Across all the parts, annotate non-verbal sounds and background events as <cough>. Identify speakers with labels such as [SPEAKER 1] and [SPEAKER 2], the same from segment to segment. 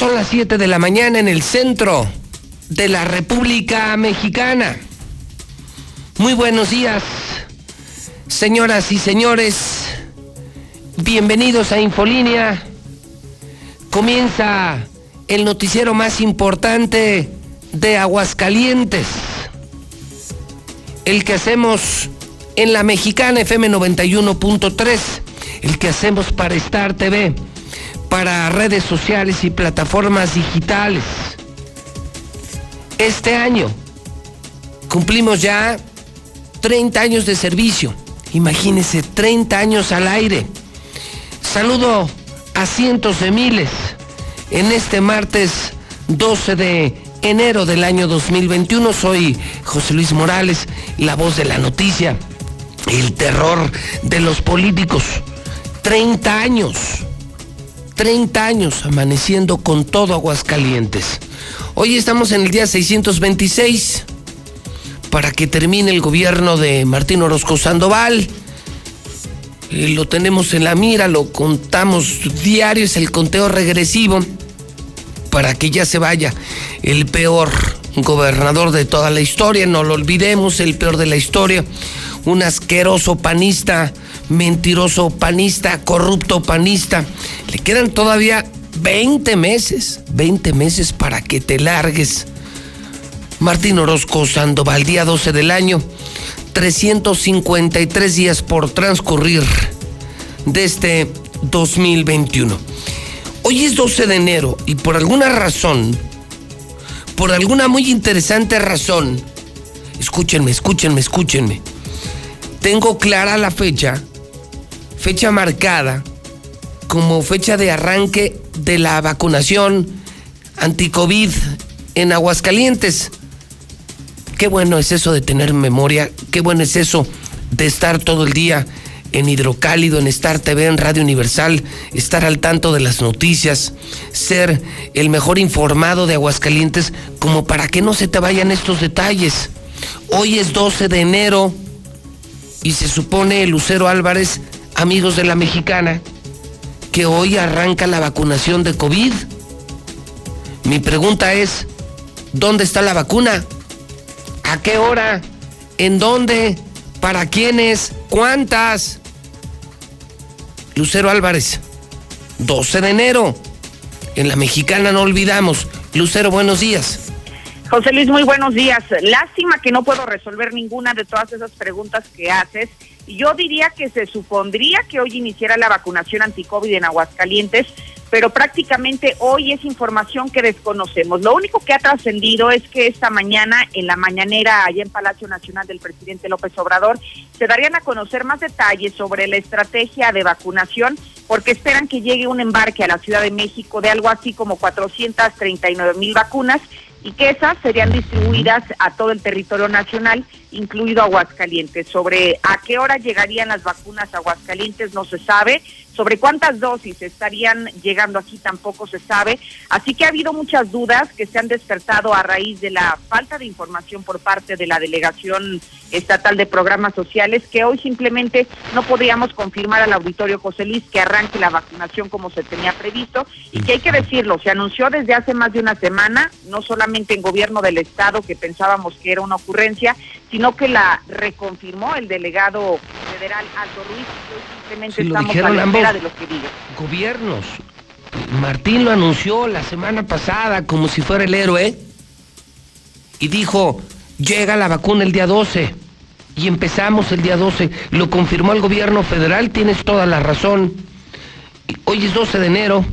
[SPEAKER 1] Son las 7 de la mañana en el centro de la República Mexicana. Muy buenos días, señoras y señores. Bienvenidos a Infolínea. Comienza el noticiero más importante de Aguascalientes. El que hacemos en la mexicana FM 91.3. El que hacemos para Star TV, para redes sociales y plataformas digitales este año cumplimos ya 30 años de servicio. Imagínense, 30 años al aire. Saludo a cientos de miles en este martes 12 de enero del año 2021. Soy José Luis Morales, la voz de la noticia, el terror de los políticos. 30 años, 30 años amaneciendo con todo Aguascalientes. Hoy estamos en el día 626 para que termine el gobierno de Martín Orozco Sandoval. Eh, lo tenemos en la mira, lo contamos diario, es el conteo regresivo para que ya se vaya el peor gobernador de toda la historia, no lo olvidemos, el peor de la historia, un asqueroso panista, mentiroso panista, corrupto panista. Le quedan todavía 20 meses, 20 meses para que te largues. Martín Orozco Sandoval, día 12 del año, 353 días por transcurrir de este 2021. Hoy es 12 de enero y por alguna razón, por alguna muy interesante razón, escúchenme, escúchenme, escúchenme, tengo clara la fecha, fecha marcada como fecha de arranque de la vacunación anti-COVID en Aguascalientes. Qué bueno es eso de tener memoria, qué bueno es eso de estar todo el día en Hidrocálido, en Star TV, en Radio Universal, estar al tanto de las noticias, ser el mejor informado de Aguascalientes, como para que no se te vayan estos detalles. Hoy es 12 de enero y se supone Lucero Álvarez, amigos de la mexicana, que hoy arranca la vacunación de COVID. Mi pregunta es, ¿dónde está la vacuna? ¿A qué hora? ¿En dónde? ¿Para quiénes? ¿Cuántas? Lucero Álvarez, 12 de enero. En la mexicana no olvidamos. Lucero, buenos días.
[SPEAKER 2] José Luis, muy buenos días. Lástima que no puedo resolver ninguna de todas esas preguntas que haces yo diría que se supondría que hoy iniciara la vacunación anti-COVID en Aguascalientes, pero prácticamente hoy es información que desconocemos. Lo único que ha trascendido es que esta mañana, en la mañanera allá en Palacio Nacional del presidente López Obrador, se darían a conocer más detalles sobre la estrategia de vacunación, porque esperan que llegue un embarque a la Ciudad de México de algo así como 439 mil vacunas y que esas serían distribuidas a todo el territorio nacional, incluido Aguascalientes. Sobre a qué hora llegarían las vacunas a Aguascalientes no se sabe, sobre cuántas dosis estarían llegando aquí tampoco se sabe, así que ha habido muchas dudas que se han despertado a raíz de la falta de información por parte de la Delegación Estatal de Programas Sociales, que hoy simplemente no podríamos confirmar al auditorio José Luis que arranque la vacunación como se tenía previsto. Y que hay que decirlo, se anunció desde hace más de una semana, no solamente en gobierno del Estado, que pensábamos que era una ocurrencia, sino que la reconfirmó el delegado federal Aldo Ruiz, simplemente estamos a la espera de lo que diga.
[SPEAKER 1] Gobiernos. Martín lo anunció la semana pasada como si fuera el héroe y dijo, llega la vacuna el día 12 y empezamos el día 12. Lo confirmó el gobierno federal, tienes toda la razón. Hoy es 12 de enero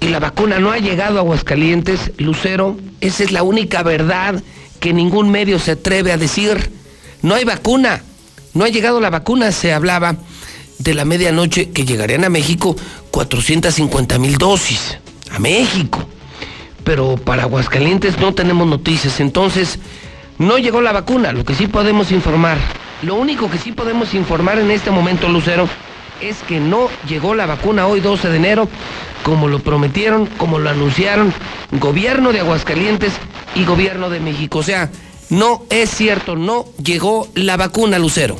[SPEAKER 1] y la vacuna no ha llegado a Aguascalientes, Lucero. Esa es la única verdad que ningún medio se atreve a decir. No hay vacuna, no ha llegado la vacuna, se hablaba de la medianoche que llegarían a México 450 mil dosis. a México. Pero para Aguascalientes no tenemos noticias. Entonces, no llegó la vacuna. Lo que sí podemos informar, lo único que sí podemos informar en este momento, Lucero, es que no llegó la vacuna hoy 12 de enero, como lo prometieron, como lo anunciaron gobierno de Aguascalientes y gobierno de México. O sea, no es cierto, no llegó la vacuna, Lucero.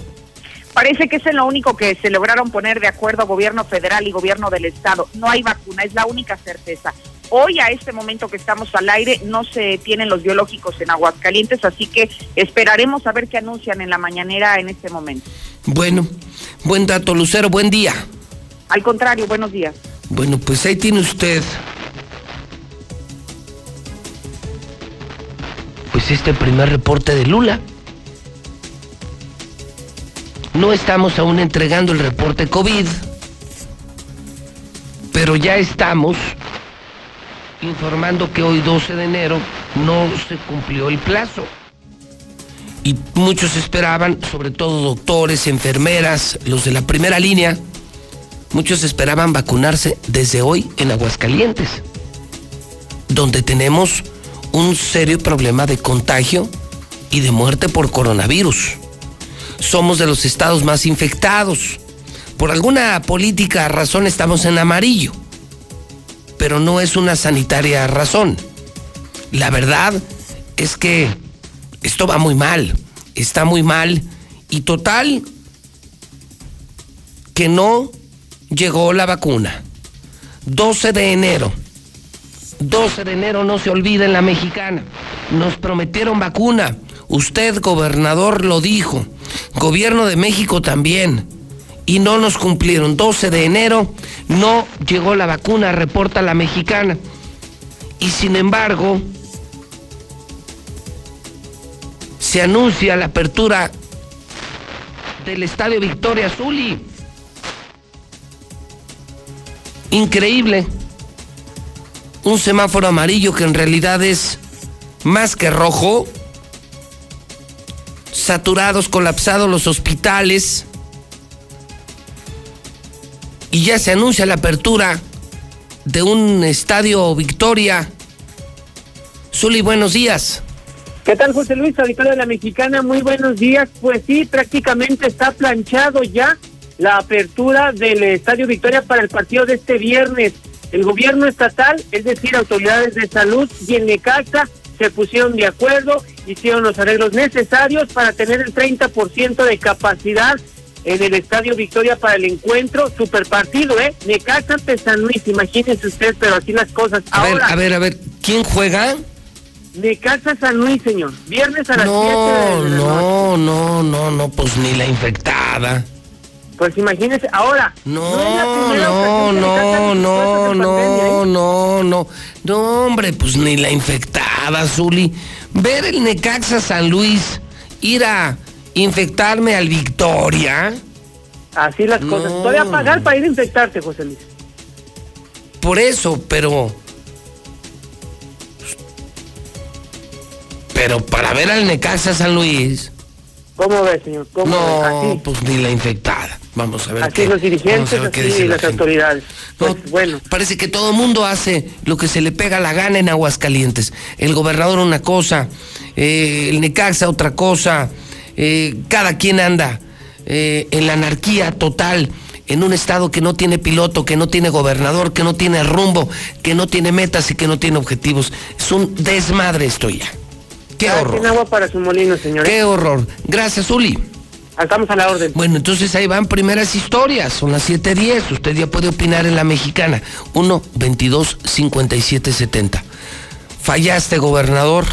[SPEAKER 2] Parece que es lo único que se lograron poner de acuerdo gobierno federal y gobierno del estado. No hay vacuna, es la única certeza. Hoy, a este momento que estamos al aire, no se tienen los biológicos en Aguascalientes, así que esperaremos a ver qué anuncian en la mañanera en este momento.
[SPEAKER 1] Bueno, buen dato, Lucero, buen día.
[SPEAKER 2] Al contrario, buenos días.
[SPEAKER 1] Bueno, pues ahí tiene usted. Pues este primer reporte de Lula. No estamos aún entregando el reporte COVID, pero ya estamos informando que hoy 12 de enero no se cumplió el plazo. Y muchos esperaban, sobre todo doctores, enfermeras, los de la primera línea, muchos esperaban vacunarse desde hoy en Aguascalientes, donde tenemos un serio problema de contagio y de muerte por coronavirus. Somos de los estados más infectados. Por alguna política razón estamos en amarillo pero no es una sanitaria razón. La verdad es que esto va muy mal, está muy mal y total que no llegó la vacuna. 12 de enero. 12 de enero no se olvida en la mexicana. Nos prometieron vacuna. Usted, gobernador, lo dijo. Gobierno de México también y no nos cumplieron. 12 de enero no llegó la vacuna, reporta la mexicana. Y sin embargo, se anuncia la apertura del Estadio Victoria Azuli. Increíble. Un semáforo amarillo que en realidad es más que rojo. Saturados, colapsados los hospitales y ya se anuncia la apertura de un estadio Victoria. Zuli, buenos días.
[SPEAKER 3] ¿Qué tal, José Luis, auditorio de la Mexicana? Muy buenos días. Pues sí, prácticamente está planchado ya la apertura del Estadio Victoria para el partido de este viernes. El gobierno estatal, es decir, autoridades de salud y en Necaxa se pusieron de acuerdo, hicieron los arreglos necesarios para tener el 30% de capacidad en el Estadio Victoria para el encuentro, super partido, ¿eh? Necaxa ante San Luis, imagínense usted, pero así las cosas.
[SPEAKER 1] A ver, a ver, a ver, ¿quién juega?
[SPEAKER 3] Necaxa San Luis, señor. Viernes a las 7
[SPEAKER 1] no, No, no, no, no, pues ni la infectada.
[SPEAKER 3] Pues imagínese, ahora.
[SPEAKER 1] No, no, no, no, no, no, no, no. No, hombre, pues ni la infectada, Zuli. Ver el Necaxa San Luis, ir a infectarme al Victoria.
[SPEAKER 3] Así las cosas. Voy a pagar para ir a infectarte, José Luis.
[SPEAKER 1] Por eso, pero. Pero para ver al Necaxa San Luis.
[SPEAKER 3] ¿Cómo ves, señor? ¿Cómo
[SPEAKER 1] no, pues ni la infectada. Vamos a ver.
[SPEAKER 3] Así los dirigentes, así las autoridades. Pues, bueno.
[SPEAKER 1] Parece que todo el mundo hace lo que se le pega la gana en Aguascalientes. El gobernador una cosa, eh, el Necaxa otra cosa, eh, cada quien anda eh, en la anarquía total, en un estado que no tiene piloto, que no tiene gobernador, que no tiene rumbo, que no tiene metas y que no tiene objetivos. Es un desmadre esto ya. Qué horror.
[SPEAKER 3] agua para su molino, señor.
[SPEAKER 1] Qué horror. Gracias, Uli.
[SPEAKER 3] Estamos a la orden.
[SPEAKER 1] Bueno, entonces ahí van primeras historias. Son las 7:10. Usted ya puede opinar en la mexicana. 1 22 57 70. Fallaste, gobernador.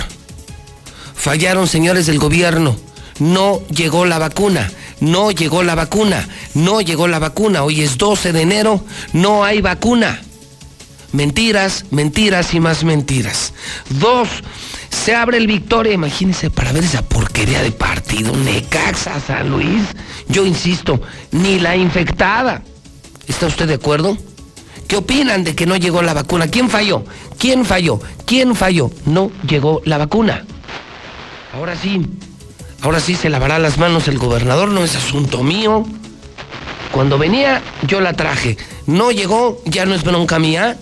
[SPEAKER 1] Fallaron, señores del gobierno no llegó la vacuna, no llegó la vacuna, no llegó la vacuna. Hoy es 12 de enero, no hay vacuna. Mentiras, mentiras y más mentiras. Dos, se abre el Victoria, imagínense, para ver esa porquería de partido, Necaxa San Luis. Yo insisto, ni la infectada. ¿Está usted de acuerdo? ¿Qué opinan de que no llegó la vacuna? ¿Quién falló? ¿Quién falló? ¿Quién falló? No llegó la vacuna. Ahora sí, Ahora sí se lavará las manos el gobernador, no es asunto mío. Cuando venía, yo la traje. No llegó, ya no es bronca mía.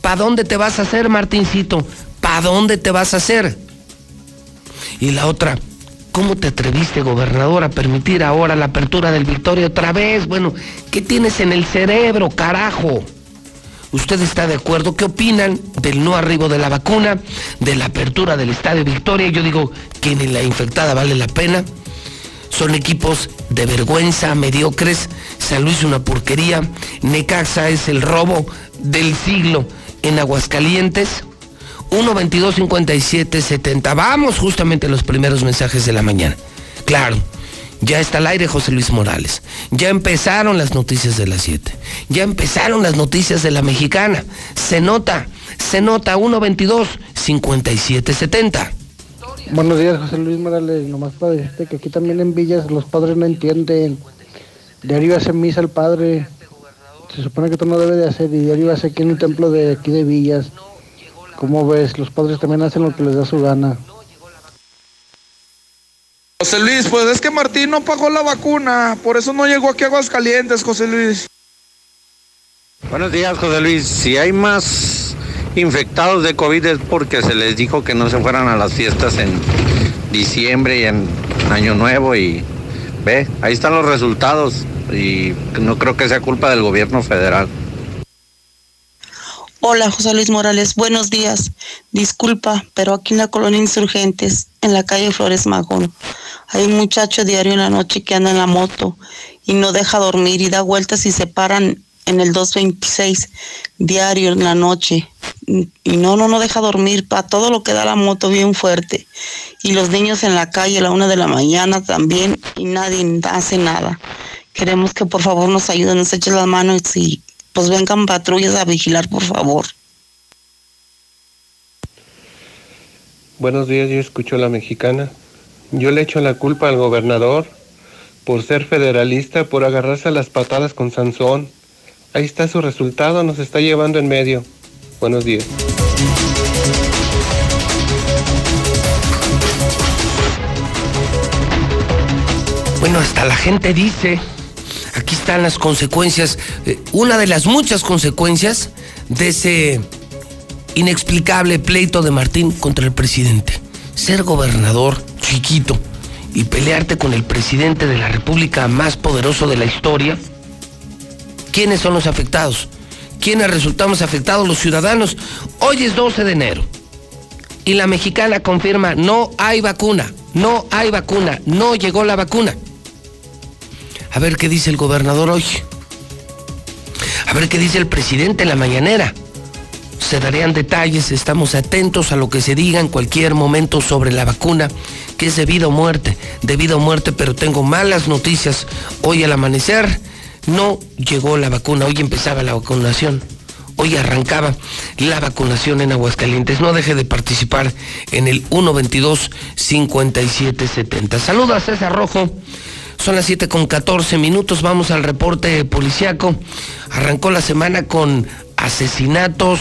[SPEAKER 1] ¿Para dónde te vas a hacer, Martincito? ¿Para dónde te vas a hacer? Y la otra, ¿cómo te atreviste, gobernador, a permitir ahora la apertura del Victoria otra vez? Bueno, ¿qué tienes en el cerebro, carajo? ¿Usted está de acuerdo? ¿Qué opinan del no arribo de la vacuna, de la apertura del Estadio Victoria? Yo digo que ni la infectada vale la pena. Son equipos de vergüenza, mediocres. San Luis una porquería. Necaxa es el robo del siglo en Aguascalientes. 1 22 57 70. Vamos justamente los primeros mensajes de la mañana. Claro, ya está al aire José Luis Morales. Ya empezaron las noticias de las 7. Ya empezaron las noticias de la mexicana. Se nota, se nota 1 22 57 70.
[SPEAKER 4] Buenos días, José Luis Morales. Nomás para decirte que aquí también en Villas los padres no entienden. Diario hace misa el padre. Se supone que tú no debes de hacer y diario hace aquí en un templo de aquí de Villas. ¿Cómo ves? Los padres también hacen lo que les da su gana.
[SPEAKER 5] José Luis, pues es que Martín no pagó la vacuna, por eso no llegó aquí a Aguascalientes, José Luis.
[SPEAKER 6] Buenos días, José Luis. Si hay más infectados de COVID es porque se les dijo que no se fueran a las fiestas en diciembre y en Año Nuevo y ve, ahí están los resultados y no creo que sea culpa del gobierno federal.
[SPEAKER 7] Hola, José Luis Morales. Buenos días. Disculpa, pero aquí en la colonia Insurgentes, en la calle Flores Magón, hay un muchacho diario en la noche que anda en la moto y no deja dormir y da vueltas y se paran en el 226 diario en la noche. Y no, no, no deja dormir, para todo lo que da la moto bien fuerte. Y los niños en la calle a la una de la mañana también y nadie hace nada. Queremos que por favor nos ayuden, nos echen las manos y pues vengan patrullas a vigilar, por favor.
[SPEAKER 8] Buenos días, yo escucho a la mexicana. Yo le echo la culpa al gobernador por ser federalista, por agarrarse a las patadas con Sansón. Ahí está su resultado, nos está llevando en medio. Buenos días.
[SPEAKER 1] Bueno, hasta la gente dice están las consecuencias, eh, una de las muchas consecuencias de ese inexplicable pleito de Martín contra el presidente. Ser gobernador chiquito y pelearte con el presidente de la República más poderoso de la historia. ¿Quiénes son los afectados? ¿Quiénes resultamos afectados? Los ciudadanos. Hoy es 12 de enero y la mexicana confirma no hay vacuna, no hay vacuna, no llegó la vacuna. A ver qué dice el gobernador hoy. A ver qué dice el presidente en la mañanera. Se darían detalles, estamos atentos a lo que se diga en cualquier momento sobre la vacuna, que es debido a muerte, debido a muerte, pero tengo malas noticias. Hoy al amanecer no llegó la vacuna, hoy empezaba la vacunación. Hoy arrancaba la vacunación en Aguascalientes. No deje de participar en el 122-5770. Saludos a César Rojo. Son las 7 con 14 minutos. Vamos al reporte policiaco. Arrancó la semana con asesinatos,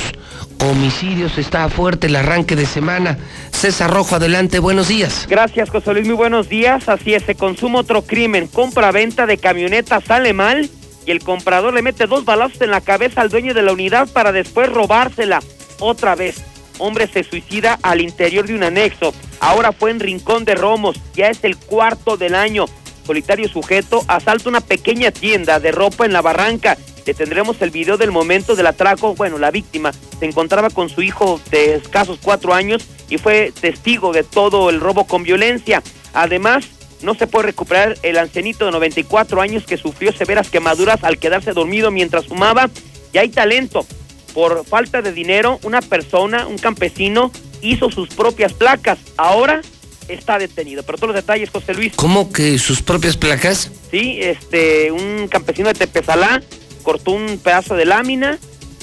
[SPEAKER 1] homicidios. Está fuerte el arranque de semana. César Rojo, adelante. Buenos días.
[SPEAKER 9] Gracias, José Luis. Muy buenos días. Así es, se consume otro crimen. Compra-venta de camioneta sale mal y el comprador le mete dos balazos en la cabeza al dueño de la unidad para después robársela. Otra vez. Hombre se suicida al interior de un anexo. Ahora fue en Rincón de Romos. Ya es el cuarto del año solitario sujeto asalta una pequeña tienda de ropa en la barranca. Le tendremos el video del momento del atraco. Bueno, la víctima se encontraba con su hijo de escasos cuatro años y fue testigo de todo el robo con violencia. Además, no se puede recuperar el ancianito de 94 años que sufrió severas quemaduras al quedarse dormido mientras fumaba. Y hay talento. Por falta de dinero, una persona, un campesino, hizo sus propias placas. Ahora está detenido. Pero todos los detalles, José Luis.
[SPEAKER 1] ¿Cómo que sus propias placas?
[SPEAKER 9] Sí, este, un campesino de Tepezalá cortó un pedazo de lámina,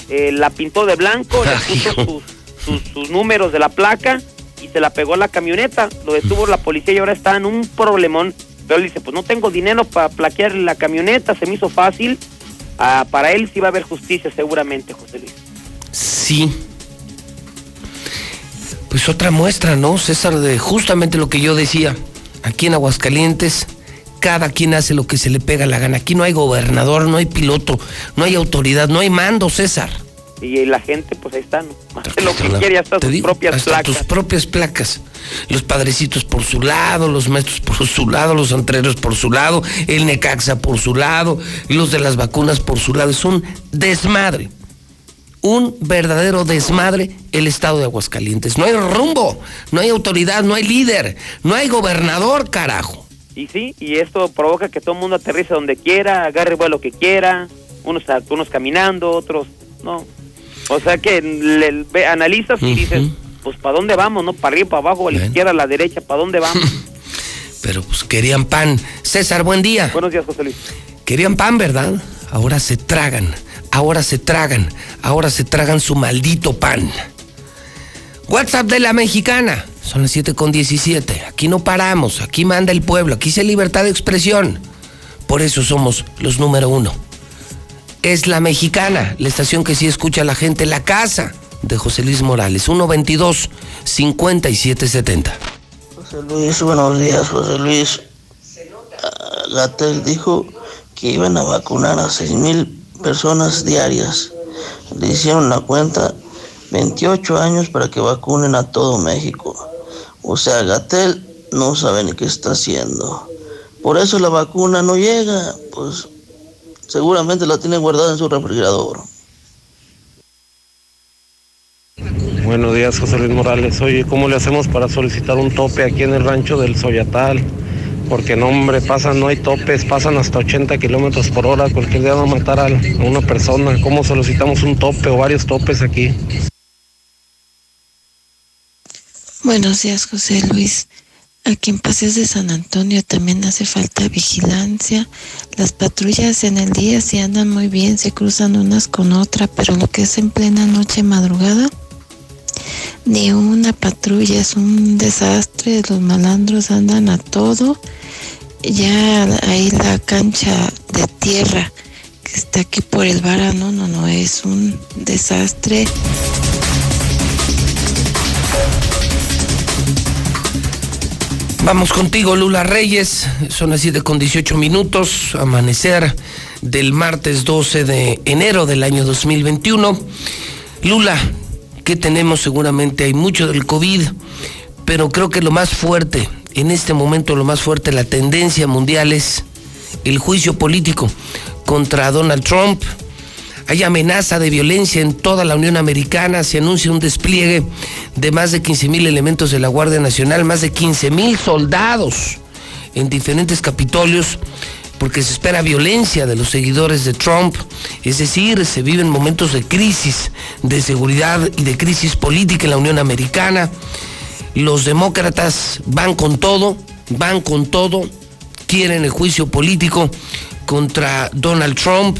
[SPEAKER 9] eh, la pintó de blanco, le <laughs> puso sus, números de la placa y se la pegó a la camioneta. Lo detuvo la policía y ahora está en un problemón. Pero él dice, pues no tengo dinero para plaquear la camioneta, se me hizo fácil. Ah, para él sí va a haber justicia seguramente, José Luis.
[SPEAKER 1] Sí, pues otra muestra, ¿no, César? De justamente lo que yo decía. Aquí en Aguascalientes, cada quien hace lo que se le pega la gana. Aquí no hay gobernador, no hay piloto, no hay autoridad, no hay mando, César.
[SPEAKER 9] y la gente pues ahí está, ¿no? <laughs> Hace lo que quiere hasta
[SPEAKER 1] Te
[SPEAKER 9] sus
[SPEAKER 1] digo,
[SPEAKER 9] propias
[SPEAKER 1] hasta
[SPEAKER 9] placas.
[SPEAKER 1] tus propias placas. Los padrecitos por su lado, los maestros por su lado, los antreros por su lado, el Necaxa por su lado, los de las vacunas por su lado. Es un desmadre. Un verdadero desmadre el estado de Aguascalientes. No hay rumbo, no hay autoridad, no hay líder, no hay gobernador, carajo.
[SPEAKER 9] Y sí, y esto provoca que todo el mundo aterrice donde quiera, agarre vuelo que quiera, unos, unos caminando, otros no. O sea que le, ve- analizas y dices, pues ¿para dónde vamos? no ¿Para arriba, para abajo, a la izquierda, a la derecha? ¿Para dónde vamos? <laughs>
[SPEAKER 1] Pero pues querían pan. César, buen día.
[SPEAKER 9] Buenos días, José Luis.
[SPEAKER 1] Querían pan, ¿verdad? Ahora se tragan, ahora se tragan, ahora se tragan su maldito pan. WhatsApp de la mexicana. Son las 7 con 17. Aquí no paramos, aquí manda el pueblo, aquí se libertad de expresión. Por eso somos los número uno. Es la mexicana, la estación que sí escucha a la gente, la casa de José Luis Morales. 122 5770.
[SPEAKER 10] José Luis, buenos días, José Luis. Ah, Gatel dijo que iban a vacunar a seis mil personas diarias. Le hicieron la cuenta 28 años para que vacunen a todo México. O sea, Gatel no sabe ni qué está haciendo. Por eso la vacuna no llega, pues seguramente la tiene guardada en su refrigerador.
[SPEAKER 11] Buenos días, José Luis Morales. Oye, ¿cómo le hacemos para solicitar un tope aquí en el rancho del Soyatal? Porque no, hombre, pasan, no hay topes, pasan hasta 80 kilómetros por hora. Cualquier día van a matar a una persona. ¿Cómo solicitamos un tope o varios topes aquí?
[SPEAKER 12] Buenos días, José Luis. Aquí en Paseos de San Antonio también hace falta vigilancia. Las patrullas en el día sí andan muy bien, se cruzan unas con otra, pero lo que es en plena noche madrugada, ni una patrulla, es un desastre. Los malandros andan a todo. Ya ahí la cancha de tierra que está aquí por el varano, no, no, es un desastre.
[SPEAKER 1] Vamos contigo, Lula Reyes. Son las 7 con 18 minutos. Amanecer del martes 12 de enero del año 2021. Lula, ¿qué tenemos? Seguramente hay mucho del COVID, pero creo que lo más fuerte, en este momento lo más fuerte, la tendencia mundial es el juicio político contra Donald Trump. Hay amenaza de violencia en toda la Unión Americana. Se anuncia un despliegue de más de 15 mil elementos de la Guardia Nacional, más de 15 mil soldados en diferentes capitolios, porque se espera violencia de los seguidores de Trump. Es decir, se viven momentos de crisis de seguridad y de crisis política en la Unión Americana. Los demócratas van con todo, van con todo, quieren el juicio político contra Donald Trump.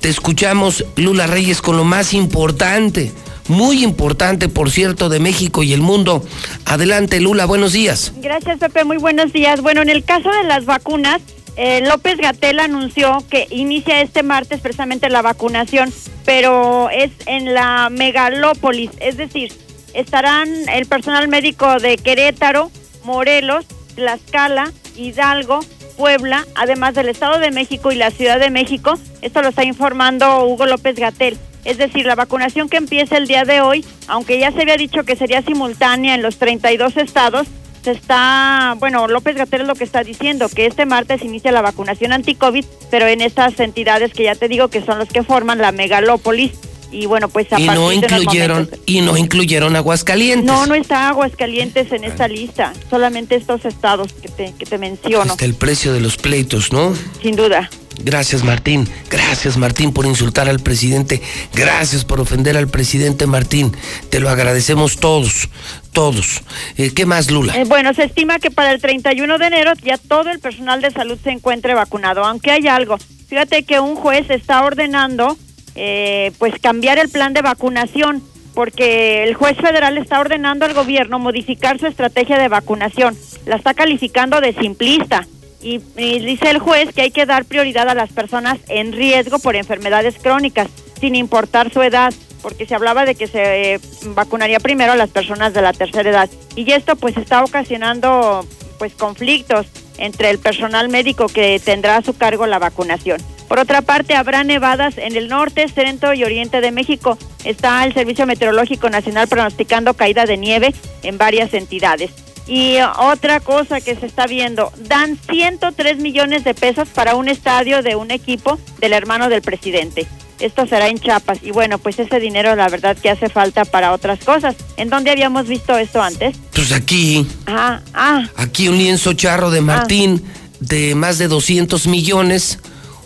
[SPEAKER 1] Te escuchamos, Lula Reyes, con lo más importante, muy importante, por cierto, de México y el mundo. Adelante, Lula, buenos días.
[SPEAKER 13] Gracias, Pepe. Muy buenos días. Bueno, en el caso de las vacunas, eh, López Gatel anunció que inicia este martes precisamente la vacunación, pero es en la megalópolis, es decir, estarán el personal médico de Querétaro, Morelos, Tlaxcala, Hidalgo, Puebla, además del Estado de México y la Ciudad de México. Esto lo está informando Hugo López Gatel. Es decir, la vacunación que empieza el día de hoy, aunque ya se había dicho que sería simultánea en los 32 estados, se está, bueno, López Gatel es lo que está diciendo, que este martes inicia la vacunación anti-COVID, pero en estas entidades que ya te digo que son los que forman la megalópolis. Y bueno, pues a
[SPEAKER 1] Y
[SPEAKER 13] partir
[SPEAKER 1] no
[SPEAKER 13] de
[SPEAKER 1] incluyeron,
[SPEAKER 13] momentos-
[SPEAKER 1] y no incluyeron Aguascalientes.
[SPEAKER 13] No, no está Aguascalientes en esta lista, solamente estos estados que te, que te menciono,
[SPEAKER 1] Está el precio de los pleitos, ¿no?
[SPEAKER 13] sin duda.
[SPEAKER 1] Gracias Martín, gracias Martín por insultar al presidente, gracias por ofender al presidente Martín, te lo agradecemos todos, todos. Eh, ¿Qué más Lula?
[SPEAKER 13] Eh, bueno, se estima que para el 31 de enero ya todo el personal de salud se encuentre vacunado, aunque hay algo. Fíjate que un juez está ordenando eh, pues cambiar el plan de vacunación porque el juez federal está ordenando al gobierno modificar su estrategia de vacunación. La está calificando de simplista. Y, y dice el juez que hay que dar prioridad a las personas en riesgo por enfermedades crónicas, sin importar su edad, porque se hablaba de que se eh, vacunaría primero a las personas de la tercera edad. Y esto pues está ocasionando pues conflictos entre el personal médico que tendrá a su cargo la vacunación. Por otra parte, habrá nevadas en el norte, centro y oriente de México. Está el Servicio Meteorológico Nacional pronosticando caída de nieve en varias entidades. Y otra cosa que se está viendo, dan 103 millones de pesos para un estadio de un equipo del hermano del presidente. Esto será en Chiapas. Y bueno, pues ese dinero la verdad que hace falta para otras cosas. ¿En dónde habíamos visto esto antes?
[SPEAKER 1] Pues aquí.
[SPEAKER 13] Ah, ah.
[SPEAKER 1] Aquí un lienzo charro de Martín de más de 200 millones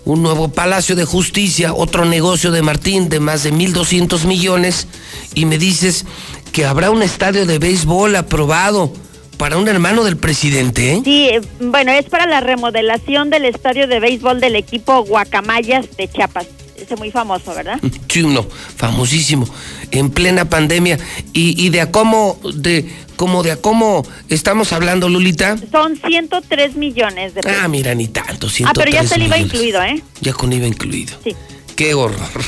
[SPEAKER 1] un nuevo Palacio de Justicia, otro negocio de Martín de más de 1.200 millones y me dices que habrá un estadio de béisbol aprobado para un hermano del presidente. ¿eh?
[SPEAKER 13] Sí, bueno, es para la remodelación del estadio de béisbol del equipo Guacamayas de Chiapas. Muy famoso, ¿verdad? <laughs>
[SPEAKER 1] Sí, no, famosísimo, en plena pandemia. ¿Y, y de a cómo, de como de a cómo estamos hablando, Lulita?
[SPEAKER 13] Son 103 millones de pesos.
[SPEAKER 1] Ah, mira, ni tanto, 103
[SPEAKER 13] Ah, pero ya está el IVA incluido, ¿eh?
[SPEAKER 1] Ya con IVA incluido.
[SPEAKER 13] Sí.
[SPEAKER 1] Qué horror.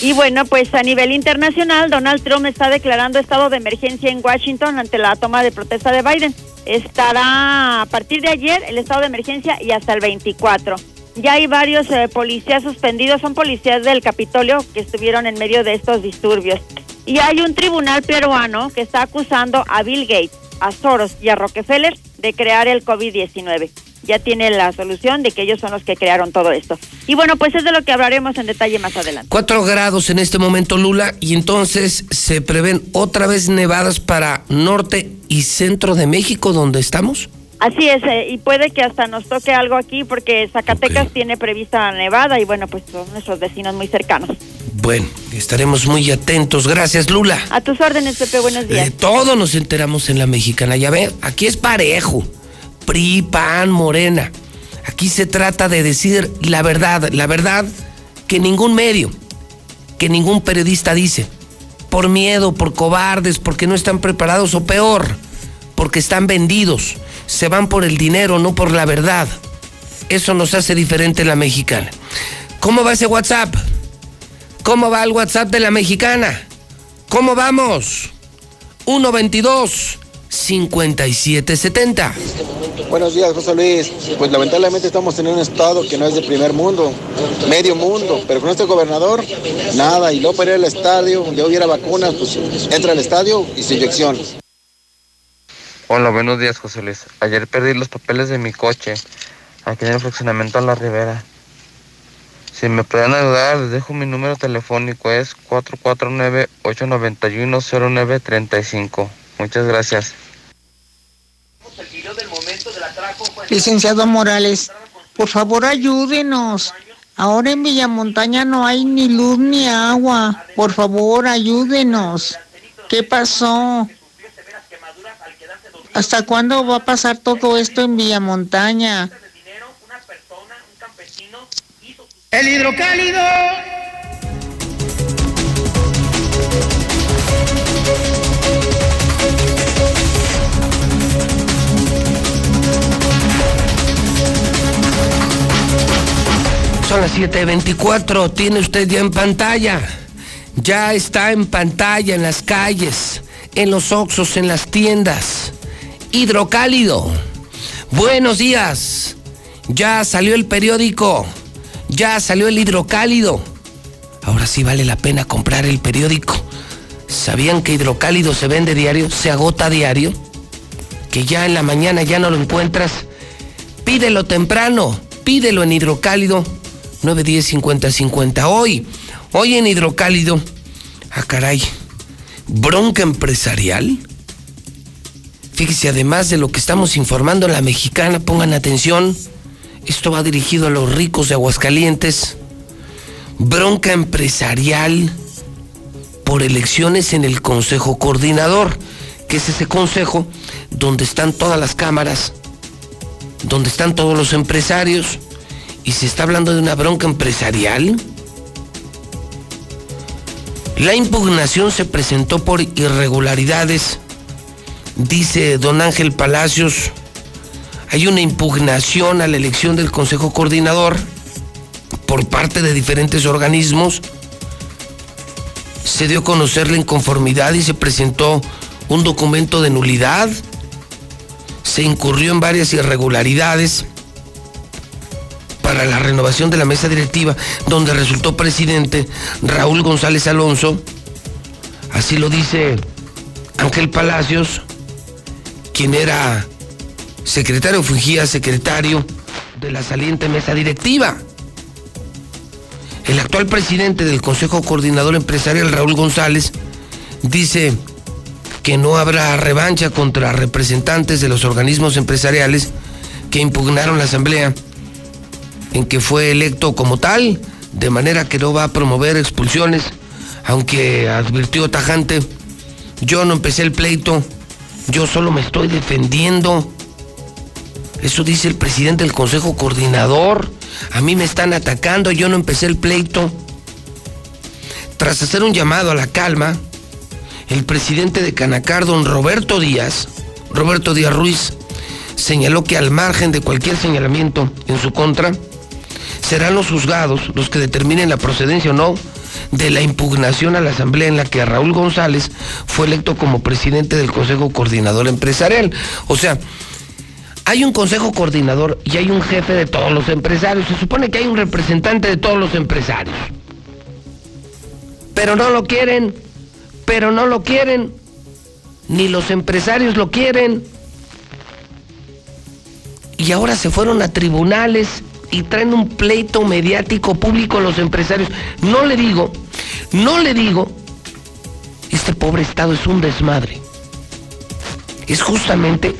[SPEAKER 13] Y bueno, pues a nivel internacional, Donald Trump está declarando estado de emergencia en Washington ante la toma de protesta de Biden. Estará a partir de ayer el estado de emergencia y hasta el 24. Ya hay varios eh, policías suspendidos, son policías del Capitolio que estuvieron en medio de estos disturbios. Y hay un tribunal peruano que está acusando a Bill Gates, a Soros y a Rockefeller de crear el COVID-19. Ya tiene la solución de que ellos son los que crearon todo esto. Y bueno, pues es de lo que hablaremos en detalle más adelante.
[SPEAKER 1] Cuatro grados en este momento, Lula, y entonces se prevén otra vez nevadas para norte y centro de México, donde estamos.
[SPEAKER 13] Así es, eh, y puede que hasta nos toque algo aquí porque Zacatecas tiene prevista nevada y bueno, pues son nuestros vecinos muy cercanos.
[SPEAKER 1] Bueno, estaremos muy atentos. Gracias, Lula.
[SPEAKER 13] A tus órdenes, Pepe, buenos días.
[SPEAKER 1] De todo nos enteramos en la mexicana. Ya ve, aquí es parejo. PRI, PAN, Morena. Aquí se trata de decir la verdad, la verdad que ningún medio, que ningún periodista dice. Por miedo, por cobardes, porque no están preparados o peor, porque están vendidos. Se van por el dinero, no por la verdad. Eso nos hace diferente en la mexicana. ¿Cómo va ese WhatsApp? ¿Cómo va el WhatsApp de la mexicana? ¿Cómo vamos? 122 5770.
[SPEAKER 14] Buenos días, José Luis. Pues lamentablemente estamos en un estado que no es de primer mundo, medio mundo, pero con este gobernador, nada. Y luego para ir al estadio, ya hubiera vacunas, pues entra al estadio y su inyección.
[SPEAKER 15] Hola, buenos días, José Luis. Ayer perdí los papeles de mi coche aquí en el fraccionamiento a la Ribera. Si me pueden ayudar, les dejo mi número telefónico, es 449-891-0935. Muchas gracias.
[SPEAKER 16] Licenciado Morales, por favor ayúdenos. Ahora en Villamontaña no hay ni luz ni agua. Por favor, ayúdenos. ¿Qué pasó? ¿Hasta cuándo va a pasar todo esto en Villamontaña?
[SPEAKER 17] El hidrocálido.
[SPEAKER 1] Son las 7:24. Tiene usted ya en pantalla. Ya está en pantalla en las calles, en los oxos, en las tiendas. Hidrocálido. Buenos días. Ya salió el periódico. Ya salió el hidrocálido. Ahora sí vale la pena comprar el periódico. ¿Sabían que hidrocálido se vende diario? ¿Se agota diario? Que ya en la mañana ya no lo encuentras. Pídelo temprano. Pídelo en hidrocálido 910 50 50. Hoy, hoy en hidrocálido. Ah, caray. Bronca empresarial. Fíjese, además de lo que estamos informando en la mexicana, pongan atención. Esto va dirigido a los ricos de Aguascalientes. Bronca empresarial por elecciones en el Consejo Coordinador, que es ese consejo donde están todas las cámaras, donde están todos los empresarios, y se está hablando de una bronca empresarial. La impugnación se presentó por irregularidades, dice don Ángel Palacios. Hay una impugnación a la elección del Consejo Coordinador por parte de diferentes organismos. Se dio a conocer la inconformidad y se presentó un documento de nulidad. Se incurrió en varias irregularidades para la renovación de la mesa directiva, donde resultó presidente Raúl González Alonso. Así lo dice Ángel Palacios, quien era secretario, fungía secretario de la saliente mesa directiva. El actual presidente del Consejo Coordinador Empresarial, Raúl González, dice que no habrá revancha contra representantes de los organismos empresariales que impugnaron la asamblea en que fue electo como tal, de manera que no va a promover expulsiones, aunque advirtió tajante, yo no empecé el pleito, yo solo me estoy defendiendo. Eso dice el presidente del Consejo Coordinador. A mí me están atacando, yo no empecé el pleito. Tras hacer un llamado a la calma, el presidente de Canacar, don Roberto Díaz, Roberto Díaz Ruiz, señaló que al margen de cualquier señalamiento en su contra, serán los juzgados los que determinen la procedencia o no de la impugnación a la asamblea en la que Raúl González fue electo como presidente del Consejo Coordinador Empresarial. O sea, hay un consejo coordinador y hay un jefe de todos los empresarios. Se supone que hay un representante de todos los empresarios. Pero no lo quieren, pero no lo quieren. Ni los empresarios lo quieren. Y ahora se fueron a tribunales y traen un pleito mediático público a los empresarios. No le digo, no le digo, este pobre Estado es un desmadre. Es justamente,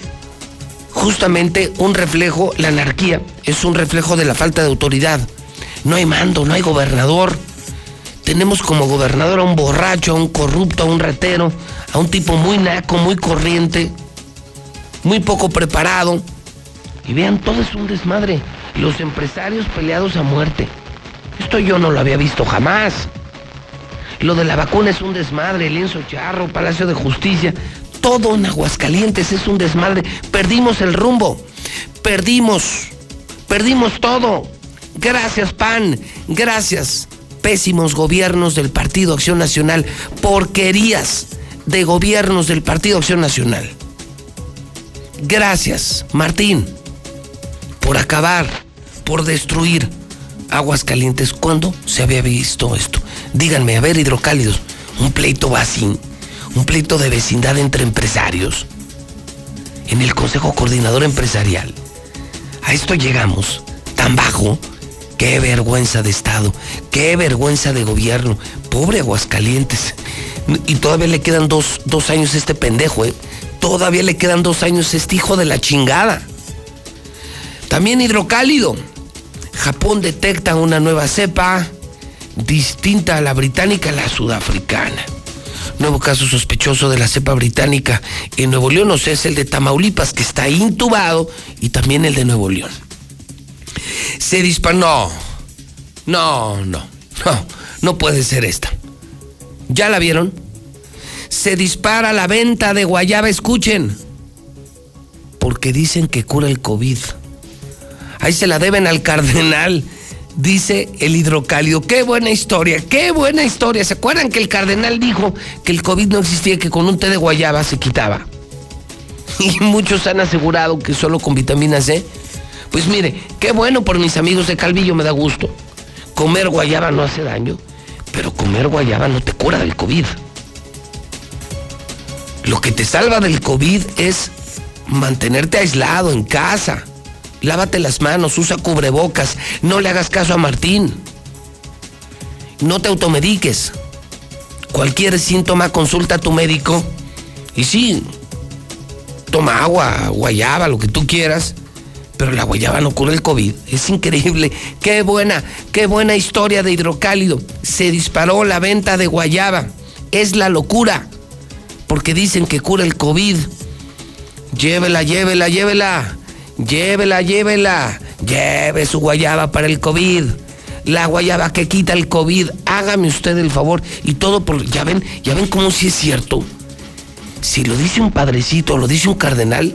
[SPEAKER 1] justamente un reflejo, la anarquía es un reflejo de la falta de autoridad. No hay mando, no hay gobernador. Tenemos como gobernador a un borracho, a un corrupto, a un ratero, a un tipo muy naco, muy corriente, muy poco preparado. Y vean, todo es un desmadre. Los empresarios peleados a muerte. Esto yo no lo había visto jamás. Lo de la vacuna es un desmadre, lienzo charro, Palacio de Justicia. Todo en Aguascalientes es un desmadre. Perdimos el rumbo. Perdimos. Perdimos todo. Gracias, PAN. Gracias. Pésimos gobiernos del Partido Acción Nacional. Porquerías de gobiernos del Partido Acción Nacional. Gracias, Martín, por acabar, por destruir Aguascalientes. ¿Cuándo se había visto esto? Díganme, a ver, hidrocálidos, un pleito así, un pleito de vecindad entre empresarios en el Consejo Coordinador Empresarial. A esto llegamos, tan bajo. Qué vergüenza de Estado, qué vergüenza de gobierno. Pobre Aguascalientes. Y todavía le quedan dos, dos años este pendejo, ¿eh? Todavía le quedan dos años este hijo de la chingada. También hidrocálido. Japón detecta una nueva cepa distinta a la británica, la sudafricana. Nuevo caso sospechoso de la cepa británica en Nuevo León, o sea, es el de Tamaulipas, que está intubado, y también el de Nuevo León. Se disparó. No, no, no, no, no puede ser esta. ¿Ya la vieron? Se dispara la venta de guayaba, escuchen. Porque dicen que cura el COVID. Ahí se la deben al cardenal, dice el hidrocálido. Qué buena historia, qué buena historia. ¿Se acuerdan que el cardenal dijo que el COVID no existía, que con un té de guayaba se quitaba? <laughs> Y muchos han asegurado que solo con vitamina C. Pues mire, qué bueno por mis amigos de Calvillo, me da gusto. Comer guayaba no hace daño, pero comer guayaba no te cura del COVID. Lo que te salva del COVID es mantenerte aislado en casa. Lávate las manos, usa cubrebocas, no le hagas caso a Martín. No te automediques. Cualquier síntoma consulta a tu médico. Y sí, toma agua, guayaba, lo que tú quieras. Pero la guayaba no cura el COVID. Es increíble. Qué buena, qué buena historia de hidrocálido. Se disparó la venta de guayaba. Es la locura. Porque dicen que cura el COVID. Llévela, llévela, llévela. Llévela, llévela. Lleve su guayaba para el COVID. La guayaba que quita el COVID. Hágame usted el favor. Y todo por. Ya ven, ya ven cómo si es cierto. Si lo dice un padrecito, lo dice un cardenal,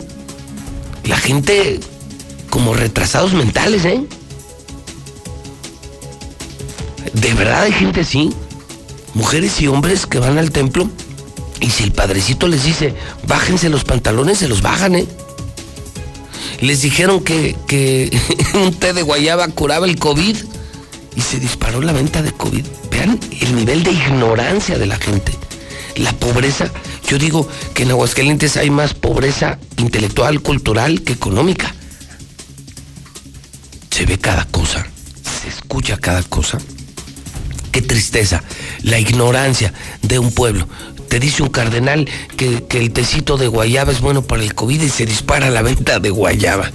[SPEAKER 1] la gente como retrasados mentales, ¿eh? De verdad hay gente así. Mujeres y hombres que van al templo y si el padrecito les dice, bájense los pantalones, se los bajan, ¿eh? Les dijeron que, <laughs> un té de guayaba curaba el COVID y se disparó la venta de COVID. Vean el nivel de ignorancia de la gente. La pobreza, yo digo que en Aguascalientes hay más pobreza intelectual, cultural que económica. Se ve cada cosa, se escucha cada cosa. Qué tristeza, la ignorancia de un pueblo. Te dice un cardenal que, el tecito de guayaba es bueno para el COVID y se dispara la venta de guayaba.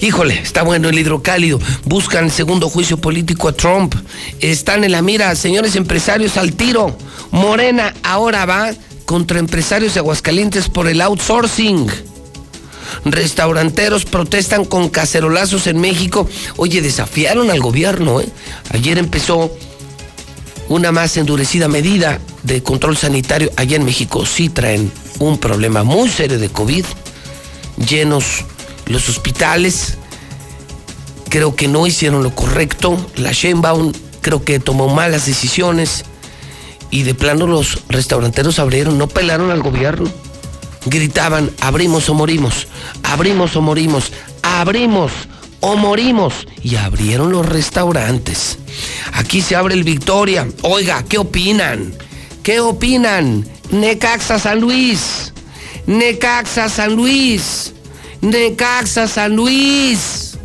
[SPEAKER 1] Híjole, está bueno el hidrocálido. Buscan segundo juicio político a Trump. Están en la mira, señores empresarios, al tiro. Morena ahora va contra empresarios de Aguascalientes por el outsourcing. Restauranteros protestan con cacerolazos en México. Oye, desafiaron al gobierno. ¿eh? Ayer empezó una más endurecida medida de control sanitario allá en México. Sí traen un problema muy serio de COVID, llenos los hospitales. Creo que no hicieron lo correcto. La Sheinbaum creo que tomó malas decisiones. Y de plano los restauranteros abrieron, no pelaron al gobierno. Gritaban, abrimos o morimos, abrimos o morimos, abrimos o morimos. Y abrieron los restaurantes. Aquí se abre el Victoria. Oiga, ¿qué opinan? ¿Qué opinan? Necaxa San Luis. Necaxa San Luis. Necaxa San Luis.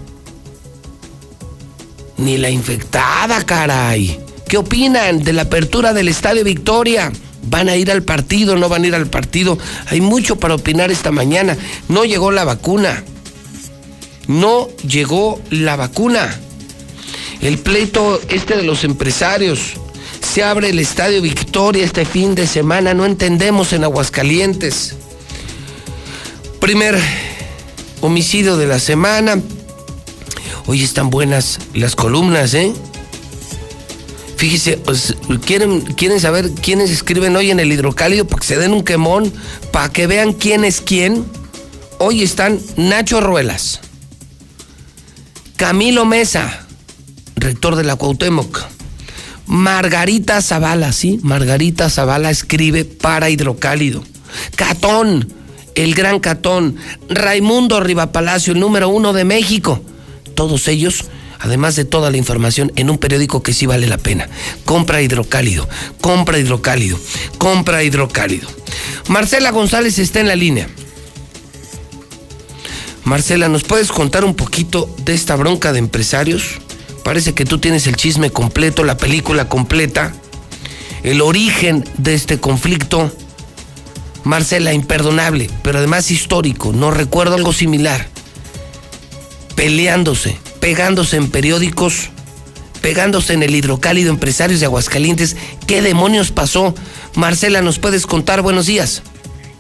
[SPEAKER 1] Ni la infectada, caray. ¿Qué opinan de la apertura del Estadio Victoria? ¿Van a ir al partido? ¿No van a ir al partido? Hay mucho para opinar esta mañana. No llegó la vacuna. No llegó la vacuna. El pleito este de los empresarios. Se abre el Estadio Victoria este fin de semana. No entendemos en Aguascalientes. Primer homicidio de la semana. Hoy están buenas las columnas, ¿eh? Fíjese, pues, ¿quieren, quieren saber quiénes escriben hoy en el hidrocálido para que se den un quemón, para que vean quién es quién. Hoy están Nacho Ruelas, Camilo Mesa, rector de la Cuauhtémoc, Margarita Zavala, ¿sí? Margarita Zavala escribe para hidrocálido. Catón, el gran Catón, Raimundo Rivapalacio, el número uno de México. Todos ellos además de toda la información en un periódico que sí vale la pena. Compra hidrocálido, compra hidrocálido, compra hidrocálido. Marcela González está en la línea. Marcela, ¿nos puedes contar un poquito de esta bronca de empresarios? Parece que tú tienes el chisme completo, la película completa, el origen de este conflicto. Marcela, imperdonable, pero además histórico. No recuerdo algo similar. Peleándose, pegándose en periódicos, pegándose en el hidrocálido empresarios de Aguascalientes. ¿Qué demonios pasó? Marcela, ¿nos puedes contar? Buenos días.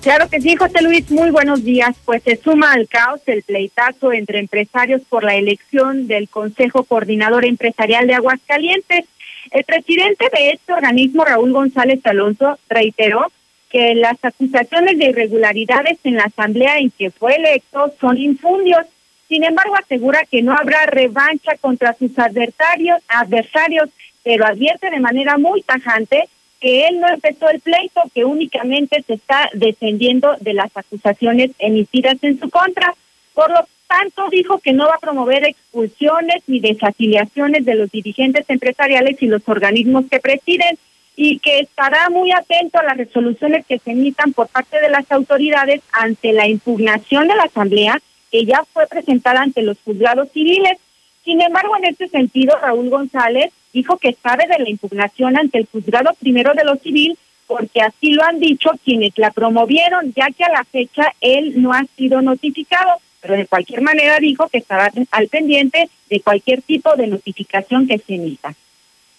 [SPEAKER 2] Claro que sí, José Luis, muy buenos días. Pues se suma al caos el pleitazo entre empresarios por la elección del Consejo Coordinador Empresarial de Aguascalientes. El presidente de este organismo, Raúl González Alonso, reiteró que las acusaciones de irregularidades en la asamblea en que fue electo son infundios sin embargo, asegura que no habrá revancha contra sus adversarios, adversarios, pero advierte de manera muy tajante que él no empezó el pleito, que únicamente se está defendiendo de las acusaciones emitidas en su contra. Por lo tanto, dijo que no va a promover expulsiones ni desafiliaciones de los dirigentes empresariales y los organismos que presiden y que estará muy atento a las resoluciones que se emitan por parte de las autoridades ante la impugnación de la Asamblea que ya fue presentada ante los juzgados civiles. Sin embargo, en este sentido, Raúl González dijo que sabe de la impugnación ante el juzgado primero de lo civil, porque así lo han dicho quienes la promovieron, ya que a la fecha él no ha sido notificado, pero de cualquier manera dijo que estará al pendiente de cualquier tipo de notificación que se emita.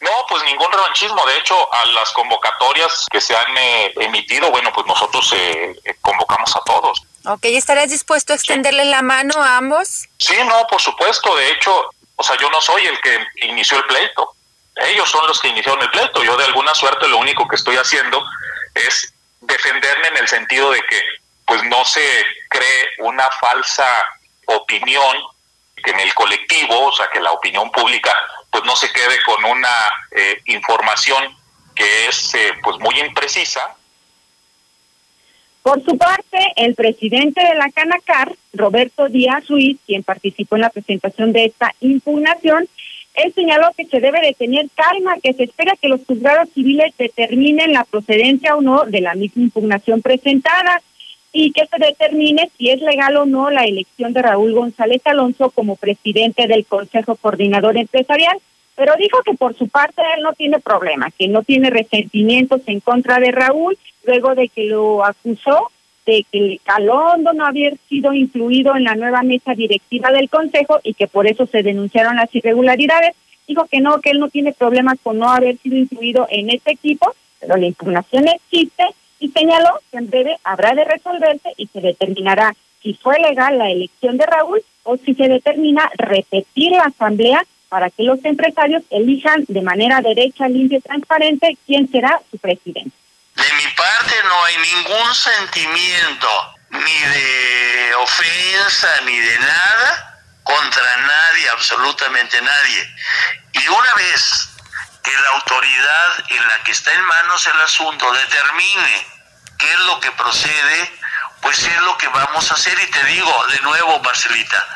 [SPEAKER 18] No, pues ningún revanchismo. De hecho, a las convocatorias que se han eh, emitido, bueno, pues nosotros eh, eh, convocamos a todos.
[SPEAKER 19] Ok, ¿estarías dispuesto a extenderle la mano a ambos?
[SPEAKER 18] Sí, no, por supuesto. De hecho, o sea, yo no soy el que inició el pleito. Ellos son los que iniciaron el pleito. Yo de alguna suerte lo único que estoy haciendo es defenderme en el sentido de que pues no se cree una falsa opinión que en el colectivo, o sea, que la opinión pública pues no se quede con una eh, información que es eh, pues muy imprecisa
[SPEAKER 2] Por su parte, el presidente de la Canacar, Roberto Díaz Ruiz, quien participó en la presentación de esta impugnación, él señaló que se debe de tener calma, que se espera que los juzgados civiles determinen la procedencia o no de la misma impugnación presentada y que se determine si es legal o no la elección de Raúl González Alonso como presidente del Consejo Coordinador Empresarial. Pero dijo que por su parte él no tiene problema, que no tiene resentimientos en contra de Raúl, luego de que lo acusó de que Calondo no había sido incluido en la nueva mesa directiva del Consejo y que por eso se denunciaron las irregularidades. Dijo que no, que él no tiene problemas con no haber sido incluido en este equipo, pero la impugnación existe y señaló que en breve habrá de resolverse y se determinará si fue legal la elección de Raúl o si se determina repetir la asamblea para que los empresarios elijan de manera derecha, limpia y transparente quién será su presidente.
[SPEAKER 20] De mi parte no hay ningún sentimiento, ni de ofensa, ni de nada, contra nadie, absolutamente nadie. Y una vez que la autoridad en la que está en manos el asunto determine qué es lo que procede, pues es lo que vamos a hacer. Y te digo de nuevo, Marcelita,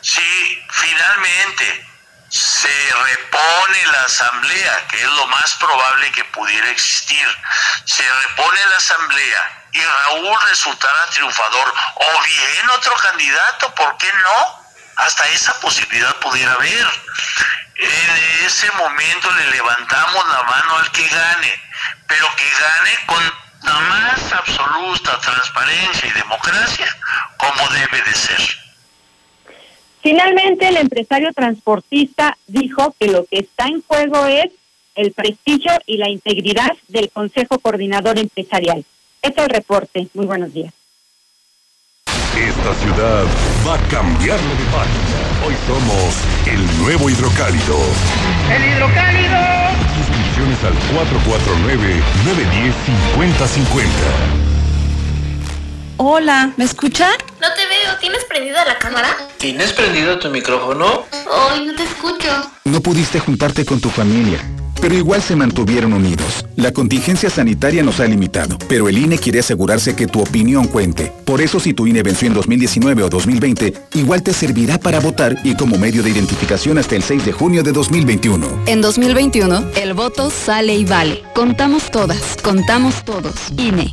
[SPEAKER 20] si finalmente se repone la asamblea, que es lo más probable que pudiera existir, se repone la asamblea y Raúl resultara triunfador, o bien otro candidato, ¿por qué no? Hasta esa posibilidad pudiera haber. En ese momento le levantamos la mano al que gane, pero que gane con la más absoluta transparencia y democracia como debe de ser.
[SPEAKER 2] Finalmente, el empresario transportista dijo que lo que está en juego es el prestigio y la integridad del Consejo Coordinador Empresarial. Este es el reporte. Muy buenos días.
[SPEAKER 21] Esta ciudad va a cambiarlo de página. Hoy somos el nuevo hidrocálido.
[SPEAKER 22] ¡El hidrocálido!
[SPEAKER 21] Suscripciones al 449-910-5050.
[SPEAKER 23] Hola, ¿me escuchan?
[SPEAKER 24] No te veo, ¿tienes prendida la cámara?
[SPEAKER 25] ¿Tienes prendido tu micrófono?
[SPEAKER 24] Ay, no te escucho.
[SPEAKER 26] No pudiste juntarte con tu familia, pero igual se mantuvieron unidos. La contingencia sanitaria nos ha limitado, pero el INE quiere asegurarse que tu opinión cuente. Por eso si tu INE venció en 2019 o 2020, igual te servirá para votar y como medio de identificación hasta el 6 de junio de 2021.
[SPEAKER 27] En 2021, el voto sale y vale. Contamos todas, contamos todos. INE.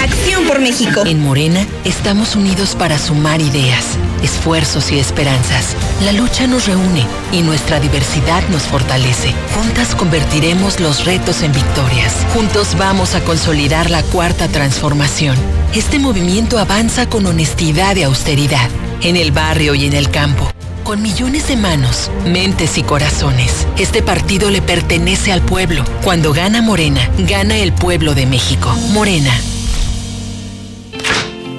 [SPEAKER 24] Acción por México.
[SPEAKER 28] En Morena estamos unidos para sumar ideas, esfuerzos y esperanzas. La lucha nos reúne y nuestra diversidad nos fortalece. Juntas convertiremos los retos en victorias. Juntos vamos a consolidar la cuarta transformación. Este movimiento avanza con honestidad y austeridad, en el barrio y en el campo con millones de manos, mentes y corazones. Este partido le pertenece al pueblo. Cuando gana Morena, gana el pueblo de México. Morena.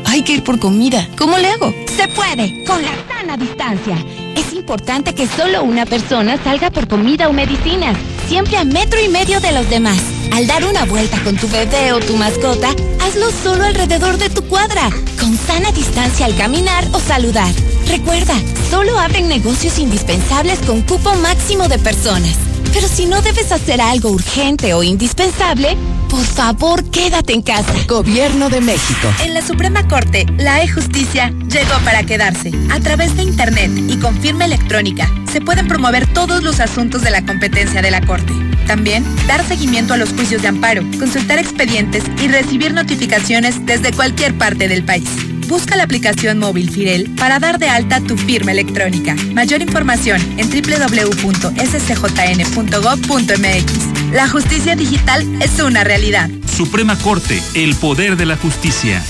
[SPEAKER 29] Hay que ir por comida. ¿Cómo le hago?
[SPEAKER 19] Se puede, con la sana distancia. Es importante que solo una persona salga por comida o medicinas, siempre a metro y medio de los demás. Al dar una vuelta con tu bebé o tu mascota, hazlo solo alrededor de tu cuadra, con sana distancia al caminar o saludar. Recuerda, solo abren negocios indispensables con cupo máximo de personas. Pero si no debes hacer algo urgente o indispensable, por favor quédate en casa.
[SPEAKER 30] Gobierno de México.
[SPEAKER 24] En la Suprema Corte, la e-justicia llegó para quedarse. A través de Internet y con firma electrónica, se pueden promover todos los asuntos de la competencia de la Corte. También, dar seguimiento a los juicios de amparo, consultar expedientes y recibir notificaciones desde cualquier parte del país. Busca la aplicación móvil Firel para dar de alta tu firma electrónica. Mayor información en www.scjn.gov.mx. La justicia digital es una realidad.
[SPEAKER 31] Suprema Corte, el poder de la justicia.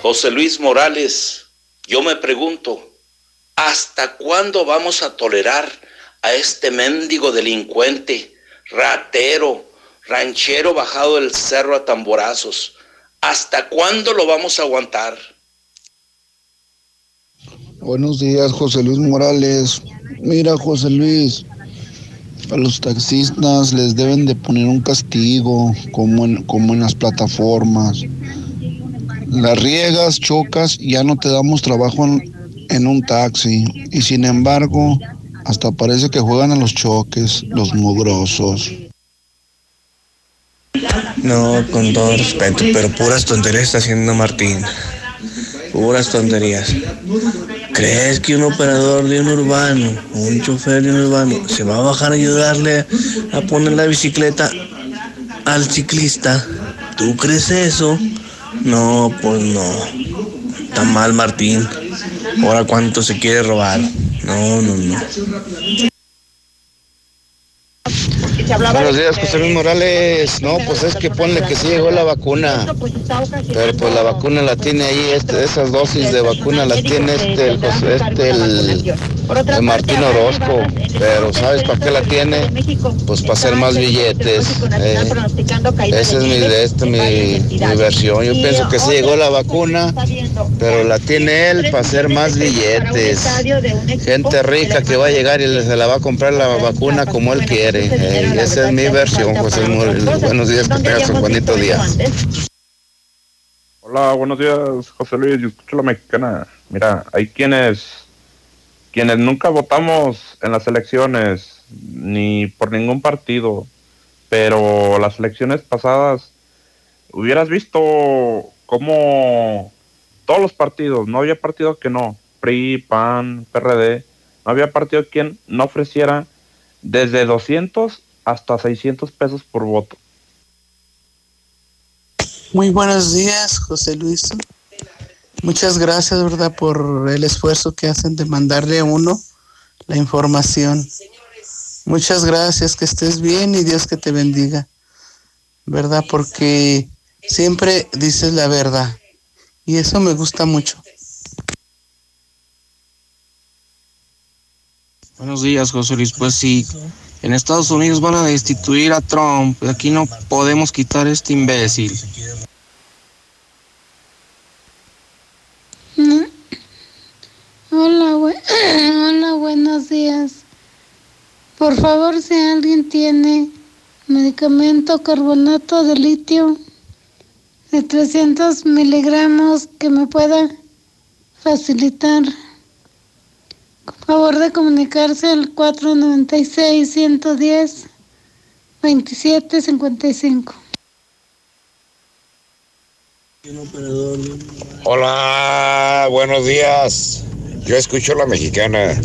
[SPEAKER 32] José Luis Morales, yo me pregunto, ¿hasta cuándo vamos a tolerar a este mendigo delincuente, ratero, ranchero bajado del cerro a tamborazos? ¿Hasta cuándo lo vamos a aguantar?
[SPEAKER 33] Buenos días, José Luis Morales. Mira, José Luis, a los taxistas les deben de poner un castigo, como en, como en las plataformas. Las riegas, chocas, ya no te damos trabajo en, en un taxi. Y sin embargo, hasta parece que juegan a los choques, los mugrosos.
[SPEAKER 34] No, con todo respeto, pero puras tonterías está haciendo Martín. Puras tonterías. ¿Crees que un operador de un urbano, un chofer de un urbano, se va a bajar a ayudarle a poner la bicicleta al ciclista? ¿Tú crees eso? No, pues no. Está mal Martín. Ahora cuánto se quiere robar. No, no, no.
[SPEAKER 33] Buenos días, José Luis Morales. No, pues es que ponle que sí llegó la vacuna. Pero pues la vacuna la tiene ahí, este, esas dosis de vacuna las tiene este, el, José- este, el, el Martín Orozco. Pero ¿sabes para qué la tiene? Pues para hacer más billetes. eh. Esa es mi, este, mi, mi versión. Yo pienso que sí llegó la vacuna, pero la tiene él para hacer más billetes. Gente rica que va a llegar y se la va a comprar la vacuna como él quiere. eh. Esa es mi versión, José Luis. Buenos días, que tengas un bonito día.
[SPEAKER 35] Hola, buenos días, José Luis. Yo escucho la mexicana. Mira, hay quienes, quienes nunca votamos en las elecciones, ni por ningún partido, pero las elecciones pasadas, hubieras visto cómo todos los partidos, no había partido que no, PRI, PAN, PRD, no había partido quien no ofreciera desde 200 hasta 600 pesos por voto.
[SPEAKER 36] Muy buenos días, José Luis. Muchas gracias, ¿verdad?, por el esfuerzo que hacen de mandarle a uno la información. Muchas gracias, que estés bien y Dios que te bendiga, ¿verdad? Porque siempre dices la verdad y eso me gusta mucho.
[SPEAKER 37] Buenos días, José Luis. Pues sí, en Estados Unidos van a destituir a Trump. Aquí no podemos quitar a este imbécil.
[SPEAKER 38] Hola, <clears throat> hola, buenos días. Por favor, si alguien tiene medicamento carbonato de litio de 300 miligramos que me pueda facilitar, favor de comunicarse al 496-110-2755.
[SPEAKER 39] Hola, buenos días. Yo escucho la mexicana.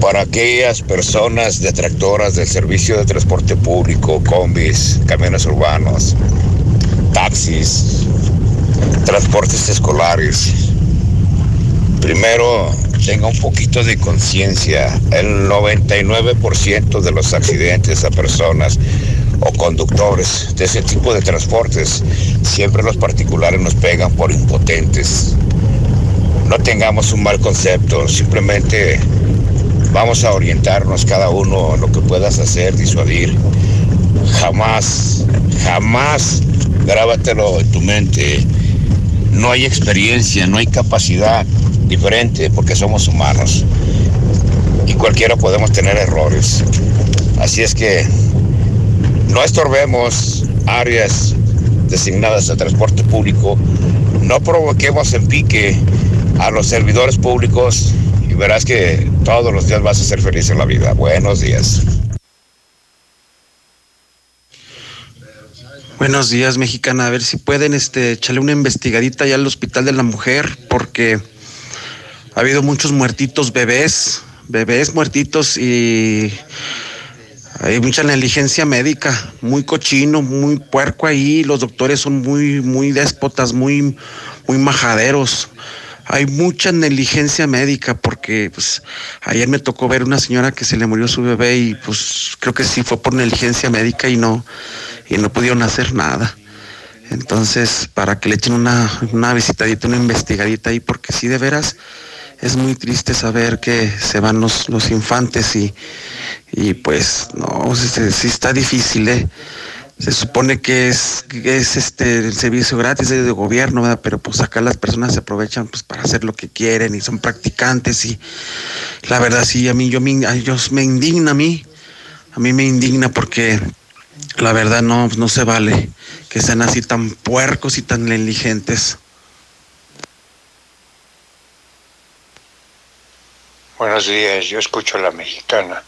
[SPEAKER 39] Para aquellas personas detractoras del servicio de transporte público, combis, camiones urbanos, taxis, transportes escolares. Primero, tenga un poquito de conciencia. El 99% de los accidentes a personas o conductores de ese tipo de transportes, siempre los particulares nos pegan por impotentes. No tengamos un mal concepto, simplemente vamos a orientarnos cada uno en lo que puedas hacer, disuadir. Jamás, jamás, grábatelo en tu mente. No hay experiencia, no hay capacidad diferente porque somos humanos y cualquiera podemos tener errores. Así es que no estorbemos áreas designadas de transporte público, no provoquemos en pique a los servidores públicos y verás que todos los días vas a ser feliz en la vida. Buenos días.
[SPEAKER 40] Buenos días, mexicana. A ver si pueden este, echarle una investigadita ya al Hospital de la Mujer, porque ha habido muchos muertitos bebés, bebés muertitos y hay mucha negligencia médica, muy cochino, muy puerco ahí. Los doctores son muy, muy déspotas, muy, muy majaderos. Hay mucha negligencia médica porque pues ayer me tocó ver una señora que se le murió su bebé y pues creo que sí fue por negligencia médica y no y no pudieron hacer nada. Entonces, para que le echen una, una visitadita, una investigadita ahí, porque sí, de veras, es muy triste saber que se van los, los infantes y, y pues no, sí, está difícil, ¿eh? Se supone que es, es este el servicio gratis de, gobierno, ¿verdad? pero pues acá las personas se aprovechan pues para hacer lo que quieren y son practicantes y la verdad sí, a mí yo me, a ellos me indigna a mí, a mí me indigna porque la verdad no, no se vale que sean así tan puercos y tan negligentes.
[SPEAKER 41] Buenos días, yo escucho a la mexicana.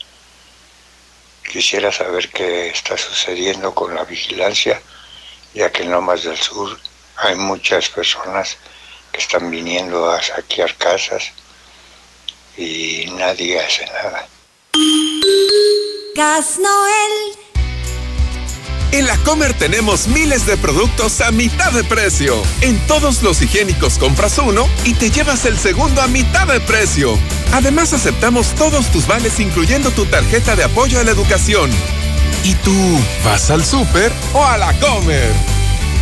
[SPEAKER 41] Quisiera saber qué está sucediendo con la vigilancia, ya que en Lomas del Sur hay muchas personas que están viniendo a saquear casas y nadie hace nada.
[SPEAKER 42] Gas Noel
[SPEAKER 43] en la Comer tenemos miles de productos a mitad de precio. En todos los higiénicos compras uno y te llevas el segundo a mitad de precio. Además aceptamos todos tus vales incluyendo tu tarjeta de apoyo a la educación. ¿Y tú vas al súper o a la Comer?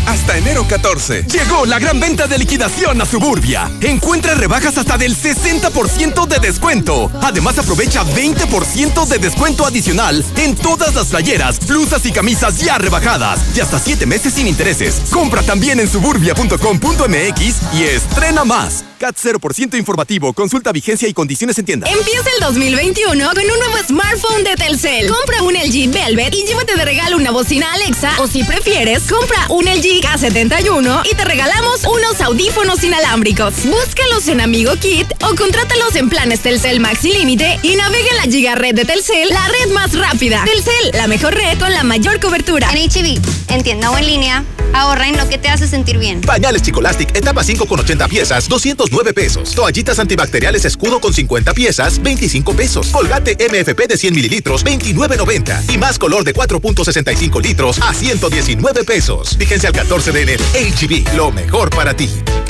[SPEAKER 43] Hasta enero 14.
[SPEAKER 44] Llegó la gran venta de liquidación a Suburbia. Encuentra rebajas hasta del 60% de descuento. Además aprovecha 20% de descuento adicional en todas las playeras, blusas y camisas ya rebajadas. Y hasta 7 meses sin intereses. Compra también en suburbia.com.mx y estrena más. CAT 0% informativo. Consulta vigencia y condiciones en tienda.
[SPEAKER 24] Empieza el 2021 con un nuevo smartphone de Telcel. Compra un LG Velvet y llévate de regalo una bocina Alexa. O si prefieres, compra un LG K71 y te regalamos unos audífonos inalámbricos. Búscalos en Amigo Kit o contrátalos en planes Telcel Maxi Límite y navega en la Giga Red de Telcel, la red más rápida. Telcel, la mejor red con la mayor cobertura.
[SPEAKER 45] En HB, en tienda o en línea, ahorra en lo que te hace sentir bien.
[SPEAKER 46] Pañales Chicolastic, etapa 5 con 80 piezas, 209 pesos. Toallitas antibacteriales escudo con 50 piezas, 25 pesos. Colgate MFP de 100 mililitros, 29.90. Y más color de 4.65 litros a 119 pesos. Fíjense al 14 de enero. HB, lo mejor para ti.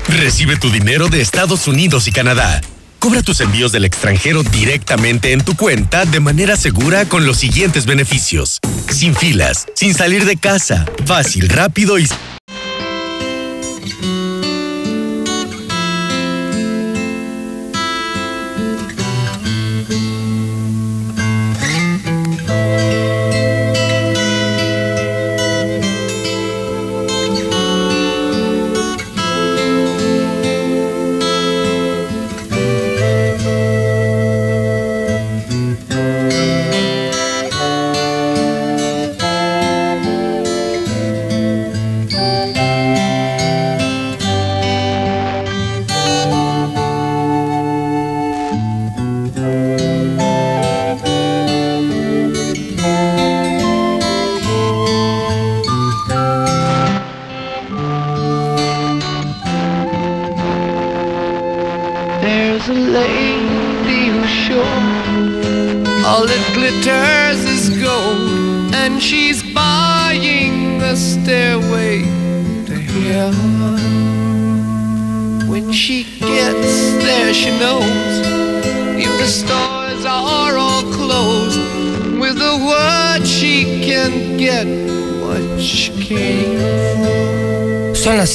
[SPEAKER 47] Recibe tu dinero de Estados Unidos y Canadá. Cobra tus envíos del extranjero directamente en tu cuenta de manera segura con los siguientes beneficios. Sin filas, sin salir de casa, fácil, rápido y...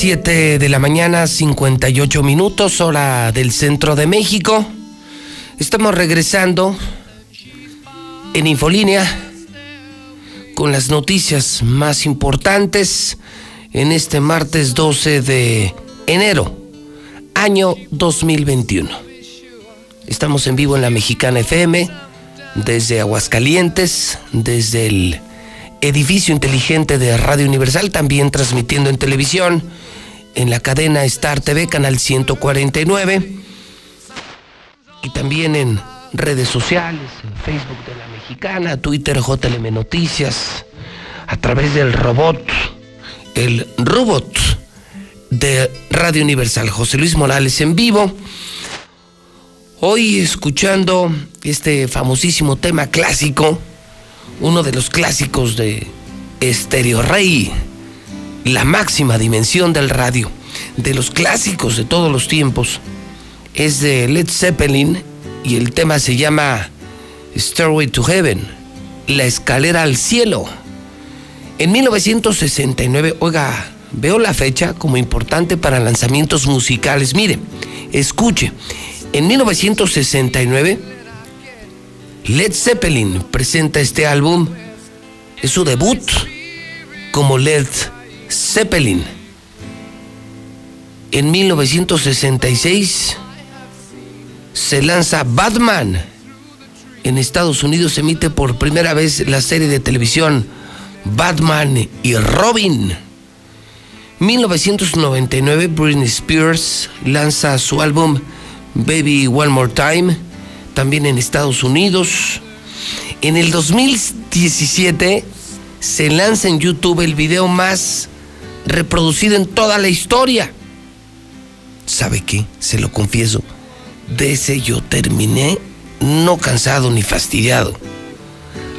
[SPEAKER 1] 7 de la mañana, 58 minutos, hora del centro de México. Estamos regresando en Infolínea con las noticias más importantes en este martes 12 de enero, año 2021. Estamos en vivo en la Mexicana FM, desde Aguascalientes, desde el edificio inteligente de Radio Universal, también transmitiendo en televisión, en la cadena Star TV, canal 149, y también en redes sociales, en Facebook de la Mexicana, Twitter JLM Noticias, a través del robot, el robot de Radio Universal, José Luis Morales en vivo. Hoy escuchando este famosísimo tema clásico, uno de los clásicos de Stereo Rey, la máxima dimensión del radio, de los clásicos de todos los tiempos, es de Led Zeppelin y el tema se llama Stairway to Heaven, la escalera al cielo. En 1969, oiga, veo la fecha como importante para lanzamientos musicales. Mire, escuche, en 1969, Led Zeppelin presenta este álbum, es su debut como Led Zeppelin. En 1966 se lanza Batman. En Estados Unidos se emite por primera vez la serie de televisión Batman y Robin. 1999 Britney Spears lanza su álbum Baby One More Time, también en Estados Unidos. En el 2017 se lanza en YouTube el video más reproducido en toda la historia. ¿Sabe qué? Se lo confieso. De ese yo terminé no cansado ni fastidiado.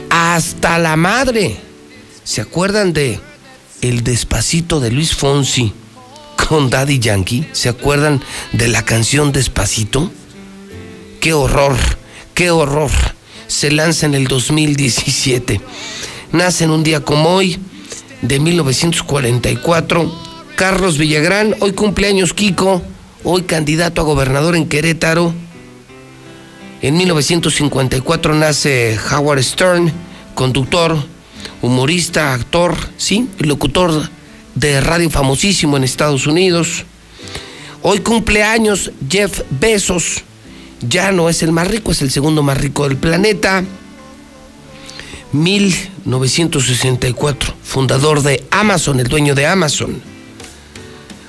[SPEAKER 1] Hasta la madre. ¿Se acuerdan de El Despacito de Luis Fonsi con Daddy Yankee? ¿Se acuerdan de la canción Despacito? ¡Qué horror! ¡Qué horror! Se lanza en el 2017. Nace en un día como hoy, de 1944, Carlos Villagrán. Hoy cumpleaños Kiko, hoy candidato a gobernador en Querétaro. En 1954 nace Howard Stern, conductor, humorista, actor, sí, locutor de radio famosísimo en Estados Unidos. Hoy cumpleaños Jeff Bezos, ya no es el más rico, es el segundo más rico del planeta. 1964, fundador de Amazon, el dueño de Amazon.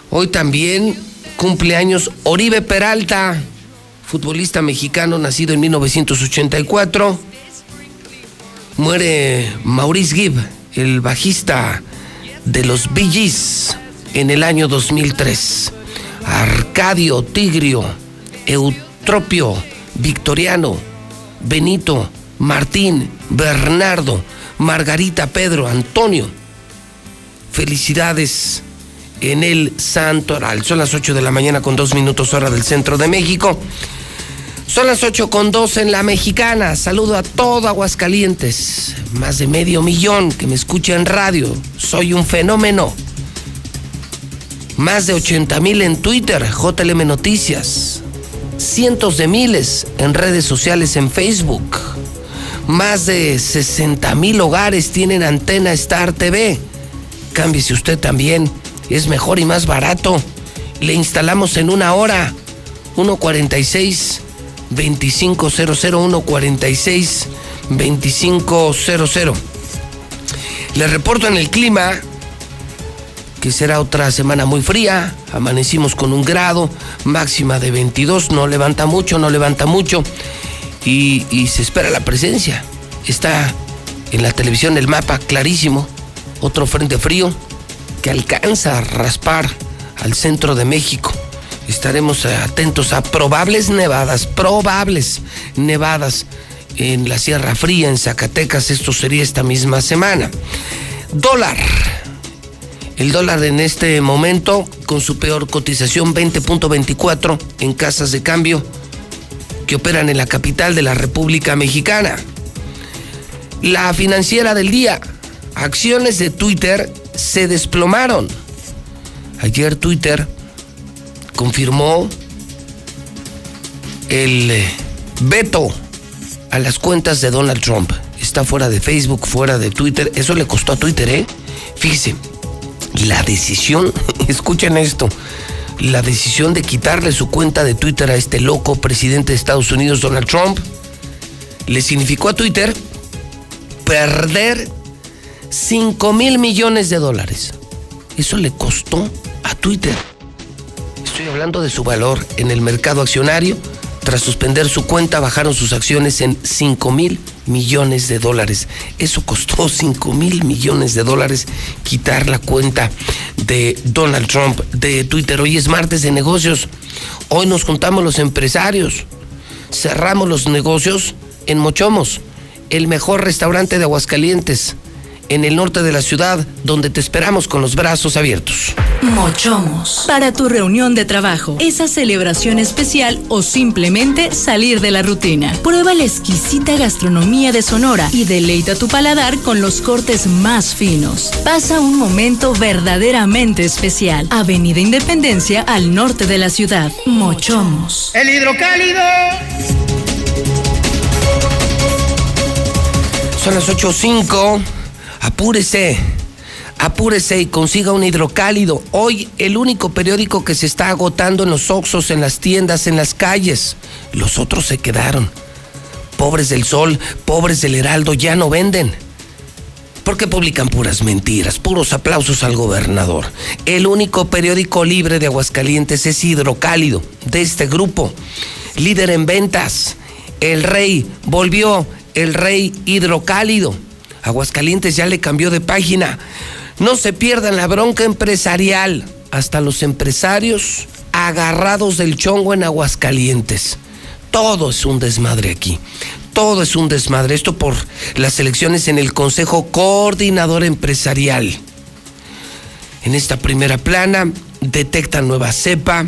[SPEAKER 1] Hoy también cumpleaños Oribe Peralta, futbolista mexicano nacido en 1984. Muere Maurice Gibb, el bajista de los Bee Gees, en el año 2003. Arcadio Tigrio, Eutropio, Victoriano, Benito, Martín, Bernardo, Margarita, Pedro, Antonio. Felicidades en el Santoral. Son las 8 de la mañana con dos minutos hora del centro de México. Son las 8 con dos en la mexicana. Saludo a todo Aguascalientes. Más de medio millón que me escucha en radio. Soy un fenómeno. Más de 80 mil en Twitter, JLM Noticias. Cientos de miles en redes sociales en Facebook. Más de 60 mil hogares tienen antena Star TV. Cámbiese usted también. Es mejor y más barato. Le instalamos en una hora. 146 2500 146 2500. Le reporto en el clima que será otra semana muy fría. Amanecimos con un grado, máxima de 22, no levanta mucho, no levanta mucho. Y, se espera la presencia. Está en la televisión el mapa clarísimo. Otro frente frío que alcanza a raspar al centro de México. Estaremos atentos a probables nevadas, probables nevadas en la Sierra Fría, en Zacatecas. Esto sería esta misma semana. Dólar El dólar en este momento, con su peor cotización 20.24 en casas de cambio que operan en la capital de la República Mexicana. La financiera del día, acciones de Twitter se desplomaron. Ayer Twitter confirmó el eh, veto a las cuentas de Donald Trump. Está fuera de Facebook, fuera de Twitter. Eso le costó a Twitter, ¿eh? Fíjese, la decisión, <laughs> escuchen esto, la decisión de quitarle su cuenta de Twitter a este loco presidente de Estados Unidos, Donald Trump, le significó a Twitter perder 5 mil millones de dólares. Eso le costó a Twitter. Estoy hablando de su valor en el mercado accionario. Tras suspender su cuenta, bajaron sus acciones en 5 mil millones de dólares. Eso costó 5 mil millones de dólares quitar la cuenta de Donald Trump de Twitter. Hoy es martes de negocios. Hoy nos juntamos los empresarios. Cerramos los negocios en Mochomos, el mejor restaurante de Aguascalientes en el norte de la ciudad, donde te esperamos con los brazos abiertos.
[SPEAKER 38] Mochomos. Para tu reunión de trabajo, esa celebración especial o simplemente salir de la rutina. Prueba la exquisita gastronomía de Sonora y deleita tu paladar con los cortes más finos. Pasa un momento verdaderamente especial. Avenida Independencia al norte de la ciudad. Mochomos.
[SPEAKER 42] El hidrocálido.
[SPEAKER 1] Son las 8.05. Apúrese, apúrese y consiga un hidrocálido. Hoy el único periódico que se está agotando en los oxos, en las tiendas, en las calles. Los otros se quedaron. Pobres del Sol, pobres del Heraldo, ya no venden. Porque publican puras mentiras, puros aplausos al gobernador. El único periódico libre de Aguascalientes es Hidrocálido, de este grupo. Líder en ventas. El rey volvió, el rey hidrocálido. Aguascalientes ya le cambió de página. No se pierdan la bronca empresarial. Hasta los empresarios agarrados del chongo en Aguascalientes. Todo es un desmadre aquí. Todo es un desmadre. Esto por las elecciones en el Consejo Coordinador Empresarial. En esta primera plana detectan nueva cepa.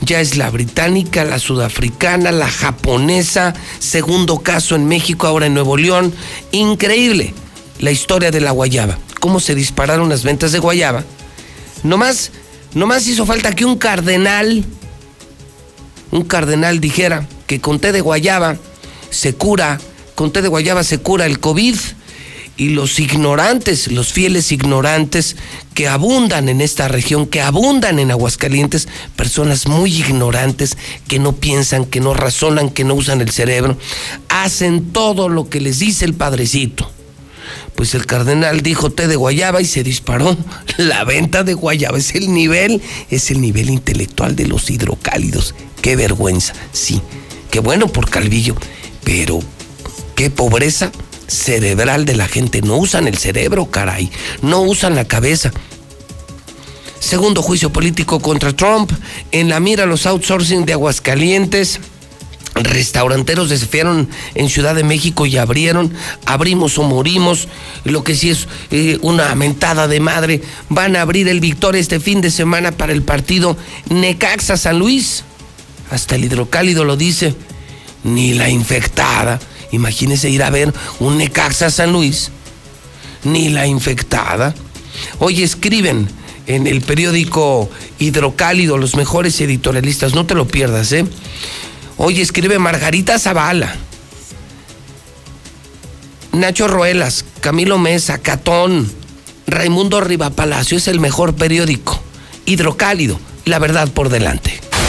[SPEAKER 1] Ya es la británica, la sudafricana, la japonesa. Segundo caso en México, ahora en Nuevo León. Increíble la historia de la guayaba. Cómo se dispararon las ventas de guayaba. Nomás, nomás hizo falta que un cardenal, un cardenal dijera que con té de guayaba se cura, con té de guayaba se cura el COVID y los ignorantes, los fieles ignorantes que abundan en esta región, que abundan en Aguascalientes, personas muy ignorantes que no piensan, que no razonan, que no usan el cerebro, hacen todo lo que les dice el padrecito. Pues el cardenal dijo té de guayaba y se disparó <laughs> la venta de guayaba. Es el nivel, es el nivel intelectual de los hidrocálidos. Qué vergüenza, sí. Qué bueno por Calvillo, pero qué pobreza cerebral de la gente. No usan el cerebro, caray. No usan la cabeza. Segundo juicio político contra Trump. En la mira los outsourcing de Aguascalientes. Restauranteros desafiaron en Ciudad de México y abrieron, abrimos o morimos, lo que sí es eh, una mentada de madre. Van a abrir el Victoria este fin de semana para el partido Necaxa San Luis. Hasta el hidrocálido lo dice. Ni la infectada Imagínese ir a ver un Necaxa San Luis. Ni la infectada. Hoy escriben en el periódico Hidrocálido los mejores editorialistas. No te lo pierdas, ¿eh? Hoy escribe Margarita Zavala. Nacho Ruelas, Camilo Mesa, Catón, Raimundo Rivapalacio es el mejor periódico. Hidrocálido, la verdad por delante.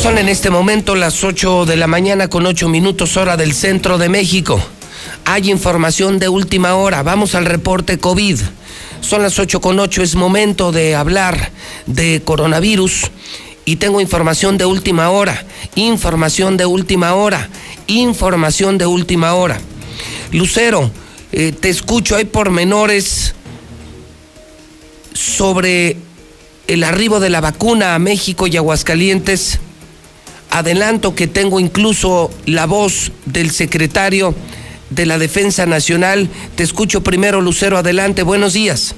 [SPEAKER 1] Son en este momento las 8 de la mañana con 8 minutos hora del centro de México. Hay información de última hora. Vamos al reporte COVID. Son las 8 con 8, es momento de hablar de coronavirus y tengo información de última hora, información de última hora, información de última hora. Lucero, eh, te escucho, hay pormenores sobre el arribo de la vacuna a México y Aguascalientes. Adelanto que tengo incluso la voz del secretario de la Defensa Nacional. Te escucho primero, Lucero, adelante, buenos días.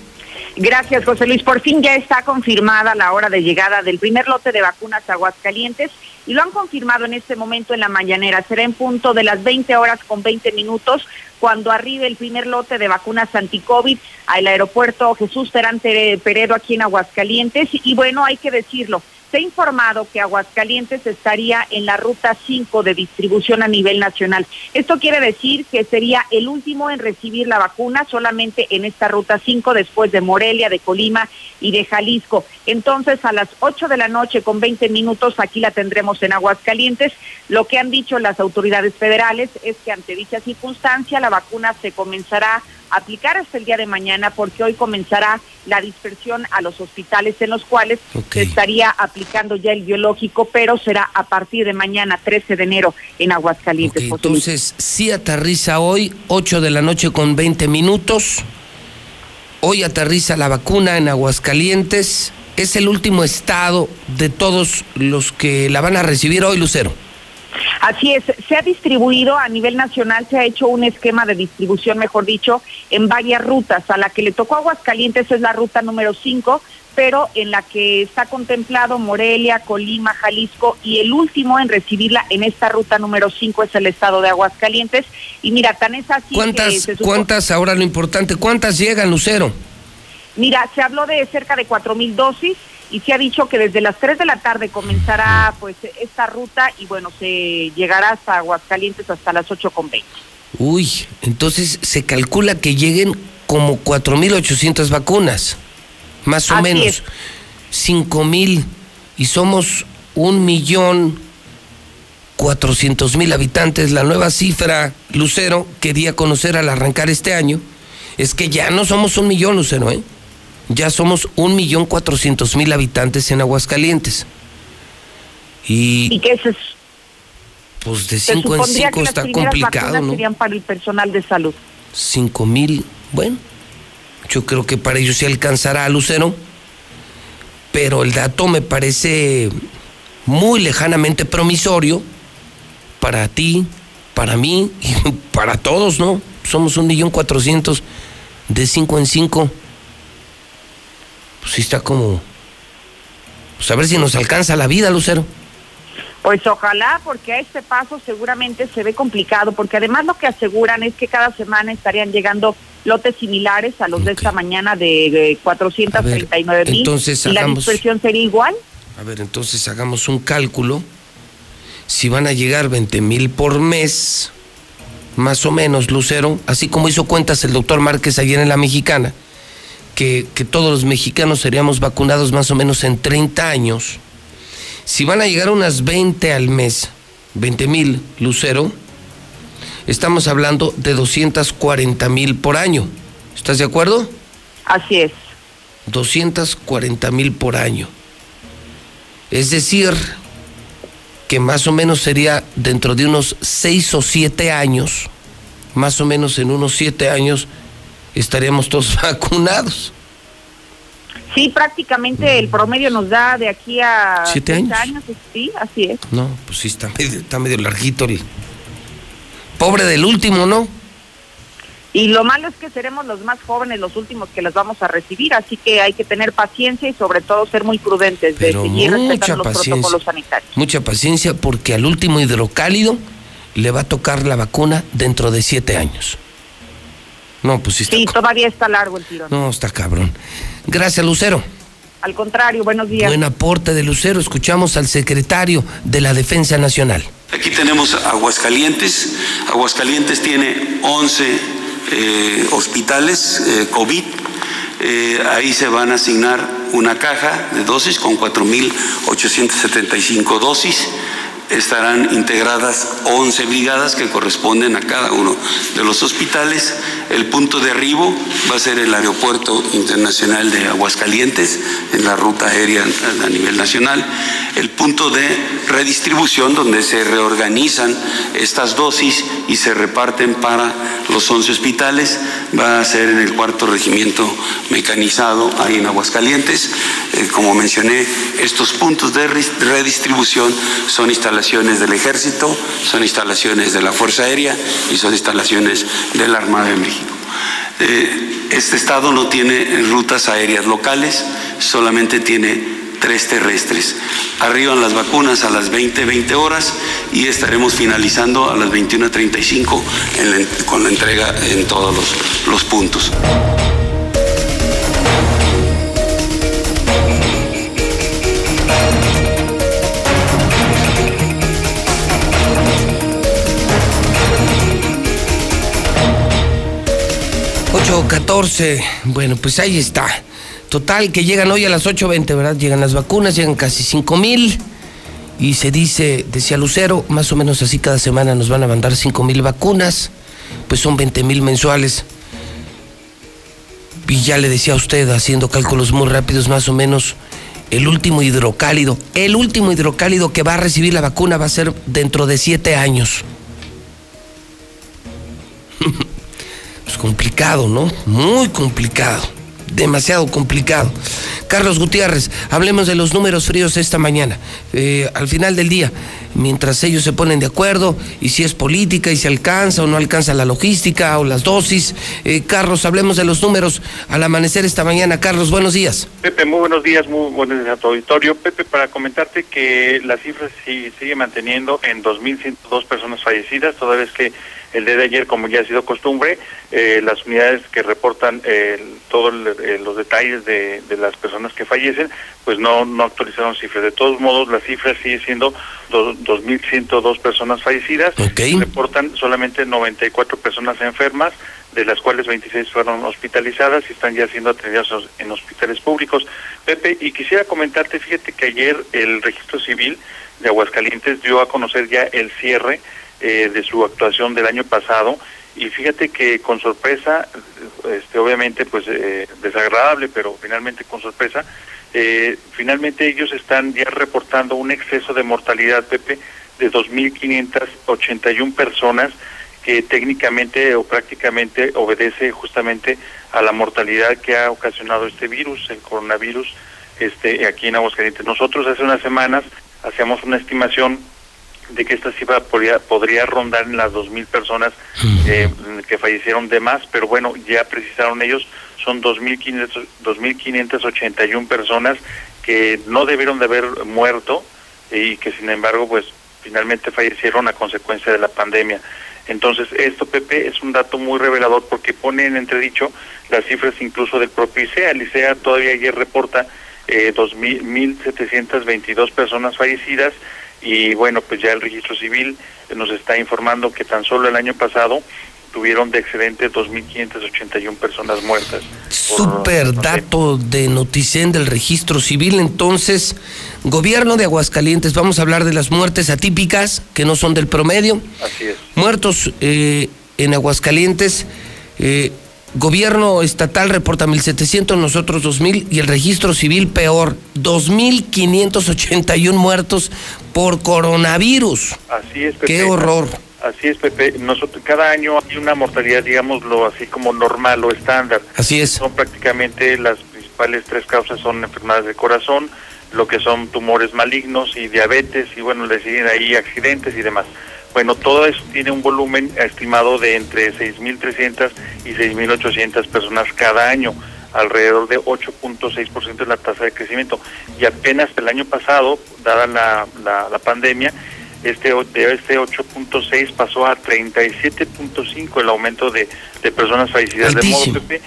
[SPEAKER 2] Gracias, José Luis. Por fin ya está confirmada la hora de llegada del primer lote de vacunas a Aguascalientes y lo han confirmado en este momento en la mañanera. Será en punto de las 20 horas con 20 minutos cuando arribe el primer lote de vacunas anti-COVID al aeropuerto Jesús Terán Peredo aquí en Aguascalientes. Y bueno, hay que decirlo, se ha informado que Aguascalientes estaría en la ruta 5 de distribución a nivel nacional. Esto quiere decir que sería el último en recibir la vacuna solamente en esta ruta 5 después de Morelia, de Colima y de Jalisco. Entonces, a las 8 de la noche con 20 minutos aquí la tendremos en Aguascalientes. Lo que han dicho las autoridades federales es que ante dicha circunstancia la vacuna se comenzará aplicar hasta el día de mañana porque hoy comenzará la dispersión a los hospitales en los cuales se estaría aplicando ya el biológico, pero será a partir de mañana, 13 de enero, en Aguascalientes.
[SPEAKER 1] entonces, sí aterriza hoy, 8 de la noche con 20 minutos. Hoy aterriza la vacuna en Aguascalientes. Es el último estado de todos los que la van a recibir hoy, Lucero.
[SPEAKER 2] Así es, se ha distribuido a nivel nacional, se ha hecho un esquema de distribución, mejor dicho, en varias rutas. A la que le tocó Aguascalientes es la ruta número 5, pero en la que está contemplado Morelia, Colima, Jalisco y el último en recibirla en esta ruta número 5 es el estado de Aguascalientes. Y mira, tan es así
[SPEAKER 1] ¿Cuántas, ¿Cuántas, ahora lo importante, cuántas llegan, Lucero?
[SPEAKER 2] Mira, se habló de cerca de cuatro mil dosis y se ha dicho que desde las 3 de la tarde comenzará pues esta ruta y bueno, se llegará hasta Aguascalientes hasta las 8 con 20.
[SPEAKER 1] Uy, entonces se calcula que lleguen como 4.800 vacunas, más o menos. Cinco mil y somos un millón cuatrocientos mil habitantes. La nueva cifra, Lucero, quería conocer al arrancar este año, es que ya no somos un millón, Lucero, ¿eh? Ya somos un millón cuatrocientos mil habitantes en Aguascalientes.
[SPEAKER 2] ¿Y, qué es eso?
[SPEAKER 1] Pues de cinco en cinco está complicado, ¿no?
[SPEAKER 2] serían para el personal de salud.
[SPEAKER 1] Cinco mil, bueno, yo creo que para ellos sí alcanzará a Lucero, pero el dato me parece muy lejanamente promisorio para ti, para mí y <laughs> para todos, ¿no? Somos un millón cuatrocientos de cinco en cinco pues sí está como, pues a ver si nos alcanza la vida, Lucero.
[SPEAKER 2] Pues ojalá, porque a este paso seguramente se ve complicado, porque además lo que aseguran es que cada semana estarían llegando lotes similares a los de esta mañana de 439 mil.
[SPEAKER 1] Entonces
[SPEAKER 2] ¿Y la dispersión sería igual?
[SPEAKER 1] A ver, entonces hagamos un cálculo. Si van a llegar 20 mil por mes, más o menos, Lucero, así como hizo cuentas el doctor Márquez ayer en La Mexicana, que, todos los mexicanos seríamos vacunados más o menos en 30 años, si van a llegar unas 20 al mes, 20 mil, Lucero, estamos hablando de 240 mil por año. ¿Estás de acuerdo?
[SPEAKER 2] Así es.
[SPEAKER 1] 240 mil por año. Es decir, que más o menos sería dentro de unos 6 o 7 años, más o menos en unos 7 años, estaríamos todos <laughs> vacunados.
[SPEAKER 2] Sí, prácticamente el promedio nos da de aquí a
[SPEAKER 1] siete años?
[SPEAKER 2] Sí, así es.
[SPEAKER 1] No, pues sí, está medio, está medio larguito el pobre del último, ¿no?
[SPEAKER 2] Y lo malo es que seremos los más jóvenes, los últimos que las vamos a recibir, así que hay que tener paciencia y sobre todo ser muy prudentes de seguir respetando los protocolos sanitarios.
[SPEAKER 1] Mucha paciencia porque al último hidrocálido le va a tocar la vacuna dentro de siete años. No, pues sí está.
[SPEAKER 2] Sí, todavía está largo el tirón.
[SPEAKER 1] No, está cabrón. Gracias, Lucero.
[SPEAKER 2] Al contrario, buenos días.
[SPEAKER 1] Buen aporte de Lucero. Escuchamos al secretario de la Defensa Nacional.
[SPEAKER 48] Aquí tenemos Aguascalientes. Aguascalientes tiene 11 eh, hospitales eh, COVID. Eh, ahí se van a asignar una caja de dosis con 4.875 dosis estarán integradas 11 brigadas que corresponden a cada uno de los hospitales. El punto de arribo va a ser el Aeropuerto Internacional de Aguascalientes, en la ruta aérea a nivel nacional. El punto de redistribución, donde se reorganizan estas dosis y se reparten para los 11 hospitales, va a ser en el cuarto regimiento mecanizado ahí en Aguascalientes. Eh, como mencioné, estos puntos de redistribución son instalaciones del Ejército, son instalaciones de la Fuerza Aérea y son instalaciones de la Armada de México. Eh, este estado no tiene rutas aéreas locales, solamente tiene tres terrestres. Arriban las vacunas a las 20, 20 horas y estaremos finalizando a las 21.35 con la entrega en todos los, los puntos.
[SPEAKER 1] 8.14. Bueno, pues ahí está. Total, que llegan hoy a las 8.20, ¿verdad? Llegan las vacunas, llegan casi 5 mil. Y se dice, decía Lucero, más o menos así cada semana nos van a mandar 5 mil vacunas. Pues son 20 mil mensuales. Y ya le decía a usted, haciendo cálculos muy rápidos, más o menos, el último hidrocálido, el último hidrocálido que va a recibir la vacuna va a ser dentro de 7 años. <laughs> complicado, ¿no? Muy complicado demasiado complicado. Carlos Gutiérrez, hablemos de los números fríos esta mañana. Eh, al final del día, mientras ellos se ponen de acuerdo y si es política y si alcanza o no alcanza la logística o las dosis. Eh, Carlos, hablemos de los números al amanecer esta mañana. Carlos, buenos días.
[SPEAKER 49] Pepe, muy buenos días, muy buenos días a tu auditorio. Pepe, para comentarte que la cifra sigue manteniendo en 2.102 personas fallecidas, toda vez que el día de ayer, como ya ha sido costumbre, eh, las unidades que reportan eh, todos eh, los detalles de, las personas que fallecen, pues no, no actualizaron cifras. De todos modos, la cifra sigue siendo 2.102 personas fallecidas. Reportan solamente 94 personas enfermas, de las cuales 26 fueron hospitalizadas y están ya siendo atendidas en hospitales públicos. Pepe, y quisiera comentarte, fíjate que ayer el registro civil de Aguascalientes dio a conocer ya el cierre eh, de su actuación del año pasado y fíjate que con sorpresa, este, obviamente pues eh, desagradable, pero finalmente con sorpresa, eh, finalmente ellos están ya reportando un exceso de mortalidad, Pepe, de 2.581 personas que técnicamente o prácticamente obedece justamente a la mortalidad que ha ocasionado este virus, el coronavirus, este aquí en Aguascalientes. Nosotros hace unas semanas hacíamos una estimación de que esta cifra podría, podría rondar en las 2.000 personas eh, que fallecieron de más, pero bueno, ya precisaron ellos, son 2.500, 2.581 personas que no debieron de haber muerto y que sin embargo pues finalmente fallecieron a consecuencia de la pandemia. Entonces, esto, Pepe, es un dato muy revelador porque pone en entredicho las cifras incluso del propio ICEA. El ICEA todavía ayer reporta eh, 2.722 personas fallecidas y bueno, pues ya el registro civil nos está informando que tan solo el año pasado tuvieron de excedente 2.581 personas muertas.
[SPEAKER 1] Super dato de Noticen del registro civil. Entonces, gobierno de Aguascalientes, vamos a hablar de las muertes atípicas, que no son del promedio.
[SPEAKER 49] Así es.
[SPEAKER 1] Muertos eh, en Aguascalientes, eh, Gobierno estatal reporta 1.700, nosotros 2.000 y el registro civil peor, 2.581 muertos por coronavirus.
[SPEAKER 49] Así es, Pepe.
[SPEAKER 1] Qué horror.
[SPEAKER 49] Así es, Pepe. Nosotros, cada año hay una mortalidad, digámoslo así como normal o estándar.
[SPEAKER 1] Así es.
[SPEAKER 49] Son prácticamente las principales tres causas son enfermedades de corazón, lo que son tumores malignos y diabetes y bueno, le siguen ahí accidentes y demás. Bueno, todo eso tiene un volumen estimado de entre 6.300 y 6.800 personas cada año, alrededor de 8.6% de la tasa de crecimiento. Y apenas el año pasado, dada la, la, pandemia, este de este 8.6 pasó a 37.5 el aumento de, de personas fallecidas de modo
[SPEAKER 1] Pepe,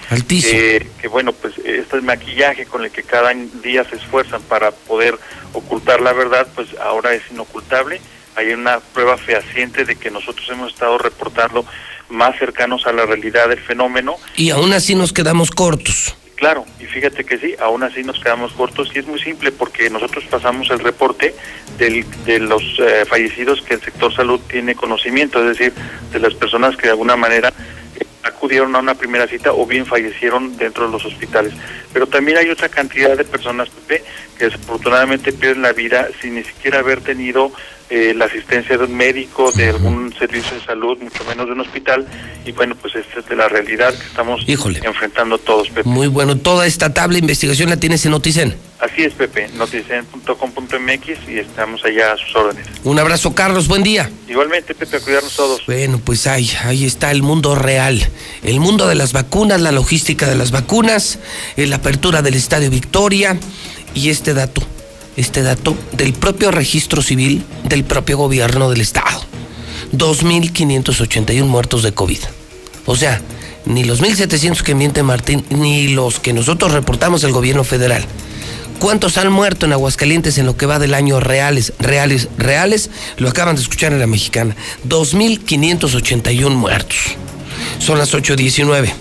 [SPEAKER 49] que bueno pues este maquillaje con el que cada día se esfuerzan para poder ocultar la verdad pues ahora es inocultable hay una prueba fehaciente de que nosotros hemos estado reportando más cercanos a la realidad del fenómeno.
[SPEAKER 1] Y aún así nos quedamos cortos.
[SPEAKER 49] Claro, y fíjate que sí, aún así nos quedamos cortos y es muy simple porque nosotros pasamos el reporte del, de los eh, fallecidos que el sector salud tiene conocimiento, es decir, de las personas que de alguna manera acudieron a una primera cita o bien fallecieron dentro de los hospitales. Pero también hay otra cantidad de personas, Pepe, que desafortunadamente pierden la vida sin ni siquiera haber tenido eh, la asistencia de un médico, de algún servicio de salud, mucho menos de un hospital. Y bueno, pues esta es de la realidad que estamos enfrentando todos, Pepe.
[SPEAKER 1] Muy bueno. Toda esta tabla de investigación la tienes en Noticen.
[SPEAKER 49] Así es, Pepe. Noticen.com.mx y estamos allá a sus órdenes.
[SPEAKER 1] Un abrazo, Carlos. Buen día.
[SPEAKER 49] Igualmente, Pepe, a cuidarnos todos.
[SPEAKER 1] Bueno, pues ahí, ahí está el mundo real. El mundo de las vacunas, la logística de las vacunas, eh, la apertura del Estadio Victoria y este dato este dato del propio registro civil del propio gobierno del estado. 2.581 muertos de COVID. O sea, ni los 1.700 que miente Martín, ni los que nosotros reportamos el gobierno federal. ¿Cuántos han muerto en Aguascalientes en lo que va del año reales, reales, reales? Lo acaban de escuchar en la mexicana. 2.581 muertos. Son las 8.19.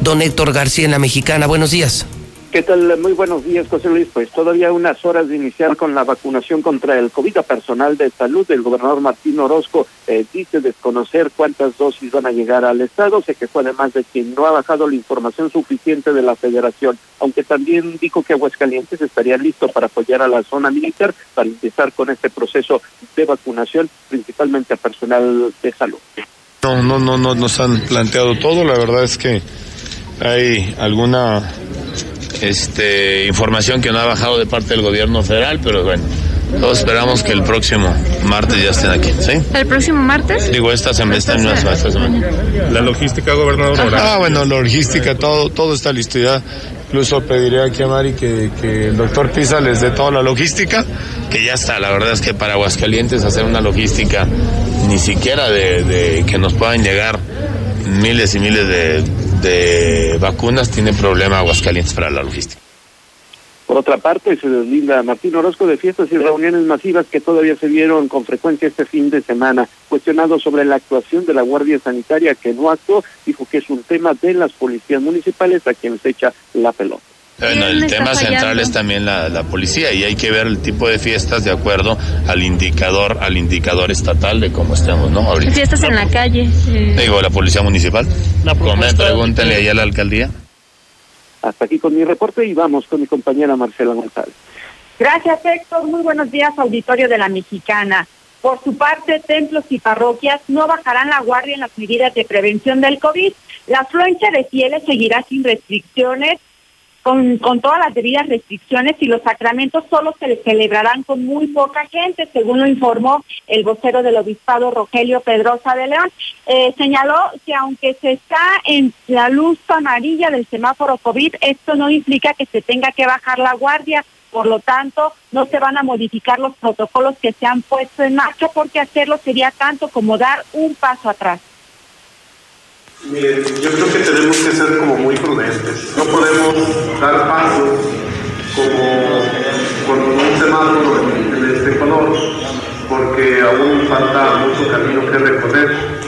[SPEAKER 1] Don Héctor García en la mexicana, buenos días.
[SPEAKER 50] ¿Qué tal? Muy buenos días, José Luis. Pues todavía unas horas de iniciar con la vacunación contra el COVID a personal de salud. El gobernador Martín Orozco eh, dice desconocer cuántas dosis van a llegar al Estado. Se quejó además de que no ha bajado la información suficiente de la federación, aunque también dijo que Aguascalientes estaría listo para apoyar a la zona militar para empezar con este proceso de vacunación, principalmente a personal de salud.
[SPEAKER 51] No, no, no, no nos han planteado todo. La verdad es que hay alguna este, información que no ha bajado de parte del gobierno federal, pero bueno, todos esperamos que el próximo martes ya estén aquí, ¿sí?
[SPEAKER 13] ¿El próximo martes?
[SPEAKER 51] Digo, esta semana, esta, esta semana.
[SPEAKER 52] La logística, gobernador.
[SPEAKER 51] Ah, bueno, la logística, todo, todo está listo ya. Incluso pediré aquí a Mari que, que el doctor Pisa les dé toda la logística, que ya está. La verdad es que para Aguascalientes hacer una logística ni siquiera de, de que nos puedan llegar miles y miles de de vacunas tiene problema Aguascalientes para la logística.
[SPEAKER 50] Por otra parte, se deslinda Martín Orozco de fiestas y reuniones masivas que todavía se vieron con frecuencia este fin de semana. Cuestionado sobre la actuación de la Guardia Sanitaria que no actuó, dijo que es un tema de las policías municipales a quienes echa la pelota.
[SPEAKER 51] Bueno, el tema central es también la, policía y hay que ver el tipo de fiestas de acuerdo al indicador, al indicador estatal de cómo estamos, ¿no?
[SPEAKER 13] Fiestas en la calle.
[SPEAKER 51] Digo, la policía municipal. La pregúntenle ahí a la alcaldía.
[SPEAKER 50] Hasta aquí con mi reporte y vamos con mi compañera Marcela González.
[SPEAKER 2] Gracias, Héctor. Muy buenos días, auditorio de la Mexicana. Por su parte, templos y parroquias no bajarán la guardia en las medidas de prevención del COVID. La afluencia de fieles seguirá sin restricciones con, con todas las debidas restricciones y los sacramentos solo se celebrarán con muy poca gente, según lo informó el vocero del obispado Rogelio Pedrosa de León. Eh, señaló que aunque se está en la luz amarilla del semáforo COVID, esto no implica que se tenga que bajar la guardia. Por lo tanto, no se van a modificar los protocolos que se han puesto en marcha porque hacerlo sería tanto como dar un paso atrás.
[SPEAKER 53] Miren, yo creo que tenemos que ser como muy prudentes. No podemos dar pasos como con un semáforo en, este color, porque aún falta mucho camino que recorrer.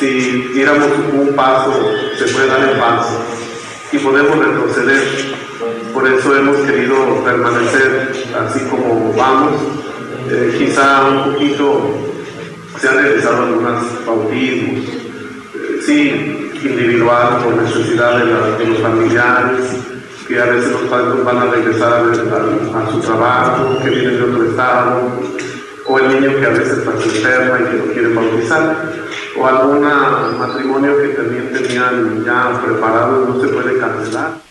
[SPEAKER 53] Si diéramos un paso, se puede dar el paso y podemos retroceder. Por eso hemos querido permanecer así como vamos. Eh, quizá un poquito se han realizado algunos bautismos, sí, individual, por necesidad de, los familiares, que a veces los padres van a regresar a, su trabajo, que vienen de otro estado, o el niño que a veces está enferma y que lo quiere bautizar, o algún matrimonio que también tenían ya preparado no se puede cancelar.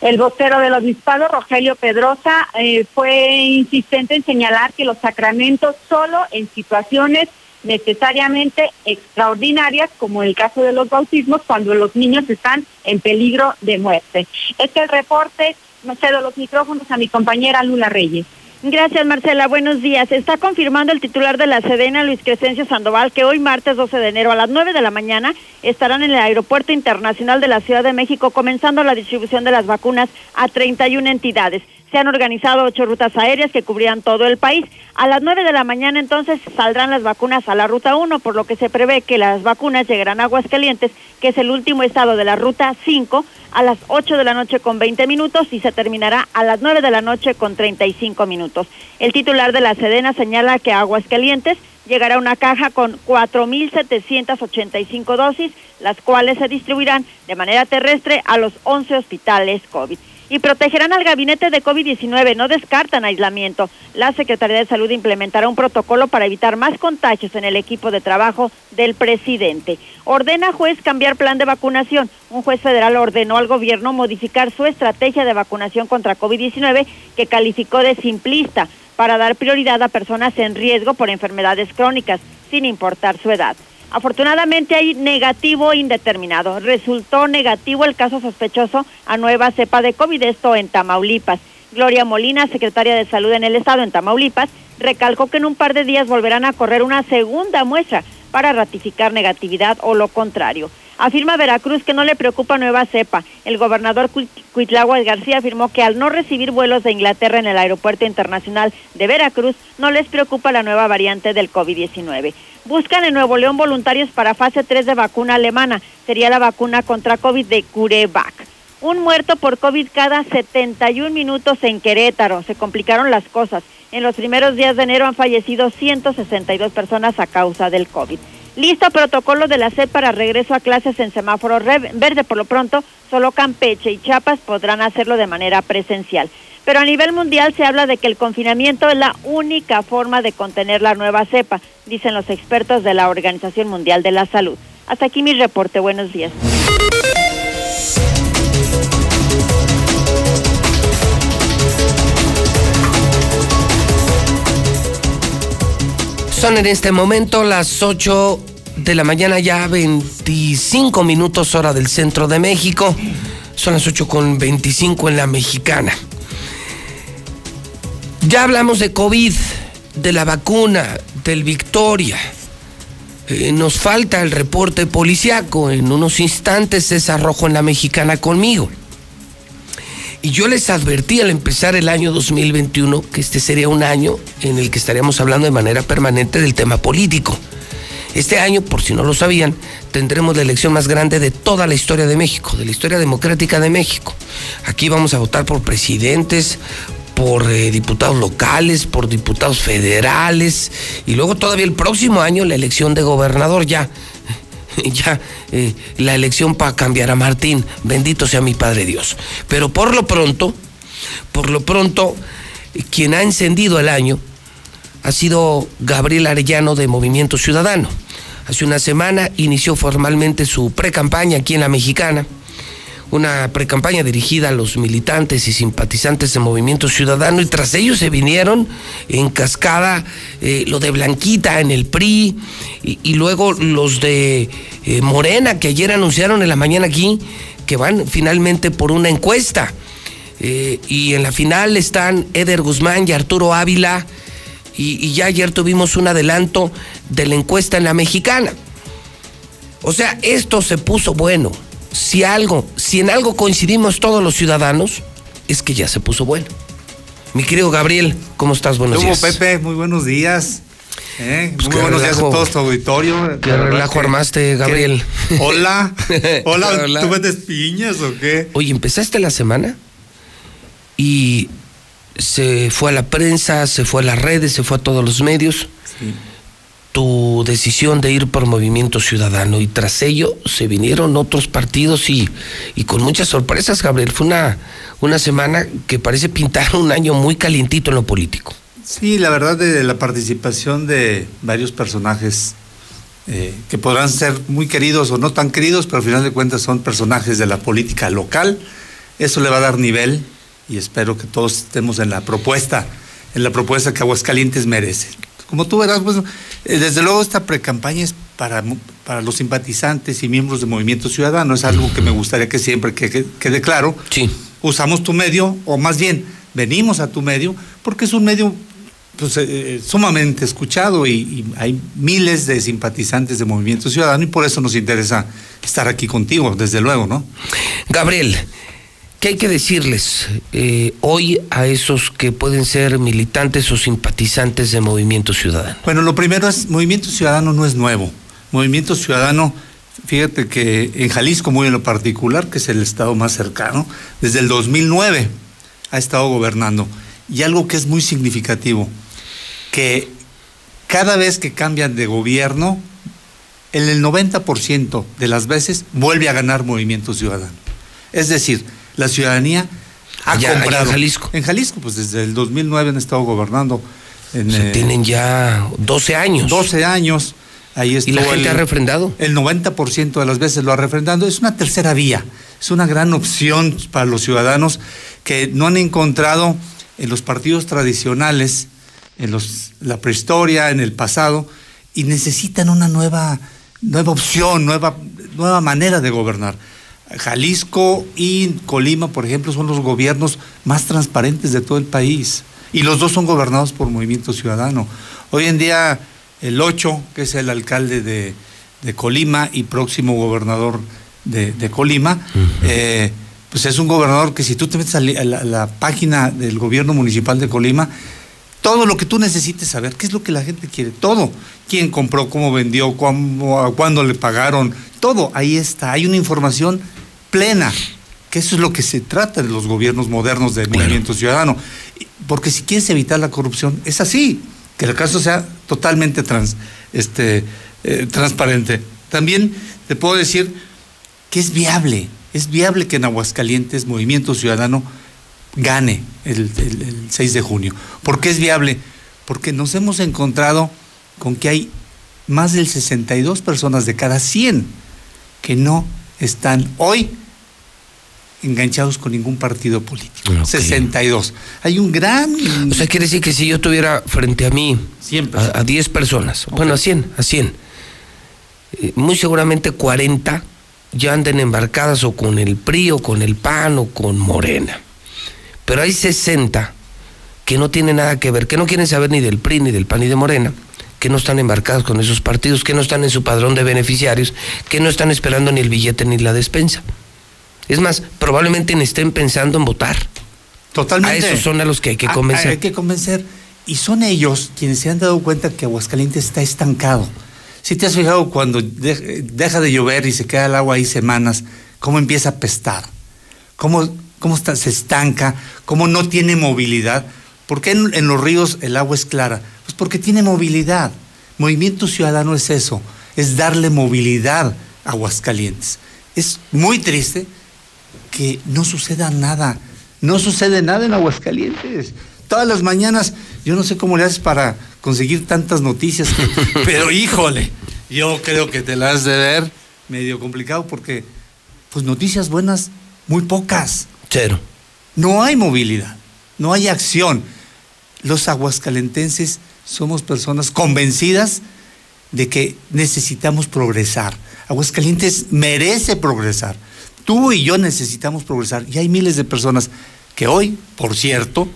[SPEAKER 2] El vocero del obispado, Rogelio Pedrosa, eh, fue insistente en señalar que los sacramentos solo en situaciones necesariamente extraordinarias, como el caso de los bautismos, cuando los niños están en peligro de muerte. Este es el reporte. Me cedo los micrófonos a mi compañera Lula Reyes.
[SPEAKER 13] Gracias, Marcela. Buenos días. Está confirmando el titular de la Sedena, Luis Crescencio Sandoval, que hoy, martes 12 de enero, a las 9 de la mañana, estarán en el Aeropuerto Internacional de la Ciudad de México comenzando la distribución de las vacunas a 31 entidades. Se han organizado ocho rutas aéreas que cubrirán todo el país. A las nueve de la mañana entonces saldrán las vacunas a la ruta 1, por lo que se prevé que las vacunas llegarán a Aguascalientes, que es el último estado de la ruta 5, a las 8 de la noche con 20 minutos y se terminará a las 9 de la noche con 35 minutos. El titular de la Sedena señala que Aguascalientes llegará una caja con 4.785 dosis, las cuales se distribuirán de manera terrestre a los 11 hospitales COVID y protegerán al gabinete de COVID-19. No descartan aislamiento. La Secretaría de Salud implementará un protocolo para evitar más contagios en el equipo de trabajo del presidente. Ordena juez cambiar plan de vacunación. Un juez federal ordenó al gobierno modificar su estrategia de vacunación contra COVID-19 que calificó de simplista para dar prioridad a personas en riesgo por enfermedades crónicas, sin importar su edad. Afortunadamente hay negativo indeterminado. Resultó negativo el caso sospechoso a nueva cepa de COVID, esto en Tamaulipas. Gloria Molina, secretaria de Salud en el Estado en Tamaulipas, recalcó que en un par de días volverán a correr una segunda muestra para ratificar negatividad o lo contrario. Afirma Veracruz que no le preocupa nueva cepa. El gobernador Cuitláhuac García afirmó que al no recibir vuelos de Inglaterra en el aeropuerto internacional de Veracruz, no les preocupa la nueva variante del COVID-19. Buscan en Nuevo León voluntarios para fase 3 de vacuna alemana. Sería la vacuna contra COVID de CureVac. Un muerto por COVID cada 71 minutos en Querétaro. Se complicaron las cosas. En los primeros días de enero han fallecido 162 personas a causa del COVID. Listo protocolo de la SED para regreso a clases en semáforo verde. Por lo pronto, solo Campeche y Chiapas podrán hacerlo de manera presencial. Pero a nivel mundial se habla de que el confinamiento es la única forma de contener la nueva cepa, dicen los expertos de la Organización Mundial de la Salud. Hasta aquí mi reporte. Buenos días.
[SPEAKER 1] Son en este momento las 8 de la mañana, ya 25 minutos hora del centro de México. Son las 8 con 25 en la mexicana. Ya hablamos de COVID, de la vacuna, del Victoria. Eh, nos falta el reporte policiaco. En unos instantes César Rojo en la mexicana conmigo. Y yo les advertí al empezar el año 2021 que este sería un año en el que estaríamos hablando de manera permanente del tema político. Este año, por si no lo sabían, tendremos la elección más grande de toda la historia de México, de la historia democrática de México. Aquí vamos a votar por presidentes, por eh, diputados locales, por diputados federales y luego todavía el próximo año la elección de gobernador ya <laughs> ya eh, la elección para cambiar a Martín. Bendito sea mi Padre Dios. Pero por lo pronto, por lo pronto, quien ha encendido el año ha sido Gabriel Arellano de Movimiento Ciudadano. Hace una semana inició formalmente su pre-campaña aquí en la Mexicana una precampaña dirigida a los militantes y simpatizantes de Movimiento Ciudadano y tras ellos se vinieron en cascada eh, lo de Blanquita en el PRI y, luego los de eh, Morena que ayer anunciaron en la mañana aquí que van finalmente por una encuesta eh, y en la final están Eder Guzmán y Arturo Ávila y, y ya ayer tuvimos un adelanto de la encuesta en la mexicana. O sea, esto se puso bueno si algo, si en algo coincidimos todos los ciudadanos, es que ya se puso bueno. Mi querido Gabriel, ¿cómo estás? Buenos días.
[SPEAKER 54] Pepe? Muy buenos días. ¿Eh? Pues muy buenos días a todo tu auditorio.
[SPEAKER 1] ¿Qué relajo armaste, Gabriel? <laughs>
[SPEAKER 54] Hola. Hola, ¿tú vendes piñas o qué?
[SPEAKER 1] Oye, empezaste la semana y se fue a la prensa, se fue a las redes, se fue a todos los medios. Sí tu decisión de ir por Movimiento Ciudadano y tras ello se vinieron otros partidos y, y con muchas sorpresas, Gabriel. Fue una, una semana que parece pintar un año muy calientito en lo político.
[SPEAKER 54] Sí, la verdad de la participación de varios personajes eh, que podrán ser muy queridos o no tan queridos, pero al final de cuentas son personajes de la política local. Eso le va a dar nivel y espero que todos estemos en la propuesta, en la propuesta que Aguascalientes merece como tú verás, pues, eh, desde luego esta precampaña es para, para los simpatizantes y miembros del Movimiento Ciudadano, es algo que me gustaría que siempre quede claro.
[SPEAKER 1] Sí.
[SPEAKER 54] Usamos tu medio, o más bien, venimos a tu medio, porque es un medio pues, eh, eh, sumamente escuchado y, y, hay miles de simpatizantes del Movimiento Ciudadano y por eso nos interesa estar aquí contigo, desde luego, ¿no?
[SPEAKER 1] Gabriel, ¿Qué hay que decirles eh, hoy a esos que pueden ser militantes o simpatizantes de Movimiento Ciudadano?
[SPEAKER 54] Bueno, lo primero es, Movimiento Ciudadano no es nuevo. Movimiento Ciudadano, fíjate que en Jalisco, muy en lo particular, que es el estado más cercano, desde el 2009 ha estado gobernando. Y algo que es muy significativo, que cada vez que cambian de gobierno, en el 90% de las veces vuelve a ganar Movimiento Ciudadano. Es decir, la ciudadanía ha
[SPEAKER 1] Allá- allá en
[SPEAKER 54] comprado.
[SPEAKER 1] Jalisco.
[SPEAKER 54] En Jalisco, pues desde el 2009 han estado gobernando. En,
[SPEAKER 1] O sea,
[SPEAKER 54] eh,
[SPEAKER 1] tienen ya 12 años.
[SPEAKER 54] 12 años. Ahí
[SPEAKER 1] ¿Y la gente
[SPEAKER 54] el-
[SPEAKER 1] ha refrendado?
[SPEAKER 54] El 90% de las veces lo ha refrendado. Es una tercera vía. Es una gran opción para los ciudadanos que no han encontrado en los partidos tradicionales, en los, la prehistoria, en el pasado, y necesitan una nueva, nueva opción, nueva, nueva manera de gobernar. Jalisco y Colima, por ejemplo, son los gobiernos más transparentes de todo el país. Y los dos son gobernados por Movimiento Ciudadano. Hoy en día, el 8, que es el alcalde de, de Colima y próximo gobernador de, de Colima, eh, pues es un gobernador que si tú te metes la, a la página del gobierno municipal de Colima, todo lo que tú necesites saber, qué es lo que la gente quiere, todo, quién compró, cómo vendió, cómo, cuándo le pagaron, todo, ahí está, hay una información plena, que eso es lo que se trata de los gobiernos modernos de Movimiento Ciudadano, porque si quieres evitar la corrupción, es así, que el caso sea totalmente trans, este, eh, transparente. También te puedo decir que es viable, es viable que en Aguascalientes Movimiento Ciudadano gane el, el- el 6 de junio. ¿Por qué es viable? Porque nos hemos encontrado con que hay más del 62 personas de cada 100 que no están hoy enganchados con ningún partido político. 62. Hay un gran...
[SPEAKER 1] O sea, quiere decir que si yo tuviera frente a mí a, a 10 personas, bueno, a 100, a 100, eh, muy seguramente 40 ya anden embarcadas o con el PRI o con el PAN o con Morena. Pero hay 60 que no tienen nada que ver, que no quieren saber ni del PRI, ni del PAN, ni de Morena, que no están embarcados con esos partidos, que no están en su padrón de beneficiarios, que no están esperando ni el billete ni la despensa. Es más, probablemente ni estén pensando en votar.
[SPEAKER 54] Totalmente.
[SPEAKER 1] A esos son a los que hay que convencer.
[SPEAKER 54] Hay que convencer. Y son ellos quienes se han dado cuenta que Aguascalientes está estancado. Si te has fijado cuando de- deja de llover y se queda el agua ahí semanas, cómo empieza a pestar, cómo, cómo está- se estanca, cómo no tiene movilidad. ¿Por qué en, en los ríos el agua es clara? Pues porque tiene movilidad. Movimiento Ciudadano es eso, es darle movilidad a Aguascalientes. Es muy triste que no suceda nada. No sucede nada en Aguascalientes. Todas las mañanas, yo no sé cómo le haces para conseguir tantas noticias, <laughs> pero híjole, yo creo que te las has de ver medio complicado porque, pues noticias buenas, muy pocas.
[SPEAKER 1] Cero.
[SPEAKER 54] No hay movilidad, no hay acción. Los aguascalentenses somos personas convencidas de que necesitamos progresar. Aguascalientes merece progresar. Tú y yo necesitamos progresar. Y hay miles de personas que hoy, por cierto,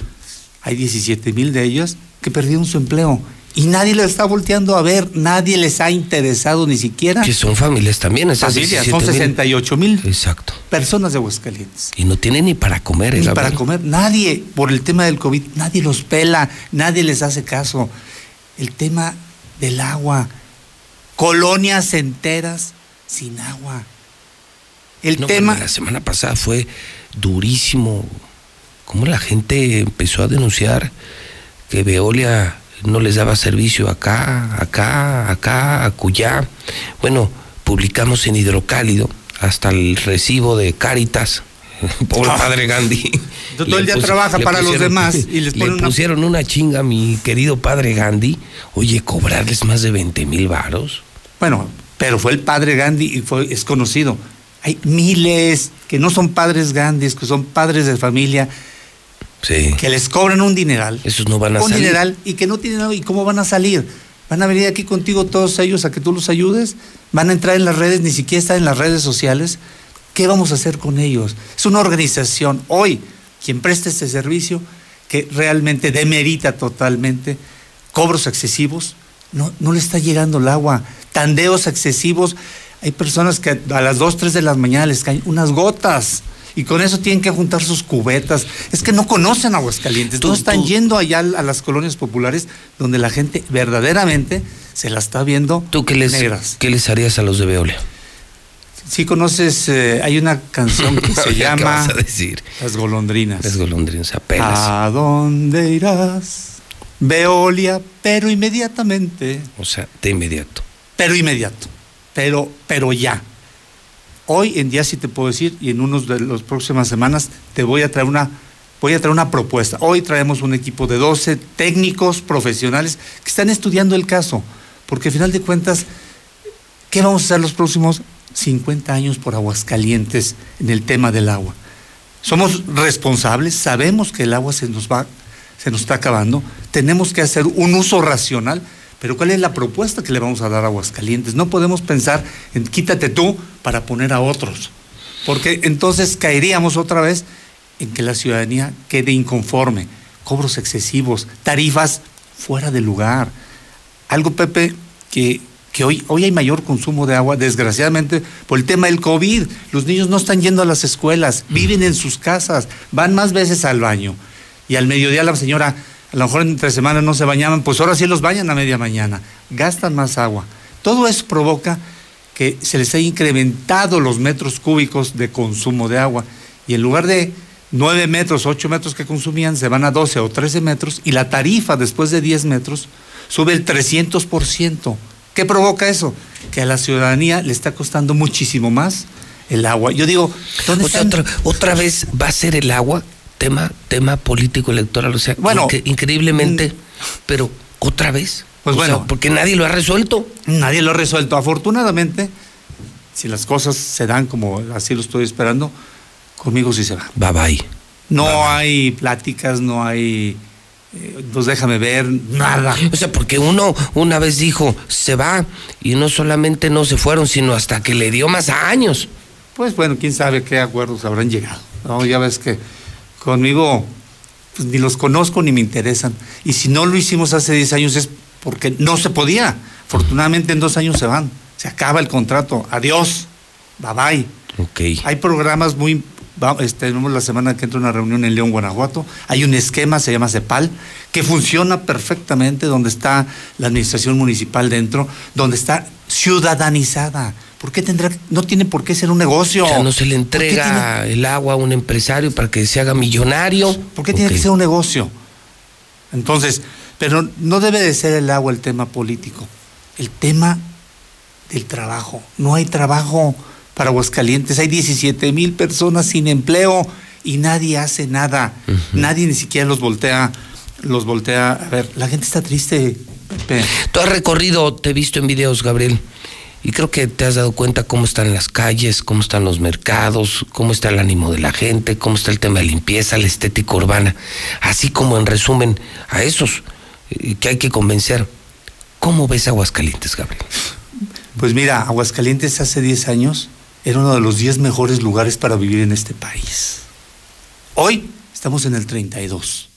[SPEAKER 54] hay 17 mil de ellas que perdieron su empleo. Y nadie les está volteando a ver, nadie les ha interesado ni siquiera.
[SPEAKER 1] Que son familias también, esas
[SPEAKER 54] Familias,
[SPEAKER 1] 17,000.
[SPEAKER 54] son 68 mil
[SPEAKER 1] Exacto.
[SPEAKER 54] personas de Aguascalientes.
[SPEAKER 1] Y no tienen ni para comer.
[SPEAKER 54] Ni para
[SPEAKER 1] verdad.
[SPEAKER 54] comer. Nadie, por el tema del COVID, nadie los pela, nadie les hace caso. El tema del agua. Colonias enteras sin agua. El
[SPEAKER 1] No,
[SPEAKER 54] tema.
[SPEAKER 1] bueno, La semana pasada fue durísimo. Cómo la gente empezó a denunciar que Veolia no les daba servicio acá, acá, acá, acullá. Bueno, publicamos en Hidrocálido hasta el recibo de Cáritas. <laughs> Pobre
[SPEAKER 54] Ah.
[SPEAKER 1] padre Gandhi.
[SPEAKER 54] Todo el día trabaja para los demás y les <laughs>
[SPEAKER 1] le
[SPEAKER 54] una-
[SPEAKER 1] pusieron una chinga a mi querido padre Gandhi. Oye, cobrarles más de 20 mil varos.
[SPEAKER 54] Bueno, pero fue el padre Gandhi y fue, es conocido. Hay miles que no son padres Gandhis, que son padres de familia,
[SPEAKER 1] Sí.
[SPEAKER 54] que les cobran un dineral.
[SPEAKER 1] Esos no van a
[SPEAKER 54] un
[SPEAKER 1] salir.
[SPEAKER 54] dineral y que no tienen nada. ¿Y cómo van a salir? ¿Van a venir aquí contigo todos ellos a que tú los ayudes? ¿Van a entrar en las redes? Ni siquiera están en las redes sociales. ¿Qué vamos a hacer con ellos? Es una organización hoy, quien presta este servicio, que realmente demerita totalmente cobros excesivos. No, no le está llegando el agua. Tandeos excesivos. Hay personas que a las 2, 3 de la mañana les caen unas gotas. Y con eso tienen que juntar sus cubetas. Es que no conocen Aguascalientes. No están yendo allá a las colonias populares donde la gente verdaderamente se la está viendo
[SPEAKER 1] ¿Tú qué les,
[SPEAKER 54] negras.
[SPEAKER 1] ¿qué les harías a los de Veolia?
[SPEAKER 54] Sí conoces, eh, hay una canción que <laughs> se
[SPEAKER 1] ¿Qué
[SPEAKER 54] llama
[SPEAKER 1] vas a decir?
[SPEAKER 54] Las golondrinas.
[SPEAKER 1] Las golondrinas, apenas.
[SPEAKER 54] ¿A dónde irás? Veolia, pero inmediatamente.
[SPEAKER 1] O sea, de inmediato.
[SPEAKER 54] Pero inmediato. Pero, pero ya. Hoy en día sí te puedo decir, y en unos de las próximas semanas te voy a traer una, voy a traer una propuesta. Hoy traemos un equipo de 12 técnicos profesionales que están estudiando el caso, porque al final de cuentas, ¿qué vamos a hacer los próximos 50 años por Aguascalientes en el tema del agua? Somos responsables, sabemos que el agua se nos va, se nos está acabando, tenemos que hacer un uso racional, pero ¿cuál es la propuesta que le vamos a dar a Aguascalientes? No podemos pensar en quítate tú para poner a otros, porque entonces caeríamos otra vez en que la ciudadanía quede inconforme, cobros excesivos, tarifas fuera de lugar. Algo, Pepe, que, que hoy, hoy hay mayor consumo de agua, desgraciadamente, por el tema del COVID. Los niños no están yendo a las escuelas, viven en sus casas, van más veces al baño. Y al mediodía la señora, a lo mejor entre semanas no se bañaban, pues ahora sí los bañan a media mañana, gastan más agua. Todo eso provoca que se les haya incrementado los metros cúbicos de consumo de agua. Y en lugar de 9 metros, 8 metros que consumían, se van a 12 o 13 metros y la tarifa después de 10 metros sube el 300%. ¿Qué provoca eso? Que a la ciudadanía le está costando muchísimo más el agua. Yo digo, ¿dónde
[SPEAKER 1] O sea,
[SPEAKER 54] están?
[SPEAKER 1] otra, otra vez va a ser el agua tema, tema político electoral. O sea,
[SPEAKER 54] Bueno,
[SPEAKER 1] incre- increíblemente, pero otra vez.
[SPEAKER 54] Pues
[SPEAKER 1] O sea,
[SPEAKER 54] bueno.
[SPEAKER 1] porque nadie lo ha resuelto.
[SPEAKER 54] Nadie lo ha resuelto. Afortunadamente, si las cosas se dan como así lo estoy esperando, conmigo sí se va.
[SPEAKER 1] Bye bye.
[SPEAKER 54] No hay pláticas, no hay. eh, pues déjame ver, nada.
[SPEAKER 1] O sea, porque uno una vez dijo, se va, y no solamente no se fueron, sino hasta que le dio más años.
[SPEAKER 54] Pues bueno, quién sabe qué acuerdos habrán llegado. ¿no? Ya ves que conmigo pues, ni los conozco ni me interesan. Y si no lo hicimos hace 10 años es porque no se podía. Afortunadamente en dos años se van. Se acaba el contrato. Adiós. Bye bye.
[SPEAKER 1] Ok.
[SPEAKER 54] Hay programas muy. este, tenemos la semana que entra una reunión en León, Guanajuato. Hay un esquema, se llama CEPAL, que funciona perfectamente, donde está la administración municipal dentro, donde está ciudadanizada. ¿Por qué tendrá, no tiene por qué ser un negocio?
[SPEAKER 1] O sea, no se le
[SPEAKER 54] ¿Por qué tiene-
[SPEAKER 1] entrega el agua a un empresario para que se haga millonario.
[SPEAKER 54] ¿Por qué tiene que ser un negocio? Entonces, pero no debe de ser el agua el tema político, el tema del trabajo. No hay trabajo para Aguascalientes, hay 17 mil personas sin empleo y nadie hace nada. Nadie ni siquiera los voltea, los voltea. A ver, la gente está triste. Pepe.
[SPEAKER 1] Tú has recorrido, te he visto en videos, Gabriel, y creo que te has dado cuenta cómo están las calles, cómo están los mercados, cómo está el ánimo de la gente, cómo está el tema de limpieza, la estética urbana, así como en resumen a esos eh, que hay que convencer. ¿Cómo ves Aguascalientes, Gabriel?
[SPEAKER 54] Pues mira, Aguascalientes hace 10 años era uno de los 10 mejores lugares para vivir en este país. Hoy estamos en el 32.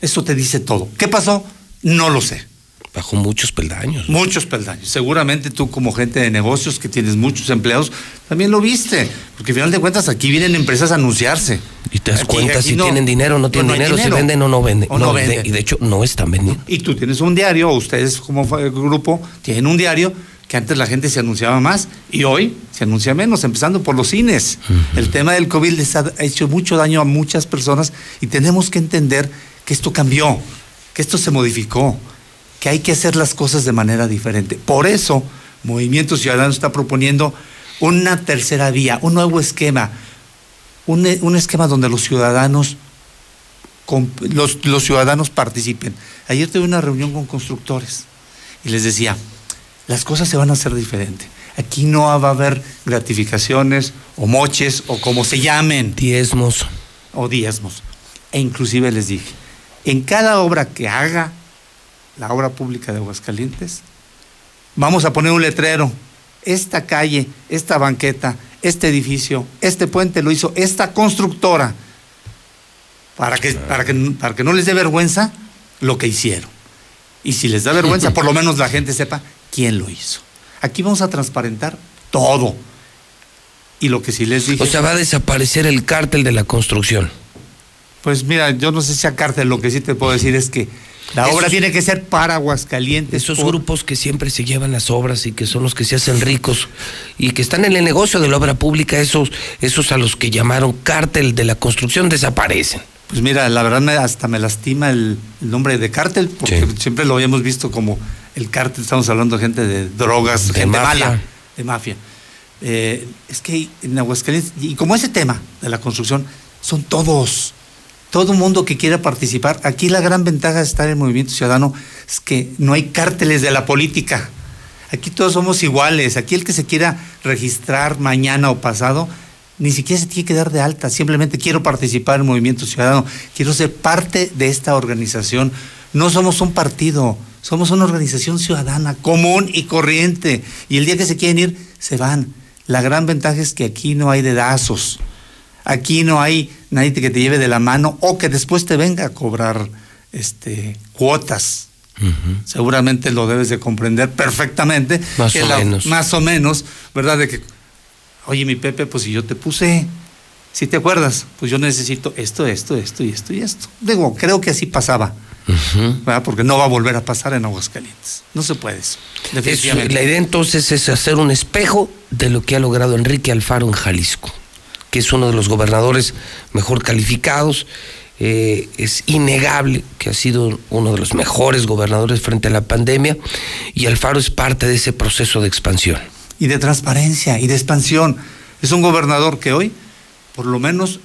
[SPEAKER 54] Eso te dice todo. ¿Qué pasó? No lo sé.
[SPEAKER 1] Bajo muchos peldaños.
[SPEAKER 54] Muchos peldaños. Seguramente tú como gente de negocios que tienes muchos empleados, también lo viste. Porque al final de cuentas aquí vienen empresas a anunciarse.
[SPEAKER 1] Y te das
[SPEAKER 54] Aquí-
[SPEAKER 1] cuenta
[SPEAKER 54] aquí
[SPEAKER 1] si
[SPEAKER 54] no-
[SPEAKER 1] tienen dinero o no tienen
[SPEAKER 54] hay
[SPEAKER 1] dinero, si venden o no venden.
[SPEAKER 54] O no
[SPEAKER 1] No, de-
[SPEAKER 54] venden.
[SPEAKER 1] y de hecho no están vendiendo.
[SPEAKER 54] Y tú tienes un diario, o ustedes como grupo tienen un diario que antes la gente se anunciaba más y hoy se anuncia menos, empezando por los cines. El tema del COVID les ha hecho mucho daño a muchas personas y tenemos que entender que esto cambió, que esto se modificó, que hay que hacer las cosas de manera diferente. Por eso, Movimiento Ciudadano está proponiendo una tercera vía, un nuevo esquema, un, un esquema donde los ciudadanos los, los ciudadanos participen. Ayer tuve una reunión con constructores y les decía, las cosas se van a hacer diferente. Aquí no va a haber gratificaciones o moches o como se llamen.
[SPEAKER 1] Diezmos.
[SPEAKER 54] O diezmos. E inclusive les dije, en cada obra que haga la obra pública de Aguascalientes, vamos a poner un letrero. Esta calle, esta banqueta, este edificio, este puente lo hizo esta constructora para que, para que, para que no les dé vergüenza lo que hicieron. Y si les da vergüenza, por lo menos la gente sepa quién lo hizo. Aquí vamos a transparentar todo. Y lo que sí les dije.
[SPEAKER 1] O sea, va a desaparecer el cártel de la construcción.
[SPEAKER 54] Pues mira, yo no sé si a cártel, lo que sí te puedo decir es que la
[SPEAKER 1] Esos-
[SPEAKER 54] obra tiene que ser para Aguascalientes.
[SPEAKER 1] Esos
[SPEAKER 54] por-
[SPEAKER 1] grupos que siempre se llevan las obras y que son los que se hacen ricos y que están en el negocio de la obra pública, esos, esos a los que llamaron cártel de la construcción desaparecen.
[SPEAKER 54] Pues mira, la verdad me, hasta me lastima el, el nombre de cártel, porque siempre lo habíamos visto como el cártel, estamos hablando de gente de drogas,
[SPEAKER 1] De
[SPEAKER 54] gente
[SPEAKER 1] mafia.
[SPEAKER 54] mala, de mafia. Eh, es que en Aguascalientes, y como ese tema de la construcción, son todos, todo mundo que quiera participar. Aquí la gran ventaja de estar en Movimiento Ciudadano es que no hay cárteles de la política. Aquí todos somos iguales. Aquí el que se quiera registrar mañana o pasado, ni siquiera se tiene que dar de alta. Simplemente quiero participar en Movimiento Ciudadano. Quiero ser parte de esta organización. No somos un partido, somos una organización ciudadana, común y corriente. Y el día que se quieren ir, se van. La gran ventaja es que aquí no hay dedazos. Aquí no hay nadie que te lleve de la mano o que después te venga a cobrar este, cuotas. Seguramente lo debes de comprender perfectamente.
[SPEAKER 1] Más
[SPEAKER 54] que
[SPEAKER 1] o menos.
[SPEAKER 54] Más o menos, ¿verdad? De que, oye, mi Pepe, pues si yo te puse, si te acuerdas, pues yo necesito esto, esto, esto y esto y esto. Digo, creo que así pasaba, ¿verdad? Porque no va a volver a pasar en Aguascalientes. No se puede eso.
[SPEAKER 1] Es-
[SPEAKER 54] Definitivamente.
[SPEAKER 1] la idea entonces es hacer un espejo de lo que ha logrado Enrique Alfaro en Jalisco, que es uno de los gobernadores mejor calificados. Eh, es innegable que ha sido uno de los mejores gobernadores frente a la pandemia y Alfaro es parte de ese proceso de expansión.
[SPEAKER 54] y de transparencia y de expansión. Es un gobernador que hoy, por lo menos,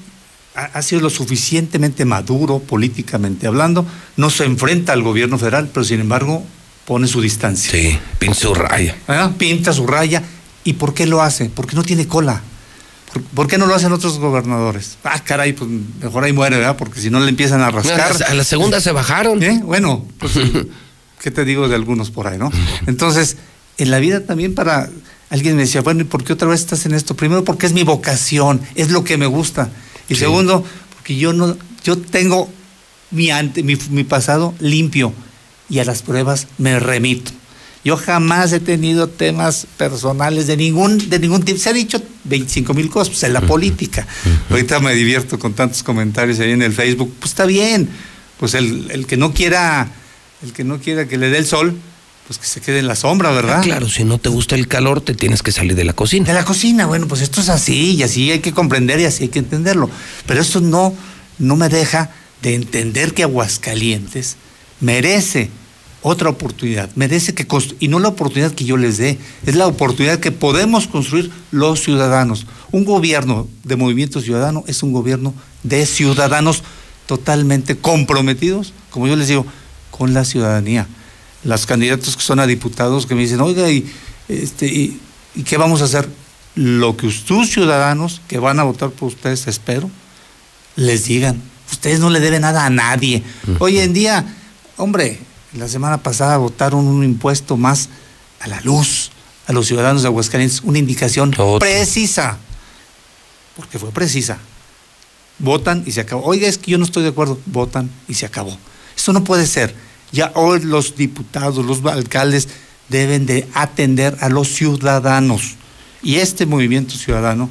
[SPEAKER 54] ha, ha sido lo suficientemente maduro políticamente hablando, no se enfrenta al gobierno federal, pero sin embargo pone su distancia.
[SPEAKER 1] Sí, pinta su raya.
[SPEAKER 54] ¿Ah? Pinta su raya. ¿Y por qué lo hace? Porque no tiene cola. ¿Por, qué no lo hacen otros gobernadores? Ah, caray, pues mejor ahí muere, ¿verdad? Porque si no le empiezan a
[SPEAKER 1] A
[SPEAKER 54] rascar.
[SPEAKER 1] la, a la segunda se bajaron.
[SPEAKER 54] ¿Eh? Bueno, pues, <laughs> ¿qué te digo de algunos por ahí, no? Entonces, en la vida también para... Alguien me decía, bueno, ¿y por qué otra vez estás en esto? Primero, porque es mi vocación, es lo que me gusta. Y segundo, porque yo no, yo tengo mi, ante, mi, mi pasado limpio y a las pruebas me remito. Yo jamás he tenido temas personales de ningún, de ningún tipo. Se ha dicho 25 mil cosas, pues en la política. Ahorita me divierto con tantos comentarios ahí en el Facebook. Pues está bien. Pues el, el que no quiera, el que no quiera que le dé el sol, pues que se quede en la sombra, ¿verdad?
[SPEAKER 1] Ah, claro, si no te gusta el calor, te tienes que salir de la cocina.
[SPEAKER 54] De la cocina, bueno, pues esto es así y así hay que comprender y así hay que entenderlo. Pero esto no, no me deja de entender que Aguascalientes merece otra oportunidad, merece que y no la oportunidad que yo les dé, es la oportunidad que podemos construir los ciudadanos. Un gobierno de movimiento ciudadano es un gobierno de ciudadanos totalmente comprometidos, como yo les digo, con la ciudadanía. Las candidatos que son a diputados que me dicen, oiga, ¿y, este, y, ¿y qué vamos a hacer? Lo que tus ciudadanos que van a votar por ustedes, espero, les digan. Ustedes no le deben nada a nadie. Hoy en día, hombre, la semana pasada votaron un impuesto más a la luz, a los ciudadanos de Aguascalientes, una indicación precisa, porque fue precisa. Votan y se acabó. Oiga, es que yo no estoy de acuerdo. Votan y se acabó. Esto no puede ser. Ya hoy los diputados, los alcaldes deben de atender a los ciudadanos. Y este movimiento ciudadano,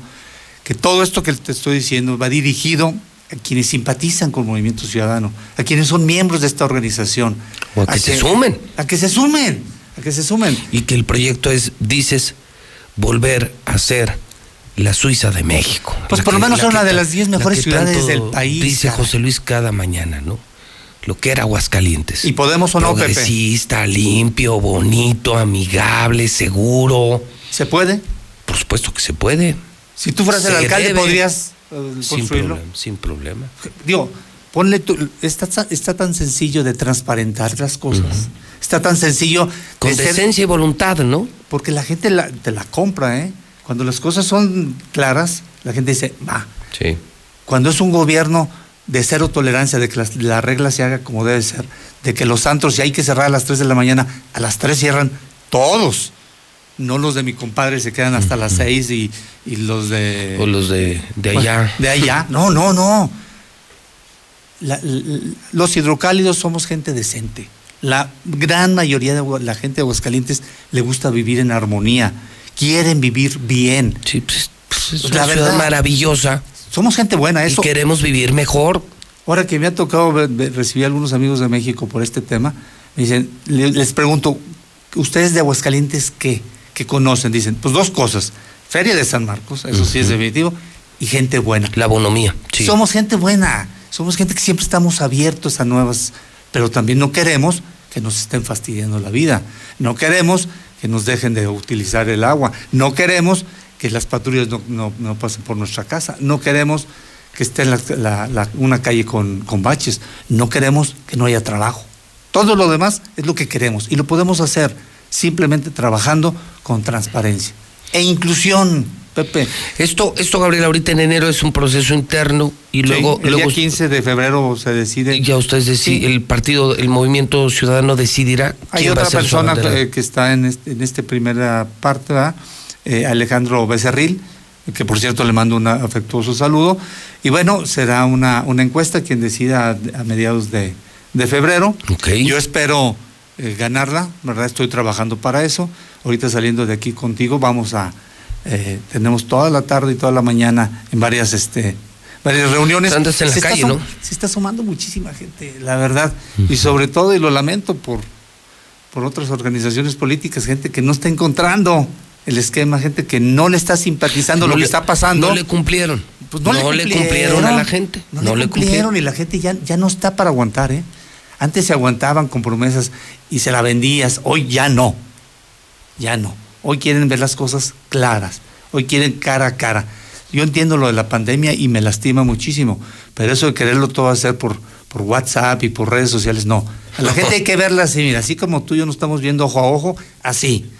[SPEAKER 54] que todo esto que te estoy diciendo va dirigido a quienes simpatizan con Movimiento Ciudadano, a quienes son miembros de esta organización.
[SPEAKER 1] O a que se sumen.
[SPEAKER 54] A que se sumen, a que se sumen.
[SPEAKER 1] Y que el proyecto es, dices, volver a ser la Suiza de México.
[SPEAKER 54] Pues por lo menos
[SPEAKER 1] la
[SPEAKER 54] una de las 10
[SPEAKER 1] la
[SPEAKER 54] mejores ciudades del país,
[SPEAKER 1] Dice. José Luis cada mañana, ¿no? Lo que era Aguascalientes.
[SPEAKER 54] ¿Y podemos o no, Pepe?
[SPEAKER 1] Progresista, limpio, bonito, amigable, seguro.
[SPEAKER 54] ¿Se puede?
[SPEAKER 1] Por supuesto que se puede.
[SPEAKER 54] Si tú fueras el alcalde,
[SPEAKER 1] debe.
[SPEAKER 54] podrías eh,
[SPEAKER 1] Sin
[SPEAKER 54] construirlo.
[SPEAKER 1] problema, sin problema.
[SPEAKER 54] Digo, ponle tu, está, está tan sencillo de transparentar las cosas. Está tan sencillo
[SPEAKER 1] Con
[SPEAKER 54] de ser-
[SPEAKER 1] decencia y voluntad, ¿no?
[SPEAKER 54] porque la gente la- te la compra, ¿eh? Cuando las cosas son claras, la gente dice, va.
[SPEAKER 1] Sí.
[SPEAKER 54] Cuando es un gobierno de cero tolerancia, de que las- la regla se haga como debe ser, de que los antros, si hay que cerrar a las 3 de la mañana, a las 3 cierran todos. No los de mi compadre se quedan hasta las 6 y, y los de...
[SPEAKER 1] O los de, de
[SPEAKER 54] Bueno,
[SPEAKER 1] allá.
[SPEAKER 54] de allá. <laughs> No, no, no. La- la- los hidrocálidos somos gente decente. La gran mayoría de la gente de Aguascalientes le gusta vivir en armonía. Quieren vivir bien.
[SPEAKER 1] Sí, pues, es
[SPEAKER 54] Pues
[SPEAKER 1] una
[SPEAKER 54] la
[SPEAKER 1] ciudad
[SPEAKER 54] verdad.
[SPEAKER 1] maravillosa.
[SPEAKER 54] Somos gente buena, eso.
[SPEAKER 1] Y queremos vivir mejor.
[SPEAKER 54] Ahora que me ha tocado recibir a algunos amigos de México por este tema, me dicen, le- les pregunto, ¿ustedes de Aguascalientes qué? ¿Qué conocen? Dicen, pues dos cosas. Feria de San Marcos, eso sí es definitivo, y gente buena.
[SPEAKER 1] La bonomía, sí.
[SPEAKER 54] Somos gente buena, somos gente que siempre estamos abiertos a nuevas, pero también no queremos que nos estén fastidiando la vida. No queremos que nos dejen de utilizar el agua. No queremos que las patrullas no, no- no pasen por nuestra casa. No queremos que esté la- la- la- una calle con, con baches. No queremos que no haya trabajo. Todo lo demás es lo que queremos y lo podemos hacer simplemente trabajando con transparencia e inclusión, Pepe.
[SPEAKER 1] Esto, esto Gabriel, ahorita en enero es un proceso interno y luego,
[SPEAKER 54] el
[SPEAKER 1] luego
[SPEAKER 54] día 15 de febrero se decide.
[SPEAKER 1] ya ustedes deciden, el partido, el movimiento ciudadano decidirá
[SPEAKER 54] Hay
[SPEAKER 1] quién va
[SPEAKER 54] otra
[SPEAKER 1] a ser su
[SPEAKER 54] persona eh, que está en este, en este primera parte. Eh, Alejandro Becerril, que por cierto le mando un afectuoso saludo. Y bueno, será una, una encuesta quien decida a, a mediados de, de febrero. Yo espero eh, ganarla, ¿verdad? Estoy trabajando para eso. Ahorita saliendo de aquí contigo vamos a... eh, tenemos toda la tarde y toda la mañana en varias este varias reuniones.
[SPEAKER 1] En la
[SPEAKER 54] Se está
[SPEAKER 1] calle,
[SPEAKER 54] sum-
[SPEAKER 1] ¿no?
[SPEAKER 54] Se está sumando muchísima gente, la verdad. Y sobre todo, y lo lamento por, por otras organizaciones políticas, gente que no está encontrando el esquema, gente que no le está simpatizando
[SPEAKER 1] No
[SPEAKER 54] lo
[SPEAKER 1] le-
[SPEAKER 54] que está pasando.
[SPEAKER 1] No le cumplieron.
[SPEAKER 54] Pues no,
[SPEAKER 1] No
[SPEAKER 54] le,
[SPEAKER 1] le
[SPEAKER 54] cumplieron,
[SPEAKER 1] a la gente.
[SPEAKER 54] No,
[SPEAKER 1] No
[SPEAKER 54] le
[SPEAKER 1] le
[SPEAKER 54] cumplieron y la gente ya, ya no está para aguantar, ¿eh? Antes se aguantaban con promesas y se la vendías, hoy ya no. Ya no. Hoy quieren ver las cosas claras, hoy quieren cara a cara. Yo entiendo lo de la pandemia y me lastima muchísimo, pero eso de quererlo todo hacer por, por WhatsApp y por redes sociales, no. A la <laughs> gente hay que verla así, mira, así como tú y yo nos estamos viendo ojo a ojo, así.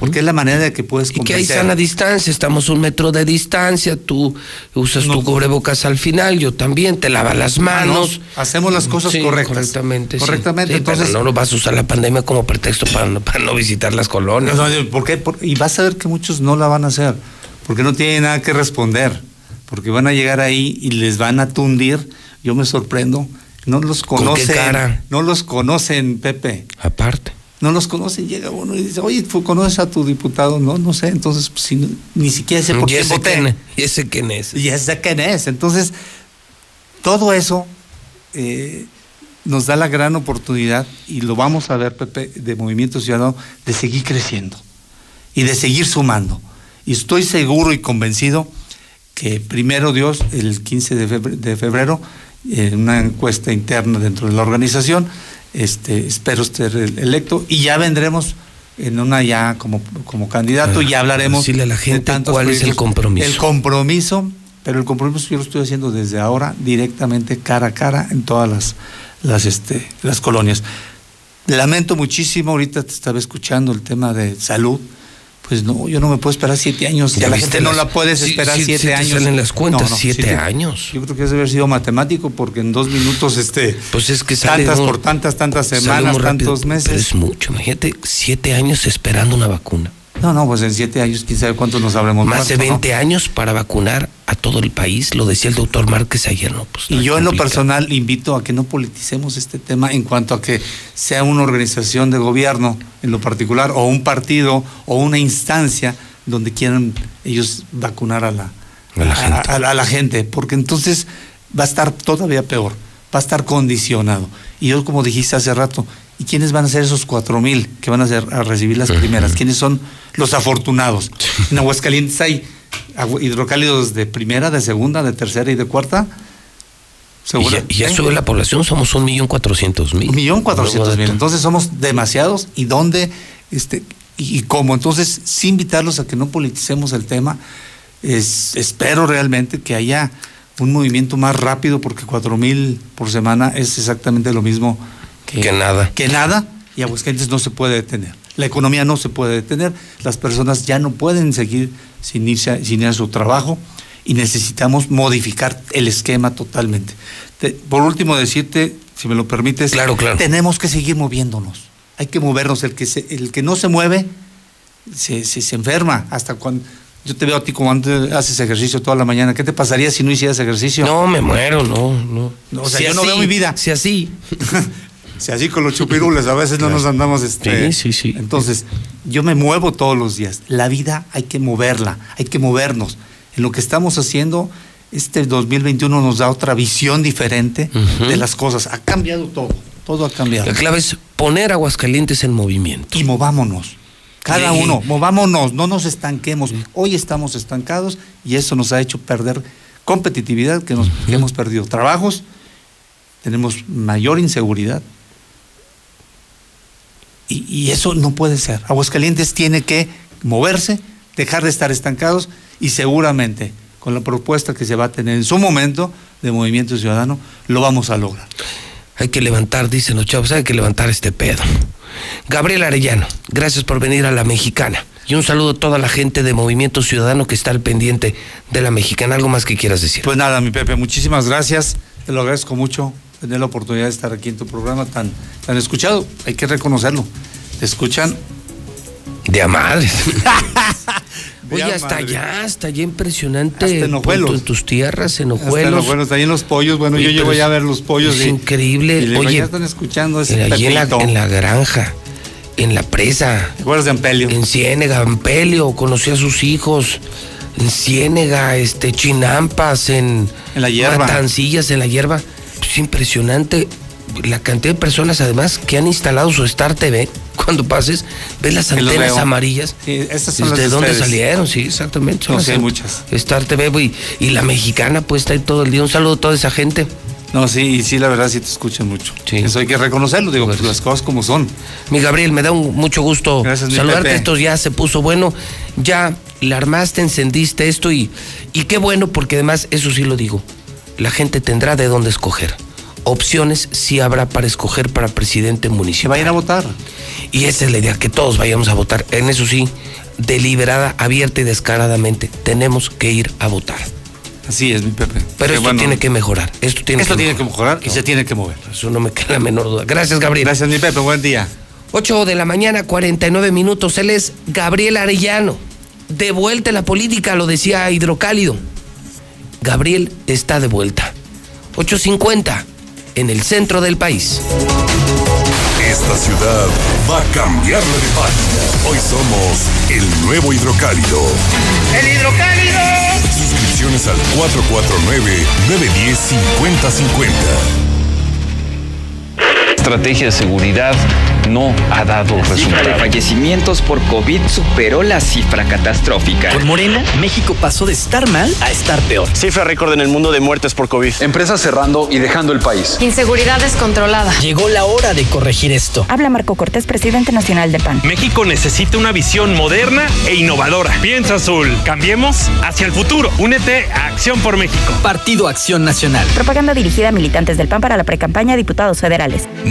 [SPEAKER 54] Porque es la manera de que puedes
[SPEAKER 1] Y que hay
[SPEAKER 54] convencer.
[SPEAKER 1] sana distancia, estamos un metro de distancia, tú usas tu cubrebocas al final, yo también, te lavas las manos.
[SPEAKER 54] Hacemos las cosas
[SPEAKER 1] Sí,
[SPEAKER 54] correctas.
[SPEAKER 1] Correctamente, sí.
[SPEAKER 54] Correctamente,
[SPEAKER 1] Sí, pero
[SPEAKER 54] entonces-
[SPEAKER 1] no lo vas a usar la pandemia como pretexto para no, para no visitar las colonias.
[SPEAKER 54] No, ¿por qué? Por- y vas a ver que muchos no la van a hacer, porque no tienen nada que responder, porque van a llegar ahí y les van a tundir. Yo me sorprendo, no los
[SPEAKER 1] ¿Con qué
[SPEAKER 54] conocen,
[SPEAKER 1] cara?
[SPEAKER 54] no los conocen, Pepe.
[SPEAKER 1] Aparte.
[SPEAKER 54] No los conocen, llega uno y dice, oye, ¿tú ¿conoces a tu diputado? No, no sé, entonces pues, si no- ni siquiera sé por
[SPEAKER 1] ¿Y
[SPEAKER 54] qué
[SPEAKER 1] ese quién? ¿Y ese quién es?
[SPEAKER 54] Y ese quién es. Entonces, todo eso eh, nos da la gran oportunidad, y lo vamos a ver, Pepe, de Movimiento Ciudadano, de seguir creciendo y de seguir sumando. Y estoy seguro y convencido que primero Dios, el 15 de febrero, de febrero, en una encuesta interna dentro de la organización, este, espero ser el- electo y ya vendremos en una ya como, como candidato y ya hablaremos
[SPEAKER 1] a la gente
[SPEAKER 54] de tantos
[SPEAKER 1] cuál es el compromiso.
[SPEAKER 54] El compromiso, pero el compromiso yo lo estoy haciendo desde ahora directamente cara a cara en todas las, las, este, las colonias. Lamento muchísimo, ahorita te estaba escuchando el tema de salud. Pues no, yo no me puedo esperar siete años.
[SPEAKER 1] ¿Ya
[SPEAKER 54] Ya la gente no la puedes esperar
[SPEAKER 1] sí,
[SPEAKER 54] siete
[SPEAKER 1] sí te
[SPEAKER 54] años.
[SPEAKER 1] salen las cuentas, siete
[SPEAKER 54] te-
[SPEAKER 1] años.
[SPEAKER 54] Yo creo que debe haber sido matemático porque en dos minutos, este,
[SPEAKER 1] Pues es que sale
[SPEAKER 54] tantas por tantas, tantas semanas, tantos meses.
[SPEAKER 1] Pero es mucho, imagínate, siete años esperando una vacuna.
[SPEAKER 54] No, no, pues en siete años, quién sabe cuántos nos habremos
[SPEAKER 1] Más de
[SPEAKER 54] muerto, ¿no?
[SPEAKER 1] 20 años para vacunar a todo el país, lo decía el doctor Márquez ayer, ¿no? Pues,
[SPEAKER 54] Y yo en lo personal invito a que no politicemos este tema en cuanto a que sea una organización de gobierno en lo particular o un partido o una instancia donde quieran ellos vacunar a la,
[SPEAKER 1] A la gente.
[SPEAKER 54] a- a la gente, porque entonces va a estar todavía peor, va a estar condicionado. Y yo como dijiste hace rato, ¿y quiénes van a ser esos cuatro mil que van a, ser, a recibir las primeras? ¿Quiénes son los afortunados? En Aguascalientes hay hidrocálidos de primera, de segunda, de tercera y de cuarta.
[SPEAKER 1] Y ya, y ya sube la población, somos un millón cuatrocientos mil.
[SPEAKER 54] Un millón cuatrocientos mil. Entonces somos demasiados. ¿Y dónde? Este, y, y cómo. Entonces, sí invitarlos a que no politicemos el tema. Es, espero realmente que haya un movimiento más rápido porque cuatro mil por semana es exactamente lo mismo que,
[SPEAKER 1] Que nada.
[SPEAKER 54] Que nada. Y Aguascalientes no se puede detener. La economía no se puede detener. Las personas ya no pueden seguir sin irse, sin ir a su trabajo y necesitamos modificar el esquema totalmente. Te- por último, decirte, si me lo permites,
[SPEAKER 1] Claro, claro.
[SPEAKER 54] tenemos que seguir moviéndonos. Hay que movernos. El que, se- el que no se mueve se, se, se enferma. Hasta cuando yo te veo a ti como antes haces ejercicio toda la mañana. ¿Qué te pasaría si no hicieras ejercicio?
[SPEAKER 1] No, me muero, no, no.
[SPEAKER 54] No, o sea,
[SPEAKER 1] Si
[SPEAKER 54] yo no veo mi vida.
[SPEAKER 1] Si así. <laughs>
[SPEAKER 54] Si así con los chupirules, a veces no nos andamos. Este,
[SPEAKER 1] Sí, sí, sí.
[SPEAKER 54] Entonces, yo me muevo todos los días. La vida hay que moverla, hay que movernos. en lo que estamos haciendo, este 2021 nos da otra visión diferente de las cosas. Ha cambiado todo, todo ha cambiado.
[SPEAKER 1] La clave es poner Aguascalientes en movimiento.
[SPEAKER 54] Y movámonos. Cada
[SPEAKER 1] Sí.
[SPEAKER 54] uno, movámonos, no nos estanquemos. Hoy estamos estancados y eso nos ha hecho perder competitividad, que, nos, que hemos perdido trabajos, tenemos mayor inseguridad. Y, y eso no puede ser. Aguascalientes tiene que moverse, dejar de estar estancados y seguramente con la propuesta que se va a tener en su momento de Movimiento Ciudadano, lo vamos a lograr.
[SPEAKER 1] Hay que levantar, dicen los chavos, hay que levantar este pedo. Gabriel Arellano, gracias por venir a la mexicana. Y un saludo a toda la gente de Movimiento Ciudadano que está al pendiente de la mexicana. ¿Algo más que quieras decir?
[SPEAKER 54] Pues nada, mi Pepe, muchísimas gracias. Te lo agradezco mucho tener la oportunidad de estar aquí en tu programa tan, tan escuchado. Hay que reconocerlo. Te escuchan.
[SPEAKER 1] De a madres. <laughs>
[SPEAKER 54] De
[SPEAKER 1] Oye, hasta
[SPEAKER 54] madre.
[SPEAKER 1] allá, hasta allá impresionante.
[SPEAKER 54] Hasta en Ojuelos.
[SPEAKER 1] En, tus tierras, en
[SPEAKER 54] Hasta
[SPEAKER 1] Ojuelos.
[SPEAKER 54] los buenos, ahí en los pollos. Bueno,
[SPEAKER 1] Oye,
[SPEAKER 54] yo
[SPEAKER 1] es-
[SPEAKER 54] ya a ver los pollos.
[SPEAKER 1] es
[SPEAKER 54] y-
[SPEAKER 1] increíble.
[SPEAKER 54] y
[SPEAKER 1] Oye,
[SPEAKER 54] ya están escuchando ese
[SPEAKER 1] En- allí en la, en la granja, en la presa.
[SPEAKER 54] ¿Te acuerdas de Ampelio?
[SPEAKER 1] En Ciénega, Ampelio, conocí a sus hijos. En Ciénega, este, Chinampas, en,
[SPEAKER 54] En la hierba.
[SPEAKER 1] Matancillas, en la hierba. Es impresionante la cantidad de personas, además, que han instalado su Star TV. <laughs> Cuando pases, ves las
[SPEAKER 54] Sí,
[SPEAKER 1] antenas amarillas.
[SPEAKER 54] Sí, estas son las
[SPEAKER 1] ¿De
[SPEAKER 54] de
[SPEAKER 1] dónde
[SPEAKER 54] ustedes.
[SPEAKER 1] salieron? Sí, exactamente. son
[SPEAKER 54] No, sí, muchas.
[SPEAKER 1] Star TV y, y la mexicana, pues está ahí todo el día. Un saludo a toda esa gente.
[SPEAKER 54] No, sí, y sí, la verdad sí te escuchan mucho. Eso hay que reconocerlo, digo, pues, las cosas como son.
[SPEAKER 1] Mi Gabriel, me da un- mucho gusto
[SPEAKER 54] Gracias,
[SPEAKER 1] saludarte. Esto ya se puso bueno. Ya la armaste, encendiste esto y, y qué bueno, porque además, eso sí lo digo, la gente tendrá de dónde escoger. Opciones sí habrá para escoger para presidente municipal.
[SPEAKER 54] vayan a votar.
[SPEAKER 1] Y esa es la idea, que todos vayamos a votar. En eso sí, deliberada, abierta y descaradamente, tenemos que ir a votar.
[SPEAKER 54] Así es, mi Pepe.
[SPEAKER 1] Pero esto
[SPEAKER 54] bueno.
[SPEAKER 1] tiene que mejorar. Esto tiene,
[SPEAKER 54] Esto
[SPEAKER 1] que,
[SPEAKER 54] tiene que mejorar y se tiene que mover.
[SPEAKER 1] Eso no me queda la menor duda. Gracias, Gabriel.
[SPEAKER 54] Gracias, mi Pepe. Buen día.
[SPEAKER 1] 8 de la mañana, 49 minutos. Él es Gabriel Arellano. De vuelta en la política, lo decía Hidrocálido. Gabriel está de vuelta. 8.50 en el centro del país.
[SPEAKER 55] Esta ciudad va a cambiarle de página. Hoy somos el nuevo hidrocálido.
[SPEAKER 42] ¡El hidrocálido!
[SPEAKER 55] Suscripciones al 449-910-5050.
[SPEAKER 56] Estrategia de seguridad no ha dado
[SPEAKER 57] La cifra de fallecimientos por COVID superó la cifra catastrófica.
[SPEAKER 58] Con Morena, México pasó de estar mal a estar peor.
[SPEAKER 59] Cifra récord en el mundo de muertes por COVID.
[SPEAKER 57] Empresas cerrando y dejando el país.
[SPEAKER 60] Inseguridad descontrolada.
[SPEAKER 58] Llegó la hora de corregir esto.
[SPEAKER 61] Habla Marco Cortés, presidente nacional de PAN.
[SPEAKER 62] México necesita una visión moderna e innovadora. Piensa azul. Cambiemos hacia el futuro. Únete a Acción por México.
[SPEAKER 58] Partido Acción Nacional.
[SPEAKER 61] Propaganda dirigida a militantes del PAN para la precampaña a diputados federales.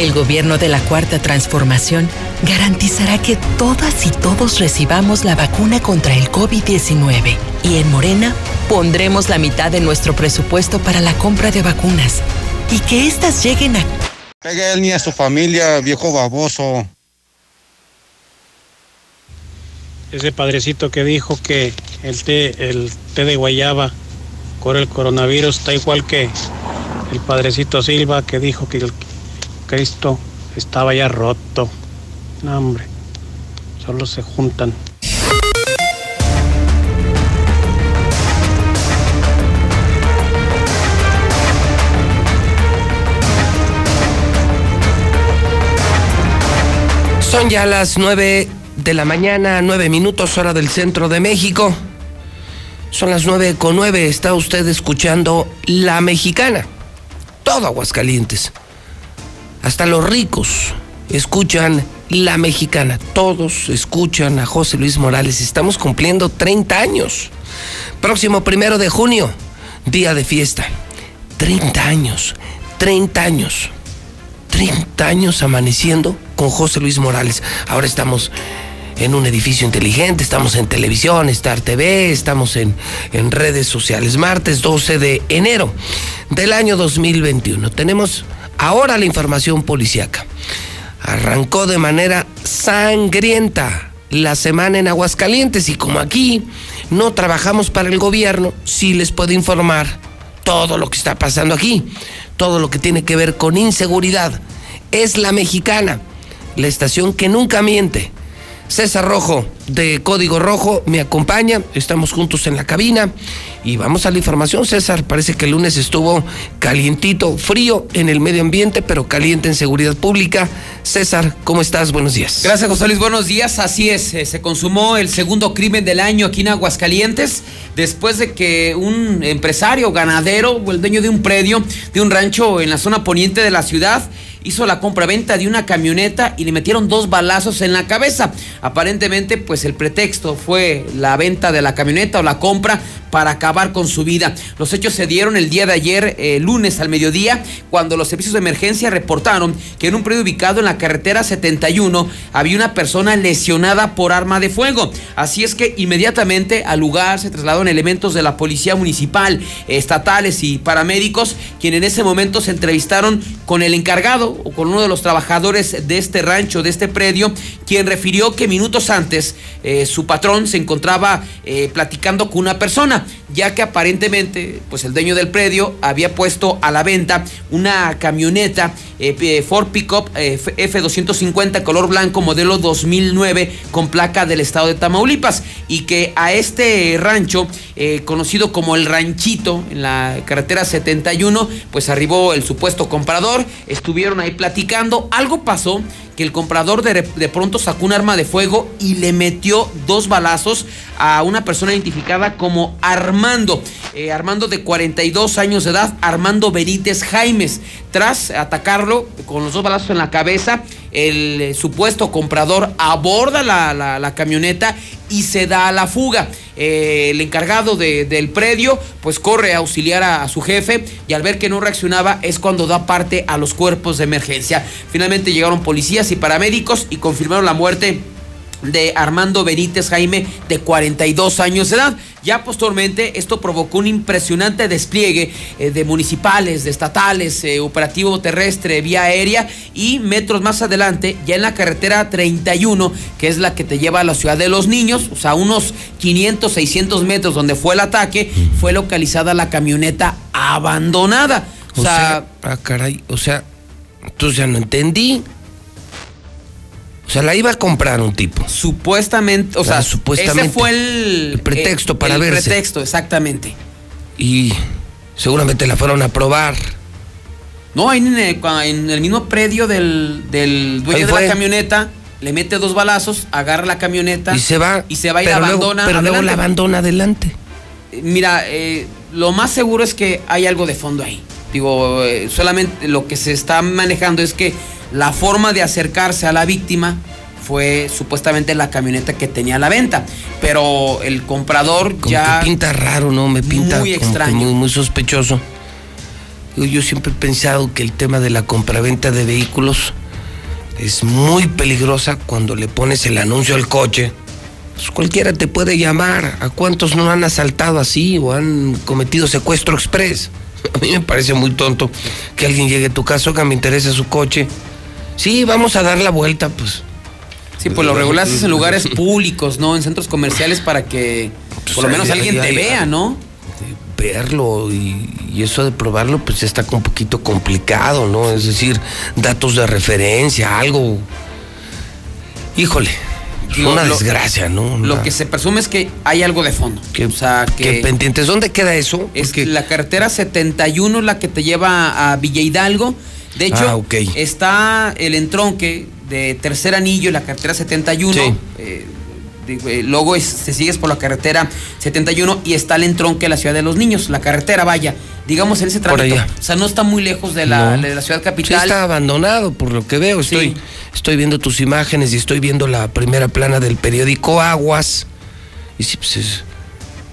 [SPEAKER 28] El gobierno de la Cuarta Transformación garantizará que todas y todos recibamos la vacuna contra el COVID-19. Y en Morena pondremos la mitad de nuestro presupuesto para la compra de vacunas. Y que éstas lleguen a
[SPEAKER 63] Pegue a él ni a su familia, viejo baboso.
[SPEAKER 64] ese padrecito que dijo que el té, el té de guayaba con el coronavirus está igual que el padrecito Silva que dijo que el Cristo estaba ya roto. No, hombre, solo se juntan.
[SPEAKER 1] Son ya las 9 de la mañana, 9 minutos, hora del centro de México. Son las 9 con 9. Está usted escuchando La Mexicana. Todo Aguascalientes. Hasta los ricos escuchan La Mexicana. Todos escuchan a José Luis Morales. Estamos cumpliendo 30 años. Próximo primero de junio, día de fiesta. 30 años. 30 años. 30 años amaneciendo con José Luis Morales. Ahora estamos en un edificio inteligente, estamos en televisión, Star TV, estamos en, en redes sociales. Martes 12 de enero del año 2021. Tenemos ahora la información policiaca. Arrancó de manera sangrienta la semana en Aguascalientes y como aquí no trabajamos para el gobierno, sí les puedo informar todo lo que está pasando aquí, todo lo que tiene que ver con inseguridad. Es la mexicana, la estación que nunca miente. César Rojo de Código Rojo me acompaña, estamos juntos en la cabina y vamos a la información, César. Parece que el lunes estuvo calientito, frío en el medio ambiente, pero caliente en seguridad pública. César, ¿cómo estás? Buenos días.
[SPEAKER 65] Gracias, José Luis. Buenos días. Así es, eh, se consumó el segundo crimen del año aquí en Aguascalientes, después de que un empresario ganadero o el dueño de un predio, de un rancho en la zona poniente de la ciudad, hizo la compra-venta de una camioneta y le metieron dos balazos en la cabeza. Aparentemente, pues el pretexto fue la venta de la camioneta o la compra para acabar con su vida. Los hechos se dieron el día de ayer, eh, lunes al mediodía, cuando los servicios de emergencia reportaron que en un predio ubicado en la carretera 71 había una persona lesionada por arma de fuego. Así es que inmediatamente al lugar se trasladaron elementos de la policía municipal, estatales y paramédicos, quienes en ese momento se entrevistaron con el encargado o con uno de los trabajadores de este rancho, de este predio, quien refirió que minutos antes eh, su patrón se encontraba eh, platicando con una persona ya que aparentemente, pues el dueño del predio había puesto a la venta una camioneta eh, Ford Pickup eh, F250 color blanco modelo 2009 con placa del estado de Tamaulipas y que a este rancho conocido como el ranchito en la carretera 71 pues arribó el supuesto comprador. Estuvieron ahí platicando algo pasó que el comprador de, de, pronto sacó un arma de fuego y le metió dos balazos a una persona identificada como Armando, eh, Armando de 42 años de edad, Armando Benítez Jaimes. Tras atacarlo con los dos balazos en la cabeza, el eh, supuesto comprador aborda la, la, camioneta y se da a la fuga. Eh, el encargado de, del predio pues corre a auxiliar a, a, su jefe y al ver que no reaccionaba es cuando da parte a los cuerpos de emergencia. Finalmente llegaron policías y paramédicos y confirmaron la muerte de Armando Benítez Jaime, de 42 años de edad. Ya posteriormente esto provocó un impresionante despliegue eh, de municipales, de estatales, eh, operativo terrestre, vía aérea y metros más adelante, ya en la carretera 31, que es la que te lleva a la ciudad de los niños, o sea, unos 500, 600 metros donde fue el ataque, fue localizada la camioneta abandonada.
[SPEAKER 1] O, o sea, sea, ah, caray, o sea, entonces ya no entendí. O sea, la iba a comprar un tipo.
[SPEAKER 65] Supuestamente, o, sea, supuestamente. Ese fue el,
[SPEAKER 1] el pretexto
[SPEAKER 65] el,
[SPEAKER 1] para
[SPEAKER 65] el
[SPEAKER 1] verse.
[SPEAKER 65] pretexto, exactamente.
[SPEAKER 1] Y seguramente la fueron a probar.
[SPEAKER 65] No, en, en el mismo predio del, del dueño de la camioneta, le mete dos balazos, agarra la camioneta.
[SPEAKER 1] Y se va.
[SPEAKER 65] Y se va y la abandona.
[SPEAKER 1] Pero luego la abandona adelante.
[SPEAKER 65] Mira, eh, lo más seguro es que hay algo de fondo ahí. Digo, eh, solamente lo que se está manejando es que la forma de acercarse a la víctima fue supuestamente la camioneta que tenía a la venta, pero el comprador
[SPEAKER 1] como
[SPEAKER 65] ya
[SPEAKER 1] que pinta raro, ¿no? Me pinta
[SPEAKER 65] muy extraño,
[SPEAKER 1] muy, muy, sospechoso. Yo, yo siempre he pensado que el tema de la compraventa de vehículos es muy peligrosa cuando le pones el anuncio al coche. Pues cualquiera te puede llamar. ¿A cuántos no han asaltado así o han cometido secuestro express? <laughs> A mí me parece muy tonto que alguien llegue a tu casa, que me interesa su coche. Sí, vamos a dar la vuelta, pues.
[SPEAKER 65] Sí, pues lo regular es en lugares <laughs> públicos, ¿no? En centros comerciales para que pues por lo menos alguien te vea, ¿no?
[SPEAKER 1] verlo y, y, eso de probarlo pues está un poquito complicado, ¿no? Es decir, datos de referencia, algo. Híjole, lo, una desgracia, ¿no?
[SPEAKER 65] Lo que se presume es que hay algo de fondo.
[SPEAKER 1] Que, o sea, que, que pendientes. ¿Dónde queda eso?
[SPEAKER 65] Es que la carretera 71 la que te lleva a Villa Hidalgo. De hecho,
[SPEAKER 1] ah, okay.
[SPEAKER 65] está el entronque de Tercer Anillo, la carretera 71.
[SPEAKER 1] Sí.
[SPEAKER 65] Eh, luego es, te sigues por la carretera 71 y está el entronque de la ciudad de los niños, la carretera vaya, digamos en ese tramo. O sea, no está muy lejos de la, no. de la ciudad capital.
[SPEAKER 1] Sí está abandonado, por lo que veo. Estoy, sí. estoy viendo tus imágenes y estoy viendo la primera plana del periódico Aguas. Y sí, pues es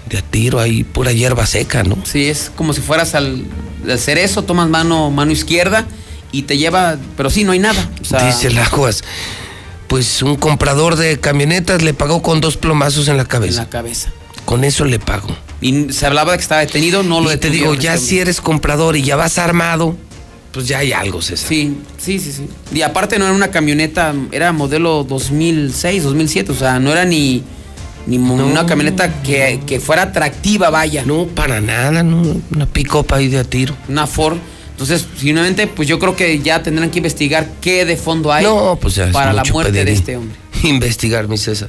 [SPEAKER 1] de a tiro ahí, pura hierba seca, ¿no?
[SPEAKER 65] Sí, es como si fueras al, al cerezo, tomas mano, mano izquierda y te lleva, pero sí, no hay nada. O sea,
[SPEAKER 1] Dice pues un comprador de camionetas le pagó con dos plomazos en la
[SPEAKER 65] En
[SPEAKER 1] cabeza.
[SPEAKER 65] la cabeza.
[SPEAKER 1] Con eso le pagó.
[SPEAKER 65] Y se hablaba de que estaba detenido, no lo
[SPEAKER 1] Y te digo, ya
[SPEAKER 65] este
[SPEAKER 1] si eres comprador y ya vas armado, pues ya hay algo, César.
[SPEAKER 65] Sí, sí, sí, sí. Y aparte no era una camioneta, era modelo 2006, 2007, o sea, no era ni, ni una camioneta que, que fuera atractiva, vaya.
[SPEAKER 1] No, para nada, no. Una pick-up ahí de a tiro.
[SPEAKER 65] Una Ford. Entonces, finalmente, pues yo creo que ya tendrán que investigar qué de fondo hay
[SPEAKER 1] No, pues
[SPEAKER 65] para la muerte de este hombre. <laughs>
[SPEAKER 1] Investigar, mi César.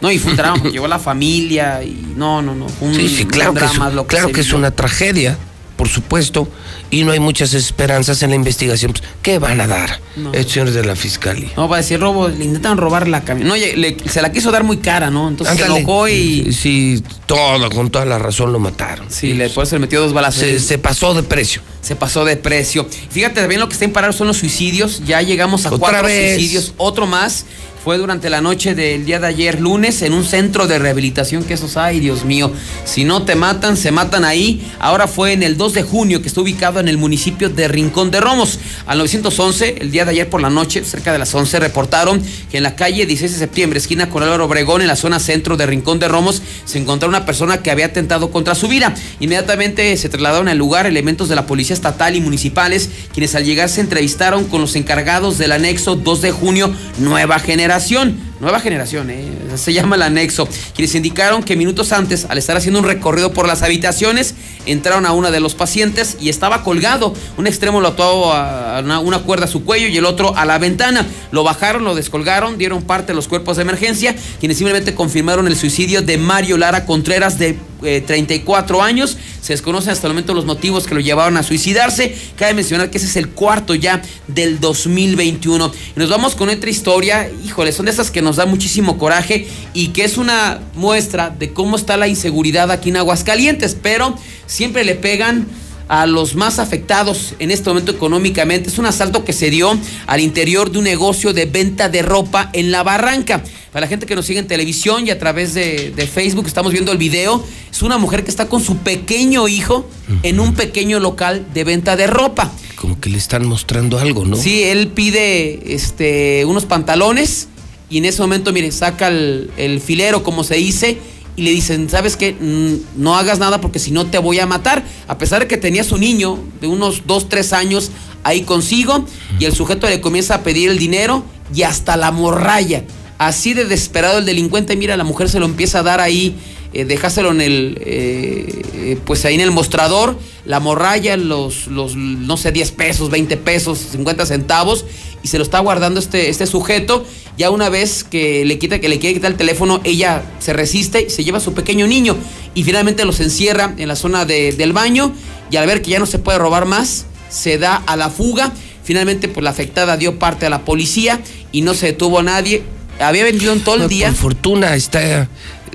[SPEAKER 65] No, y fue un drama, porque <laughs> llegó la familia y no, no, no. fue Un,
[SPEAKER 1] Sí, sí,
[SPEAKER 65] un
[SPEAKER 1] claro que, es,
[SPEAKER 65] drama
[SPEAKER 1] claro que es una tragedia, por supuesto, y no hay muchas esperanzas en la investigación. Pues, ¿Qué van a dar
[SPEAKER 65] No.
[SPEAKER 1] estos señores de la fiscalía?
[SPEAKER 65] No, para decir robo, le intentaron robar la camioneta. No, le- se la quiso dar muy cara, ¿no? Entonces se enojó y.
[SPEAKER 1] Sí, todo, con toda la razón lo mataron.
[SPEAKER 65] Sí, le, después se le metió dos balazos.
[SPEAKER 1] Se, se pasó de precio.
[SPEAKER 65] Se pasó de precio. Fíjate, también lo que está en parar son los suicidios. Ya llegamos a
[SPEAKER 1] Otra
[SPEAKER 65] cuatro
[SPEAKER 1] vez.
[SPEAKER 65] suicidios. Otro más. Fue durante la noche del día de ayer, lunes, en un centro de rehabilitación que esos hay, Dios mío. Si no te matan, se matan ahí. Ahora fue en el 2 de junio, que está ubicado en el municipio de Rincón de Romos. Al 911, el día de ayer por la noche, cerca de las 11, reportaron que en la calle 16 de septiembre, esquina con Álvaro Obregón, en la zona centro de Rincón de Romos, se encontró una persona que había atentado contra su vida. Inmediatamente se trasladaron al lugar elementos de la policía estatal y municipales, quienes al llegar se entrevistaron con los encargados del anexo 2 de junio Nueva Generación generación. Nueva generación, ¿eh? se llama el anexo. Quienes indicaron que minutos antes, al estar haciendo un recorrido por las habitaciones, entraron a una de los pacientes y estaba colgado. Un extremo lo ató a una, cuerda a su cuello y el otro a la ventana. Lo bajaron, lo descolgaron, dieron parte a los cuerpos de emergencia, quienes simplemente confirmaron el suicidio de Mario Lara Contreras de eh, 34 años. Se desconocen hasta el momento los motivos que lo llevaron a suicidarse. Cabe mencionar que ese es el cuarto ya del 2021. Y nos vamos con otra historia. Híjole, son de esas que nos da muchísimo coraje y que es una muestra de cómo está la inseguridad aquí en Aguascalientes. Pero siempre le pegan a los más afectados en este momento económicamente. Es un asalto que se dio al interior de un negocio de venta de ropa en la barranca. Para la gente que nos sigue en televisión y a través de, de Facebook, estamos viendo el video. Es una mujer que está con su pequeño hijo en un pequeño local de venta de ropa.
[SPEAKER 1] Como que le están mostrando algo, ¿no?
[SPEAKER 65] Sí, él pide este, unos pantalones y en ese momento, mire, saca el, el filero, como se dice, y le dicen, ¿sabes qué? Mm, No hagas nada porque si no te voy a matar. A pesar de que tenía su niño de unos 2, 3 años ahí consigo, y el sujeto le comienza a pedir el dinero y hasta la morralla. Así de desesperado el delincuente, mira, la mujer se lo empieza a dar ahí, eh, dejárselo en el, eh, eh, pues ahí en el mostrador, la morralla, los, los, no sé, 10 pesos, 20 pesos, 50 centavos, y se lo está guardando este, este sujeto. Ya una vez que le quita, que le quiere quitar el teléfono, ella se resiste y se lleva a su pequeño niño. Y finalmente los encierra en la zona de- del baño. Y al ver que ya no se puede robar más, se da a la fuga. Finalmente, pues la afectada dio parte a la policía y no se detuvo a nadie. Había vendido en todo el día.
[SPEAKER 1] Por fortuna está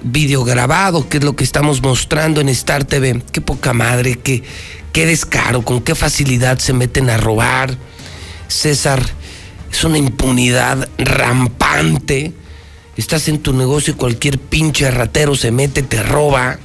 [SPEAKER 1] video grabado, que es lo que estamos mostrando en Star TV. Qué poca madre, qué, qué descaro, con qué facilidad se meten a robar. César, es una impunidad rampante. Estás en tu negocio y cualquier pinche ratero se mete, te roba.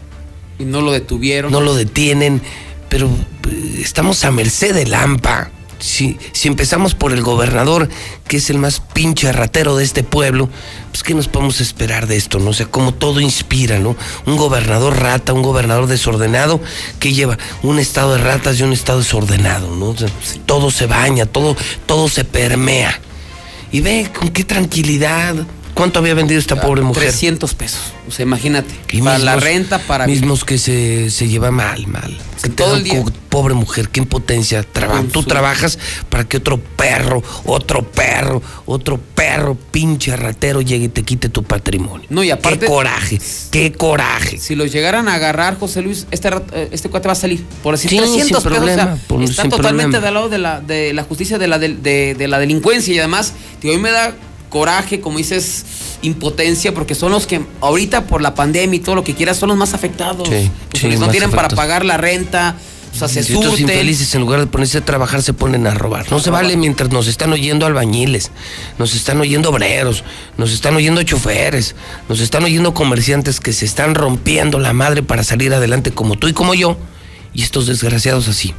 [SPEAKER 65] Y no lo detuvieron.
[SPEAKER 1] No lo detienen, pero eh, estamos a merced del AMPA. Si, empezamos por el gobernador, que es el más pinche ratero de este pueblo, pues ¿qué nos podemos esperar de esto? ¿no? O sea, como todo inspira, ¿no? Un gobernador rata, un gobernador desordenado, que lleva un estado de ratas y un estado desordenado, ¿no? Sea, todo se baña, todo, todo se permea. Y ve con qué tranquilidad. ¿Cuánto había vendido esta pobre mujer?
[SPEAKER 65] 300 pesos. O sea, imagínate.
[SPEAKER 1] Y
[SPEAKER 65] para la renta, para.
[SPEAKER 1] Mismos que se, se lleva mal, mal. Que
[SPEAKER 65] todo el día.
[SPEAKER 1] pobre mujer, qué impotencia. Traba- Tú
[SPEAKER 65] su-
[SPEAKER 1] trabajas para que otro perro, otro perro, otro perro, pinche ratero llegue y te quite tu patrimonio.
[SPEAKER 65] No, y aparte-
[SPEAKER 1] Qué coraje, qué coraje.
[SPEAKER 65] Si los llegaran a agarrar, José Luis, este, eh, este cuate va a salir. Por decir
[SPEAKER 1] Sí,
[SPEAKER 65] 300
[SPEAKER 1] sin
[SPEAKER 65] pesos. o sea,
[SPEAKER 1] problema, por-
[SPEAKER 65] está
[SPEAKER 1] sin
[SPEAKER 65] totalmente
[SPEAKER 1] problema.
[SPEAKER 65] del lado de la, de la justicia, de la, de, de la delincuencia. Y además, tío, mí me da coraje, como dices, impotencia, porque son los que ahorita por la pandemia y todo lo que quieras, son los más afectados.
[SPEAKER 1] Sí,
[SPEAKER 65] Pues
[SPEAKER 1] sí,
[SPEAKER 65] no tienen para pagar la renta, o sea, se
[SPEAKER 1] Y estos
[SPEAKER 65] surten.
[SPEAKER 1] infelices en lugar de ponerse a trabajar se ponen a robar. No se vale mientras nos están oyendo albañiles, nos están oyendo obreros, nos están oyendo choferes, nos están oyendo comerciantes que se están rompiendo la madre para salir adelante como tú y como yo. Y estos desgraciados así.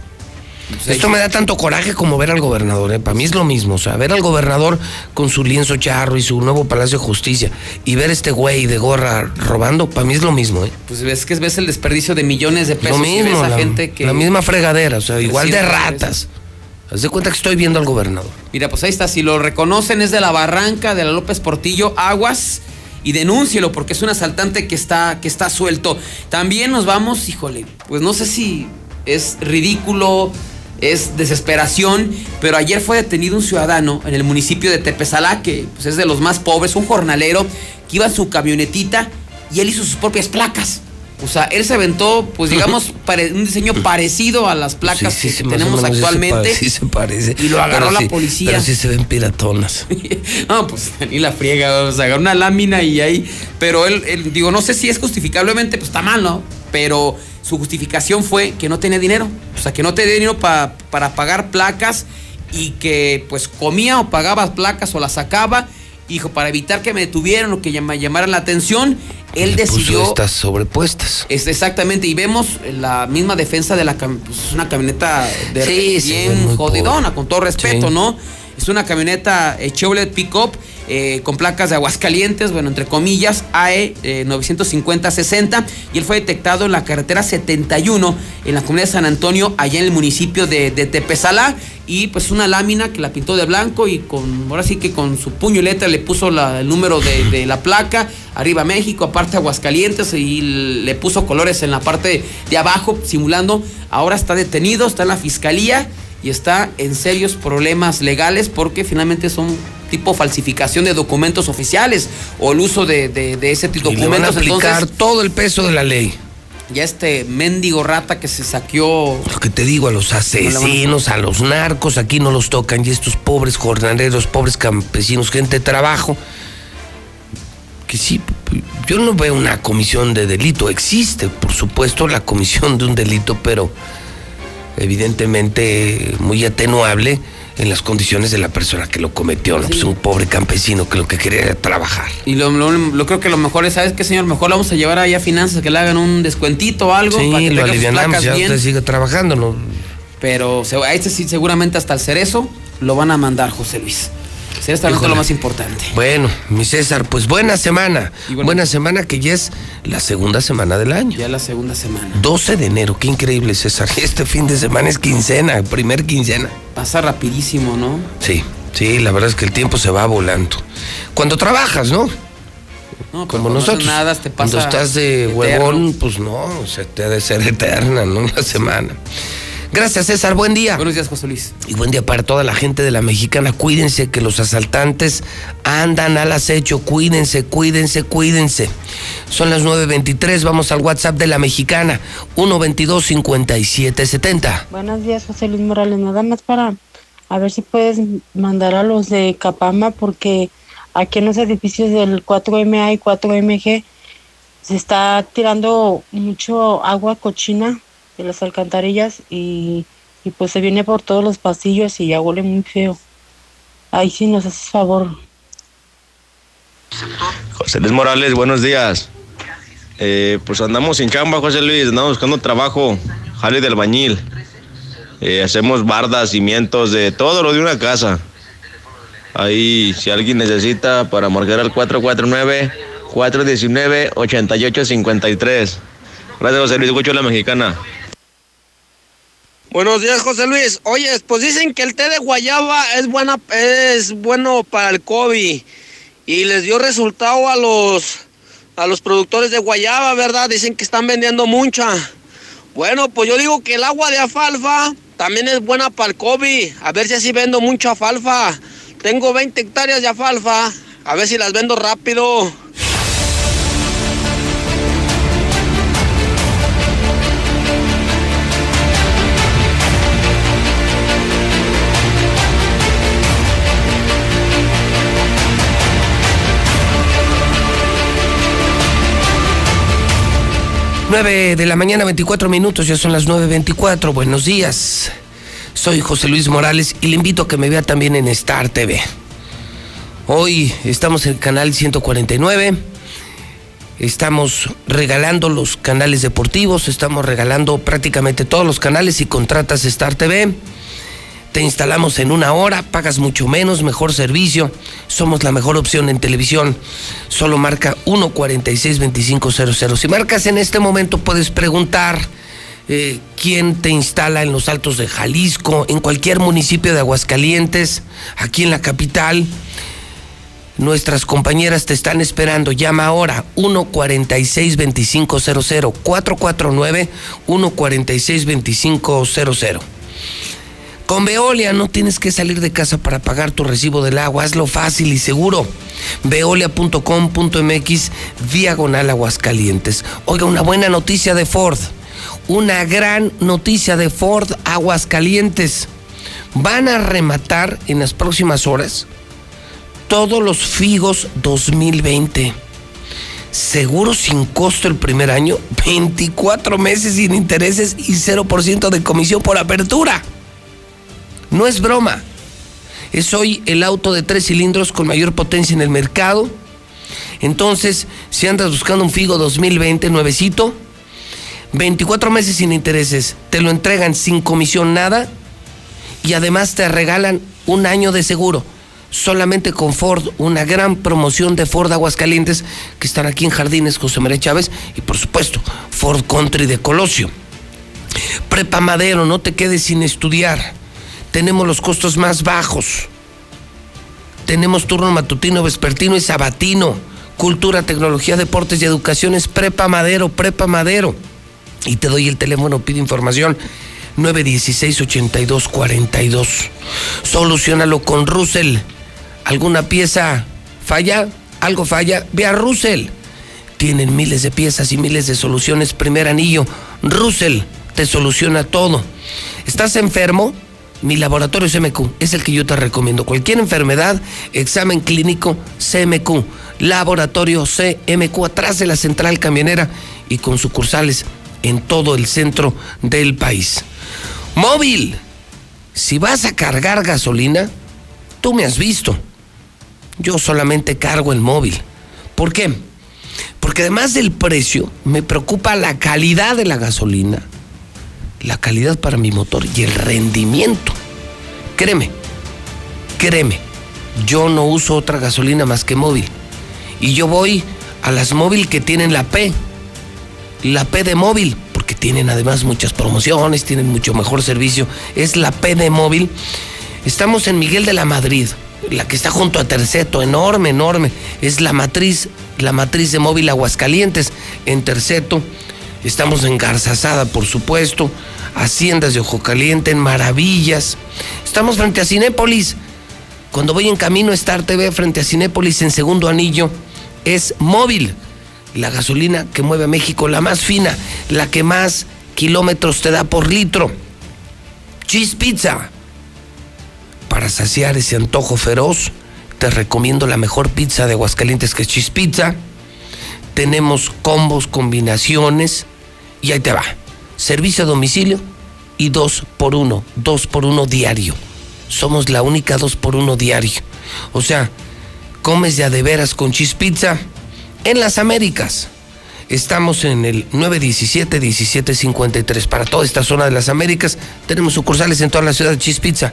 [SPEAKER 1] Esto me da tanto coraje como ver al gobernador, ¿eh? para mí es lo mismo, o sea, ver al gobernador con su lienzo charro y su nuevo Palacio de Justicia y ver este güey de gorra robando, para mí es lo mismo. ¿eh?
[SPEAKER 65] Pues ves que ves el desperdicio de millones de pesos.
[SPEAKER 1] Lo mismo,
[SPEAKER 65] y ves a
[SPEAKER 1] la,
[SPEAKER 65] gente que...
[SPEAKER 1] la misma fregadera, o sea, igual de ratas. Haz de cuenta que estoy viendo al gobernador.
[SPEAKER 65] Mira, pues ahí está, si lo reconocen es de la barranca de la López Portillo, Aguas, y denúncielo porque es un asaltante que está, que está suelto. También nos vamos, híjole, pues no sé si es ridículo, es desesperación, pero ayer fue detenido un ciudadano en el municipio de Tepezalá, que pues, es de los más pobres, un jornalero que iba en su camionetita y él hizo sus propias placas. O sea, él se aventó, pues digamos, <laughs> pare- un diseño parecido a las placas
[SPEAKER 1] Sí, sí,
[SPEAKER 65] que tenemos actualmente.
[SPEAKER 1] Sí se parece.
[SPEAKER 65] Y lo agarró
[SPEAKER 1] Pero
[SPEAKER 65] la policía.
[SPEAKER 1] Pero sí se ven piratonas. <laughs>
[SPEAKER 65] No, pues ni la friega, o sea, agarró una lámina y ahí. Pero él, él, digo, no sé si es justificablemente, pues está mal, ¿no? Pero su justificación fue que no tenía dinero. O sea, que no tenía dinero pa- para pagar placas y que pues comía o pagaba placas o las sacaba. Dijo, para evitar que me detuvieran o que llama- llamaran la atención, él
[SPEAKER 1] Puso
[SPEAKER 65] decidió.
[SPEAKER 1] estas sobrepuestas.
[SPEAKER 65] Es exactamente, y vemos la misma defensa de la pues, es una camioneta de
[SPEAKER 1] Sí,
[SPEAKER 65] bien jodidona, con todo respeto,
[SPEAKER 1] Sí.
[SPEAKER 65] ¿no? Es una camioneta Chevrolet Pickup eh, con placas de Aguascalientes, bueno, entre comillas, AE eh, 950-60, y él fue detectado en la carretera 71 en la comunidad de San Antonio, allá en el municipio de, de Tepezalá, y pues una lámina que la pintó de blanco y con, ahora sí que con su puño y letra le puso el número de, de la placa, arriba México, aparte Aguascalientes, y le puso colores en la parte de abajo, simulando, ahora está detenido, está en la fiscalía y está en serios problemas legales porque finalmente son tipo falsificación de documentos oficiales o el uso de, de- de ese tipo de
[SPEAKER 1] Y le van a
[SPEAKER 65] documentos.
[SPEAKER 1] aplicar
[SPEAKER 65] Entonces,
[SPEAKER 1] todo el peso de la ley.
[SPEAKER 65] ya este mendigo rata que se saqueó.
[SPEAKER 1] Lo que te digo, a los asesinos, a los narcos, aquí no los tocan. Y estos pobres jornaleros, pobres campesinos, gente de trabajo. Que sí, yo no veo una comisión de delito. Existe, por supuesto, la comisión de un delito, pero evidentemente muy atenuable en las condiciones de la persona que lo cometió. ¿no? Pues un pobre campesino que lo que quería era trabajar.
[SPEAKER 65] Y lo, lo- lo creo que lo mejor es, ¿sabes qué, señor? Mejor lo vamos a llevar allá a finanzas, que le hagan un descuentito o algo.
[SPEAKER 1] Sí,
[SPEAKER 65] para que
[SPEAKER 1] lo alivianamos, ya
[SPEAKER 65] bien.
[SPEAKER 1] usted sigue trabajando, ¿no?
[SPEAKER 65] Pero a este sí, seguramente hasta el cerezo lo van a mandar, José Luis. Será hasta ahorita lo más importante.
[SPEAKER 1] Bueno, mi César, pues buena semana. Buena semana que ya es la segunda semana del año.
[SPEAKER 65] Ya la segunda semana.
[SPEAKER 1] 12 de enero, qué increíble, César. <laughs> Este fin de semana es quincena, primer quincena.
[SPEAKER 65] Pasa rapidísimo, ¿no?
[SPEAKER 1] Sí, sí, la verdad es que el tiempo se va volando. Cuando trabajas, ¿no?
[SPEAKER 65] No,
[SPEAKER 1] Como nosotros.
[SPEAKER 65] nada, te pasa
[SPEAKER 1] Cuando estás de
[SPEAKER 65] eterno.
[SPEAKER 1] huevón, pues no, se te ha de ser eterna, ¿no? Una semana. Gracias, César. Buen día.
[SPEAKER 65] Buenos días, José Luis.
[SPEAKER 1] Y buen día para toda la gente de la mexicana. Cuídense que los asaltantes andan al acecho. Cuídense, cuídense, cuídense. Son las 9.23. Vamos al WhatsApp de la mexicana. 122-5770.
[SPEAKER 66] Buenos días, José Luis Morales. Nada más para a ver si puedes mandar a los de Capama, porque aquí en los edificios del 4MA y 4MG se está tirando mucho agua cochina de las alcantarillas y, y pues se viene por todos los pasillos y ya huele muy feo. Ahí sí nos haces favor.
[SPEAKER 59] José Luis Morales, buenos días. Eh, pues andamos sin chamba, José Luis, andamos buscando trabajo, jale de albañil. Eh, hacemos bardas, cimientos, de todo lo de una casa. Ahí, si alguien necesita, para marcar al 449-419-8853. Gracias, José Luis, escucho la mexicana.
[SPEAKER 67] Buenos días, José Luis. Oye, pues dicen que el té de guayaba es buena, es bueno para el COVID y les dio resultado a los a los productores de guayaba, ¿verdad? Dicen que están vendiendo mucha. Bueno, pues yo digo que el agua de alfalfa también es buena para el COVID. A ver si así vendo mucha alfalfa. Tengo 20 hectáreas de alfalfa. A ver si las vendo rápido.
[SPEAKER 1] Nueve de la mañana, 24 minutos, ya son las 9.24. Buenos días. Soy José Luis Morales y le invito a que me vea también en Star TV. Hoy estamos en el canal 149 Estamos regalando los canales deportivos, estamos regalando prácticamente todos los canales si contratas Star TV. Te instalamos en una hora, pagas mucho menos, mejor servicio. Somos la mejor opción en televisión. Solo marca 146-2500. Si marcas en este momento puedes preguntar eh, quién te instala en los altos de Jalisco, en cualquier municipio de Aguascalientes, aquí en la capital. Nuestras compañeras te están esperando. Llama ahora 146-2500 449 146-2500. Con Veolia no tienes que salir de casa para pagar tu recibo del agua. Hazlo fácil y seguro. Veolia.com.mx diagonal Aguascalientes. Oiga, una buena noticia de Ford. Una gran noticia de Ford Aguascalientes. Van a rematar en las próximas horas todos los Figos 2020. Seguro sin costo el primer año, 24 meses sin intereses y 0% de comisión por apertura. No es broma. Es hoy el auto de tres cilindros con mayor potencia en el mercado. Entonces, si andas buscando un Figo 2020 nuevecito, 24 meses sin intereses, te lo entregan sin comisión nada y además te regalan un año de seguro. Solamente con Ford, una gran promoción de Ford Aguascalientes que están aquí en Jardines José María Chávez y por supuesto Ford Country de Colosio. Prepa Madero, no te quedes sin estudiar tenemos los costos más bajos. Tenemos turno matutino, vespertino y sabatino. Cultura, tecnología, deportes y educación es Prepa Madero, Prepa Madero. Y te doy el teléfono, pide información. 916-8242. Solucionalo con Russell. ¿Alguna pieza falla? ¿Algo falla? Ve a Russell. Tienen miles de piezas y miles de soluciones. Primer anillo. Russell te soluciona todo. ¿Estás enfermo? Mi laboratorio CMQ es el que yo te recomiendo. Cualquier enfermedad, examen clínico CMQ. Laboratorio CMQ atrás de la central camionera y con sucursales en todo el centro del país. Móvil. Si vas a cargar gasolina, tú me has visto. Yo solamente cargo el móvil. ¿Por qué? Porque además del precio, me preocupa la calidad de la gasolina la calidad para mi motor y el rendimiento. Créeme, créeme, yo no uso otra gasolina más que móvil. Y yo voy a las móvil que tienen la P, la P de móvil, porque tienen además muchas promociones, tienen mucho mejor servicio. Es la P de móvil. Estamos en Miguel de la Madrid, la que está junto a Terceto, enorme, enorme. Es la matriz, la matriz de móvil Aguascalientes en Terceto Estamos en Garzazada, por supuesto. Haciendas de Ojo Caliente, en Maravillas. Estamos frente a Cinépolis. Cuando voy en camino a Star TV frente a Cinépolis en segundo anillo, es móvil. La gasolina que mueve a México, la más fina, la que más kilómetros te da por litro. Cheese Pizza. Para saciar ese antojo feroz, te recomiendo la mejor pizza de Aguascalientes que es Cheese Pizza tenemos combos, combinaciones y ahí te va. Servicio a domicilio y dos por uno, dos por uno diario. Somos la única dos por uno diario. O sea, comes ya de veras con Cheese Pizza en las Américas. Estamos en el 917-1753. Para toda esta zona de las Américas, tenemos sucursales en toda la ciudad de Cheese Pizza.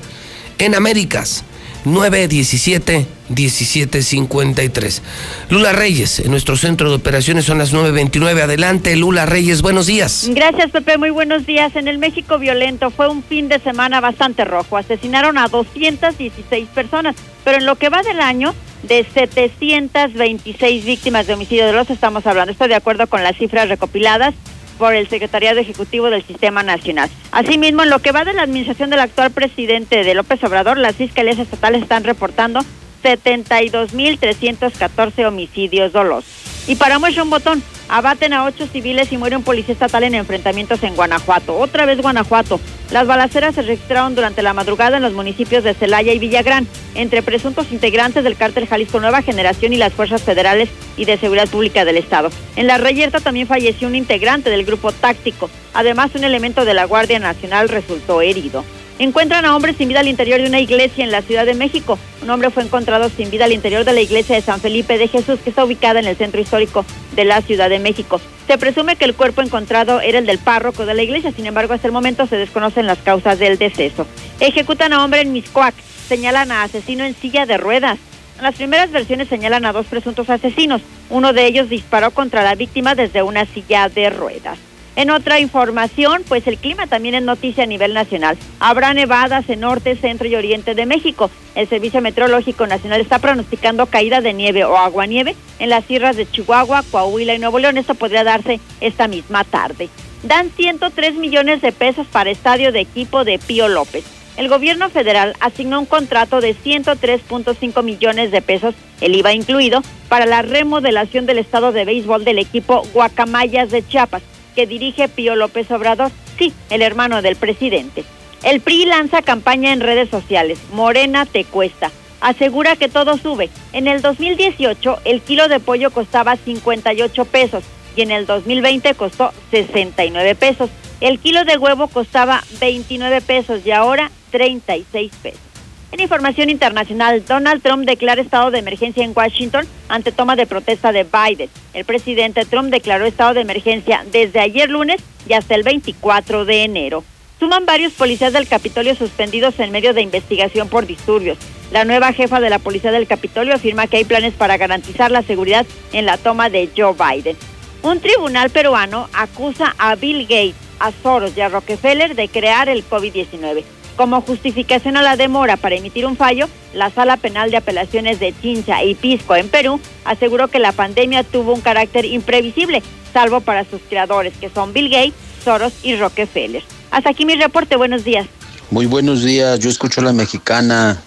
[SPEAKER 1] En Américas, 917 1753. Lula Reyes, en nuestro centro de operaciones son las 929. Adelante, Lula Reyes, buenos días.
[SPEAKER 13] Gracias, Pepe, muy buenos días. En el México violento fue un fin de semana bastante rojo. Asesinaron a 216 personas, pero en lo que va del año, de 726 víctimas de homicidio de los estamos hablando. Estoy de acuerdo con las cifras recopiladas por el Secretariado Ejecutivo del Sistema Nacional. Asimismo, en lo que va de la administración del actual presidente de López Obrador, las fiscalías estatales están reportando 72.314 homicidios dolosos. Y para muestra un botón, abaten a ocho civiles y muere un policía estatal en enfrentamientos en Guanajuato. Otra vez Guanajuato. Las balaceras se registraron durante la madrugada en los municipios de Celaya y Villagrán, entre presuntos integrantes del cártel Jalisco Nueva Generación y las fuerzas federales y de seguridad pública del Estado. En la reyerta también falleció un integrante del grupo táctico. Además, un elemento de la Guardia Nacional resultó herido. Encuentran a hombres sin vida al interior de una iglesia en la Ciudad de México. Un hombre fue encontrado sin vida al interior de la iglesia de San Felipe de Jesús, que está ubicada en el centro histórico de la Ciudad de México. Se presume que el cuerpo encontrado era el del párroco de la iglesia, sin embargo, hasta el momento se desconocen las causas del deceso. Ejecutan a hombre en Miscoac, señalan a asesino en silla de ruedas. Las primeras versiones señalan a dos presuntos asesinos. Uno de ellos disparó contra la víctima desde una silla de ruedas. En otra información, pues el clima también es noticia a nivel nacional. Habrá nevadas en norte, centro y oriente de México. El Servicio Meteorológico Nacional está pronosticando caída de nieve o aguanieve en las sierras de Chihuahua, Coahuila y Nuevo León. Esto podría darse esta misma tarde. Dan 103 millones de pesos para estadio de equipo de Pío López. El gobierno federal asignó un contrato de 103.5 millones de pesos, el IVA incluido, para la remodelación del estado de béisbol del equipo Guacamayas de Chiapas que dirige Pío López Obrador, sí, el hermano del presidente. El PRI lanza campaña en redes sociales, Morena te cuesta. Asegura que todo sube. En el 2018 el kilo de pollo costaba 58 pesos y en el 2020 costó 69 pesos. El kilo de huevo costaba 29 pesos y ahora 36 pesos. En información internacional, Donald Trump declara estado de emergencia en Washington ante toma de protesta de Biden. El presidente Trump declaró estado de emergencia desde ayer lunes y hasta el 24 de enero. Suman varios policías del Capitolio suspendidos en medio de investigación por disturbios. La nueva jefa de la policía del Capitolio afirma que hay planes para garantizar la seguridad en la toma de Joe Biden. Un tribunal peruano acusa a Bill Gates, a Soros y a Rockefeller de crear el COVID-19. Como justificación a la demora para emitir un fallo, la Sala Penal de Apelaciones de Chincha y Pisco en Perú aseguró que la pandemia tuvo un carácter imprevisible, salvo para sus creadores, que son Bill Gates, Soros y Rockefeller. Hasta aquí mi reporte, buenos días.
[SPEAKER 68] Muy buenos días, yo escucho a la mexicana.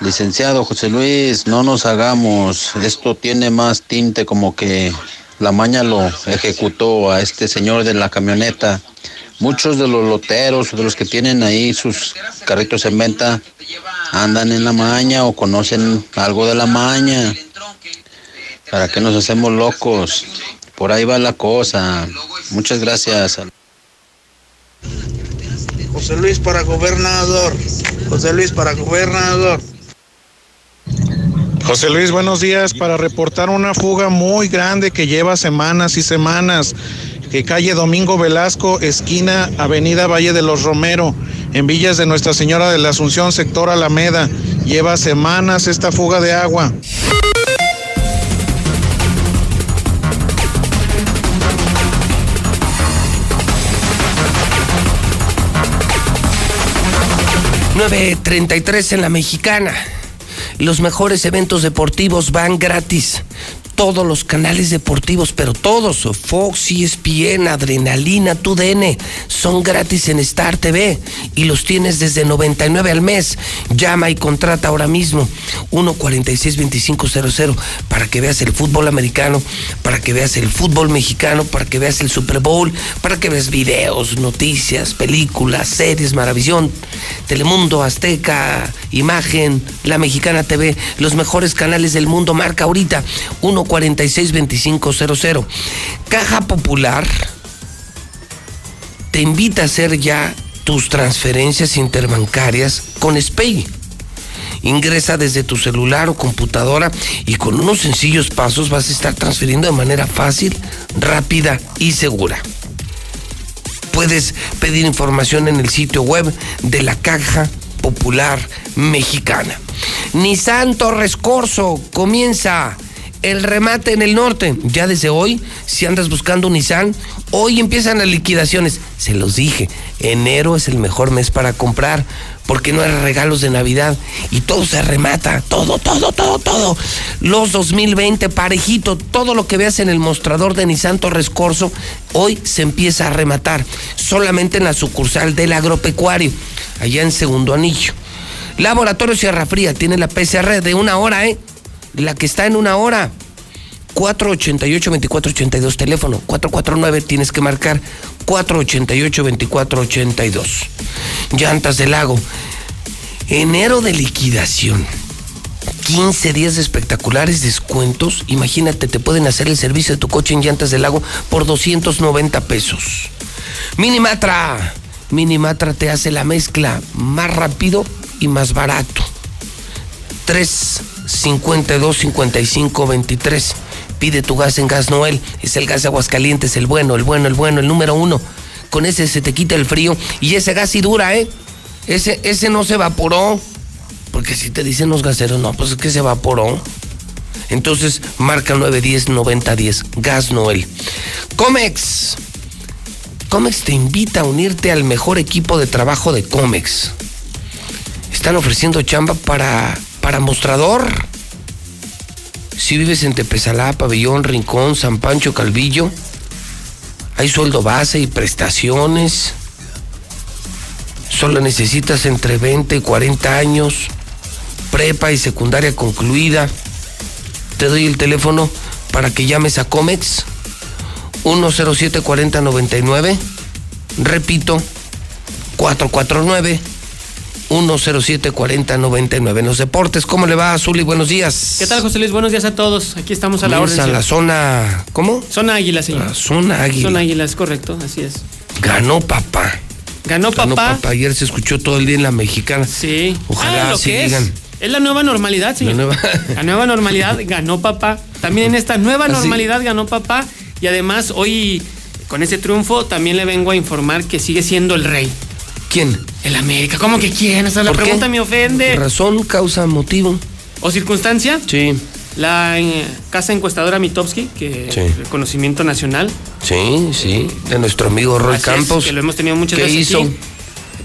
[SPEAKER 68] Licenciado José Luis, no nos hagamos, esto tiene más tinte como que la maña lo ejecutó a este señor de la camioneta. Muchos de los loteros, de los que tienen ahí sus carritos en venta, andan en la maña o conocen algo de la maña. ¿Para qué nos hacemos locos? Por ahí va la cosa. Muchas gracias.
[SPEAKER 60] José Luis para gobernador. José Luis para gobernador.
[SPEAKER 69] José Luis, buenos días. Para reportar una fuga muy grande que lleva semanas y semanas calle Domingo Velasco, esquina Avenida Valle de los Romero, en Villas de Nuestra Señora de la Asunción, sector Alameda. Lleva semanas esta fuga de agua.
[SPEAKER 1] ...9.33 en la mexicana. Los mejores eventos deportivos van gratis todos los canales deportivos, pero todos, Fox, ESPN, Adrenalina, TUDN, son gratis en Star TV y los tienes desde 99 al mes. Llama y contrata ahora mismo 146-2500 para que veas el fútbol americano, para que veas el fútbol mexicano, para que veas el Super Bowl, para que veas videos, noticias, películas, series, Maravisión, Telemundo, Azteca, Imagen, La Mexicana TV, los mejores canales del mundo. Marca ahorita 1 146-2500. Caja Popular te invita a hacer ya tus transferencias interbancarias con SPAY. Ingresa desde tu celular o computadora y con unos sencillos pasos vas a estar transfiriendo de manera fácil, rápida y segura. Puedes pedir información en el sitio web de la Caja Popular Mexicana. Nissan Torres Corso comienza el remate en el norte. Ya desde hoy, si andas buscando un Nissan, hoy empiezan las liquidaciones. Se los dije, enero es el mejor mes para comprar porque no hay regalos de Navidad y todo se remata, todo, todo, todo, todo. Los 2020 parejito, todo lo que veas en el mostrador de Nissan Torres Corso, hoy se empieza a rematar, solamente en la sucursal del agropecuario, allá en Segundo Anillo. Laboratorio Sierra Fría tiene la PCR de una hora, ¿eh? La que está en una hora. 488-2482, teléfono 449, tienes que marcar 488-2482. Llantas del lago. Enero de liquidación. 15 días de espectaculares descuentos. Imagínate, te pueden hacer el servicio de tu coche en Llantas del Lago por 290 pesos. Minimatra. Minimatra te hace la mezcla más rápido y más barato. 3 52 55 23 Pide tu gas en Gas Noel. Es el gas de Aguascalientes, el bueno, el bueno, el bueno, el número uno. Con ese se te quita el frío y ese gas sí dura, ¿eh? Ese, ese no se evaporó. Porque si te dicen los gaseros, no, pues es que se evaporó. Entonces, marca 910-9010, Gas Noel. Comex. Comex te invita a unirte al mejor equipo de trabajo de Comex. Están ofreciendo chamba para, para mostrador. Si vives en Tepezalá, Pabellón, Rincón, San Pancho, Calvillo, hay sueldo base y prestaciones. Solo necesitas entre 20 y 40 años, prepa y secundaria concluida. Te doy el teléfono para que llames a Comex 1074099. Repito, 449 1074099. En los deportes, ¿cómo le va, Zuli? Buenos días.
[SPEAKER 70] ¿Qué tal, José Luis? Buenos días a todos. Aquí estamos a la
[SPEAKER 1] Vamos
[SPEAKER 70] orden.
[SPEAKER 1] a la zona. ¿Cómo?
[SPEAKER 70] Zona Águila, señor.
[SPEAKER 1] La zona Águila.
[SPEAKER 70] Zona Águila, es correcto, así es.
[SPEAKER 1] Ganó papá.
[SPEAKER 70] Ganó
[SPEAKER 1] Ganó
[SPEAKER 70] papá.
[SPEAKER 1] papá. Ayer se escuchó todo el día en la mexicana.
[SPEAKER 70] Sí.
[SPEAKER 1] Ojalá
[SPEAKER 70] Ah, lo que es.
[SPEAKER 1] digan.
[SPEAKER 70] Es la nueva normalidad, señor.
[SPEAKER 1] La nueva-
[SPEAKER 70] La nueva normalidad <laughs> ganó papá. También en esta nueva
[SPEAKER 1] ¿Ah,
[SPEAKER 70] normalidad ganó papá. Y además, hoy, con ese triunfo, también le vengo a informar que sigue siendo el rey.
[SPEAKER 1] ¿Quién?
[SPEAKER 70] El América. ¿Cómo que quién? Esa la
[SPEAKER 1] ¿Por qué?
[SPEAKER 70] pregunta me ofende.
[SPEAKER 1] Razón, causa, motivo.
[SPEAKER 70] ¿O circunstancia?
[SPEAKER 1] Sí.
[SPEAKER 70] La eh, casa encuestadora Mitowski, que
[SPEAKER 1] Sí.
[SPEAKER 70] reconocimiento nacional.
[SPEAKER 1] Sí, sí. De nuestro amigo Roy
[SPEAKER 70] Así es,
[SPEAKER 1] Campos.
[SPEAKER 70] que lo hemos tenido muchas
[SPEAKER 1] ¿Qué
[SPEAKER 70] veces
[SPEAKER 1] hizo?
[SPEAKER 70] aquí.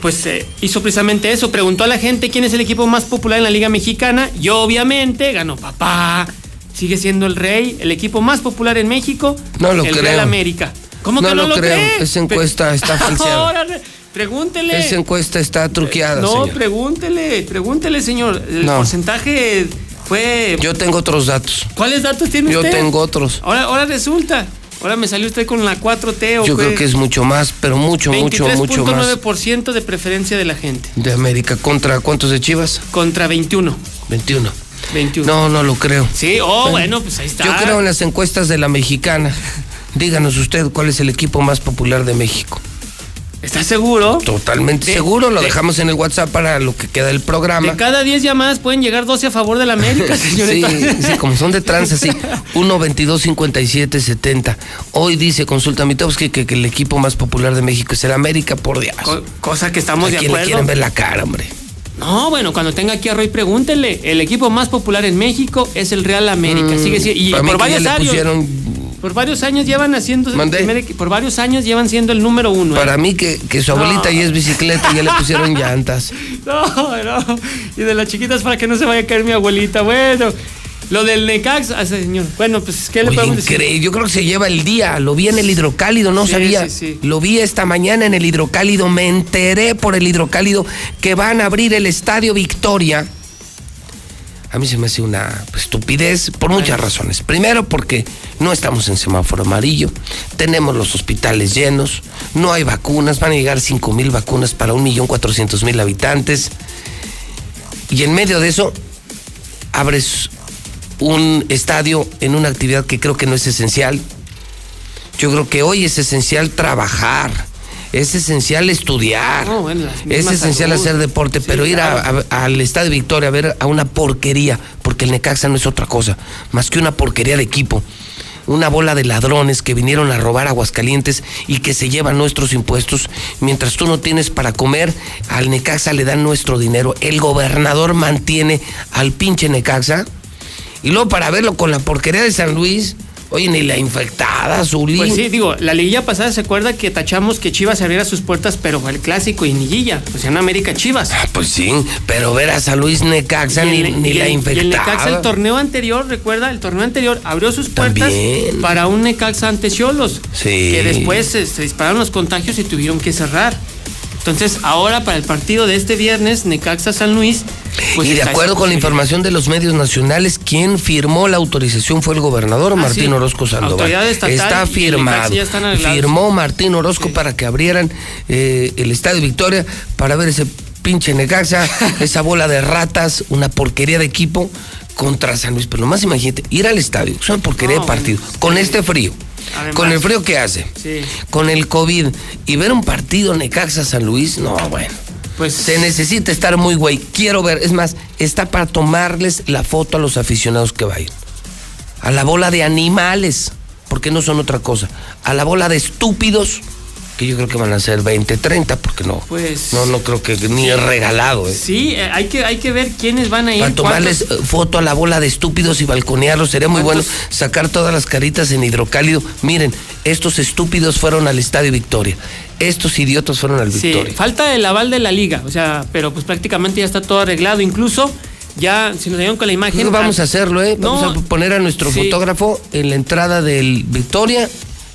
[SPEAKER 70] Pues eh, hizo precisamente eso, preguntó a la gente quién es el equipo más popular en la Liga Mexicana y obviamente ganó papá. Sigue siendo el rey, el equipo más popular en México.
[SPEAKER 1] No lo
[SPEAKER 70] el
[SPEAKER 1] creo.
[SPEAKER 70] Real América. ¿Cómo
[SPEAKER 1] No
[SPEAKER 70] que no
[SPEAKER 1] lo
[SPEAKER 70] lo,
[SPEAKER 1] creo.
[SPEAKER 70] cree?
[SPEAKER 1] Esa encuesta está <laughs> falseada.
[SPEAKER 70] Pregúntele.
[SPEAKER 1] Esa encuesta está truqueada,
[SPEAKER 70] no,
[SPEAKER 1] señor.
[SPEAKER 70] pregúntele, pregúntele, señor. El
[SPEAKER 1] No.
[SPEAKER 70] porcentaje fue.
[SPEAKER 1] Yo tengo otros datos.
[SPEAKER 70] ¿Cuáles datos tiene
[SPEAKER 1] Yo
[SPEAKER 70] usted?
[SPEAKER 1] tengo otros.
[SPEAKER 70] Ahora, ahora resulta. Ahora me salió usted con la 4T o
[SPEAKER 1] Yo
[SPEAKER 70] qué?
[SPEAKER 1] creo que es mucho más, pero mucho, mucho, mucho más
[SPEAKER 70] 23.9% de preferencia de la gente.
[SPEAKER 1] de América. ¿Contra cuántos de Chivas?
[SPEAKER 70] Contra 21.
[SPEAKER 1] 21.
[SPEAKER 70] 21.
[SPEAKER 1] No, no lo creo.
[SPEAKER 70] Sí, oh, bueno, pues ahí está.
[SPEAKER 1] Yo creo en las encuestas de la mexicana. Díganos usted cuál es el equipo más popular de México.
[SPEAKER 70] ¿Estás seguro?
[SPEAKER 1] Totalmente
[SPEAKER 70] De-
[SPEAKER 1] seguro, lo
[SPEAKER 70] de-
[SPEAKER 1] dejamos en el WhatsApp para lo que queda del programa.
[SPEAKER 70] De cada 10 llamadas pueden llegar 12 a favor de la América, <laughs>
[SPEAKER 1] Sí,
[SPEAKER 70] señorita.
[SPEAKER 1] sí, como son de trans así. 1 22 57 70. Hoy dice Consulta Mitowski que, que el equipo más popular de México es el América, por Dios.
[SPEAKER 70] Co- cosa que estamos
[SPEAKER 1] ¿A
[SPEAKER 70] de
[SPEAKER 1] quién le
[SPEAKER 70] acuerdo.
[SPEAKER 1] quieren ver la cara, hombre?
[SPEAKER 70] No, bueno, cuando tenga aquí a Roy, pregúntele. El equipo más popular en México es el Real América.
[SPEAKER 1] Mm,
[SPEAKER 70] Sigue siendo. Y por varios
[SPEAKER 1] le
[SPEAKER 70] años.
[SPEAKER 1] pusieron-
[SPEAKER 70] Por varios años llevan haciendo. primer por varios años llevan siendo el número uno. ¿eh?
[SPEAKER 1] Para mí que, que su abuelita ya es bicicleta y ya le pusieron llantas. <laughs>
[SPEAKER 70] No, no. Y de las chiquitas para que no se vaya a caer mi abuelita. Bueno, lo del Necax, ah, señor. Bueno, pues, ¿qué le
[SPEAKER 1] Oye,
[SPEAKER 70] podemos decir?
[SPEAKER 1] increíble. Yo creo que se lleva el día. Lo vi en el hidrocálido, no
[SPEAKER 70] Sí,
[SPEAKER 1] sabía.
[SPEAKER 70] sí, sí.
[SPEAKER 1] Lo vi esta mañana en el hidrocálido. Me enteré por el hidrocálido que van a abrir el Estadio Victoria. A mí se me hace una estupidez por muchas razones. Primero, porque no estamos en semáforo amarillo, tenemos los hospitales llenos, no hay vacunas, van a llegar 5 mil vacunas para 1.400.000 habitantes. Y en medio de eso, abres un estadio en una actividad que creo que no es esencial. Yo creo que hoy es esencial trabajar, es esencial estudiar,
[SPEAKER 70] No, bueno, la
[SPEAKER 1] es esencial
[SPEAKER 70] salud.
[SPEAKER 1] hacer deporte,
[SPEAKER 70] Sí,
[SPEAKER 1] pero ir a-
[SPEAKER 70] claro.
[SPEAKER 1] a- al Estadio Victoria a ver a una porquería, porque el Necaxa no es otra cosa, más que una porquería de equipo. Una bola de ladrones que vinieron a robar Aguascalientes y que se llevan nuestros impuestos. Mientras tú no tienes para comer, al Necaxa le dan nuestro dinero. El gobernador mantiene al pinche Necaxa. Y luego para verlo con la porquería de San Luis, oye, ni la infectada, Zuli.
[SPEAKER 70] Pues sí, digo, la liguilla pasada se acuerda que tachamos que Chivas abriera sus puertas, pero fue el clásico y liguilla. Pues en América Chivas.
[SPEAKER 1] Ah, pues sí, pero ver a San Luis Necaxa ni,
[SPEAKER 70] el-
[SPEAKER 1] ni la
[SPEAKER 70] y el
[SPEAKER 1] infectada.
[SPEAKER 70] Necaxa el torneo anterior, recuerda, el torneo anterior abrió sus puertas
[SPEAKER 1] También.
[SPEAKER 70] para un Necaxa ante Cholos.
[SPEAKER 1] Sí.
[SPEAKER 70] Que después se, se dispararon los contagios y tuvieron que cerrar. Entonces, ahora para el partido de este viernes, Necaxa San Luis. pues
[SPEAKER 1] y de acuerdo con la información de los medios nacionales, quien firmó la autorización fue el gobernador
[SPEAKER 70] Ah,
[SPEAKER 1] Martín
[SPEAKER 70] sí.
[SPEAKER 1] Orozco Sandoval. Está firmado. Firmó Martín Orozco para que abrieran eh, el Estadio Victoria para ver ese pinche Necaxa, <laughs> esa bola de ratas, una porquería de equipo contra San Luis. Pero nomás imagínate, ir al estadio, es una porquería
[SPEAKER 70] No,
[SPEAKER 1] de partido, con
[SPEAKER 70] sí.
[SPEAKER 1] este frío.
[SPEAKER 70] Además.
[SPEAKER 1] con el frío que hace,
[SPEAKER 70] Sí.
[SPEAKER 1] con el COVID y ver un partido Necaxa San Luis, no, bueno.
[SPEAKER 70] Pues
[SPEAKER 1] Se necesita estar muy güey. Quiero ver, es más, está para tomarles la foto a los aficionados que vayan. a la bola de animales, porque no son otra cosa, a la bola de estúpidos, que yo creo que van a ser 20, 30, porque no,
[SPEAKER 70] Pues-
[SPEAKER 1] no, no creo que ni es regalado. ¿eh?
[SPEAKER 70] Sí, eh, hay que, hay que ver quiénes van a ir.
[SPEAKER 1] Para tomarles
[SPEAKER 70] cuántos-
[SPEAKER 1] eh, foto a la bola de estúpidos y balconearlos, sería muy bueno sacar todas las caritas en hidrocálido. Miren, estos estúpidos fueron al Estadio Victoria, estos idiotas fueron al
[SPEAKER 70] Sí,
[SPEAKER 1] Victoria.
[SPEAKER 70] falta el aval de la liga, o sea, pero pues prácticamente ya está todo arreglado. Incluso ya, si nos ayudan con la imagen.
[SPEAKER 1] Pues vamos a hacerlo, ¿eh? Vamos
[SPEAKER 70] No,
[SPEAKER 1] a poner a nuestro
[SPEAKER 70] sí.
[SPEAKER 1] fotógrafo en la entrada del Victoria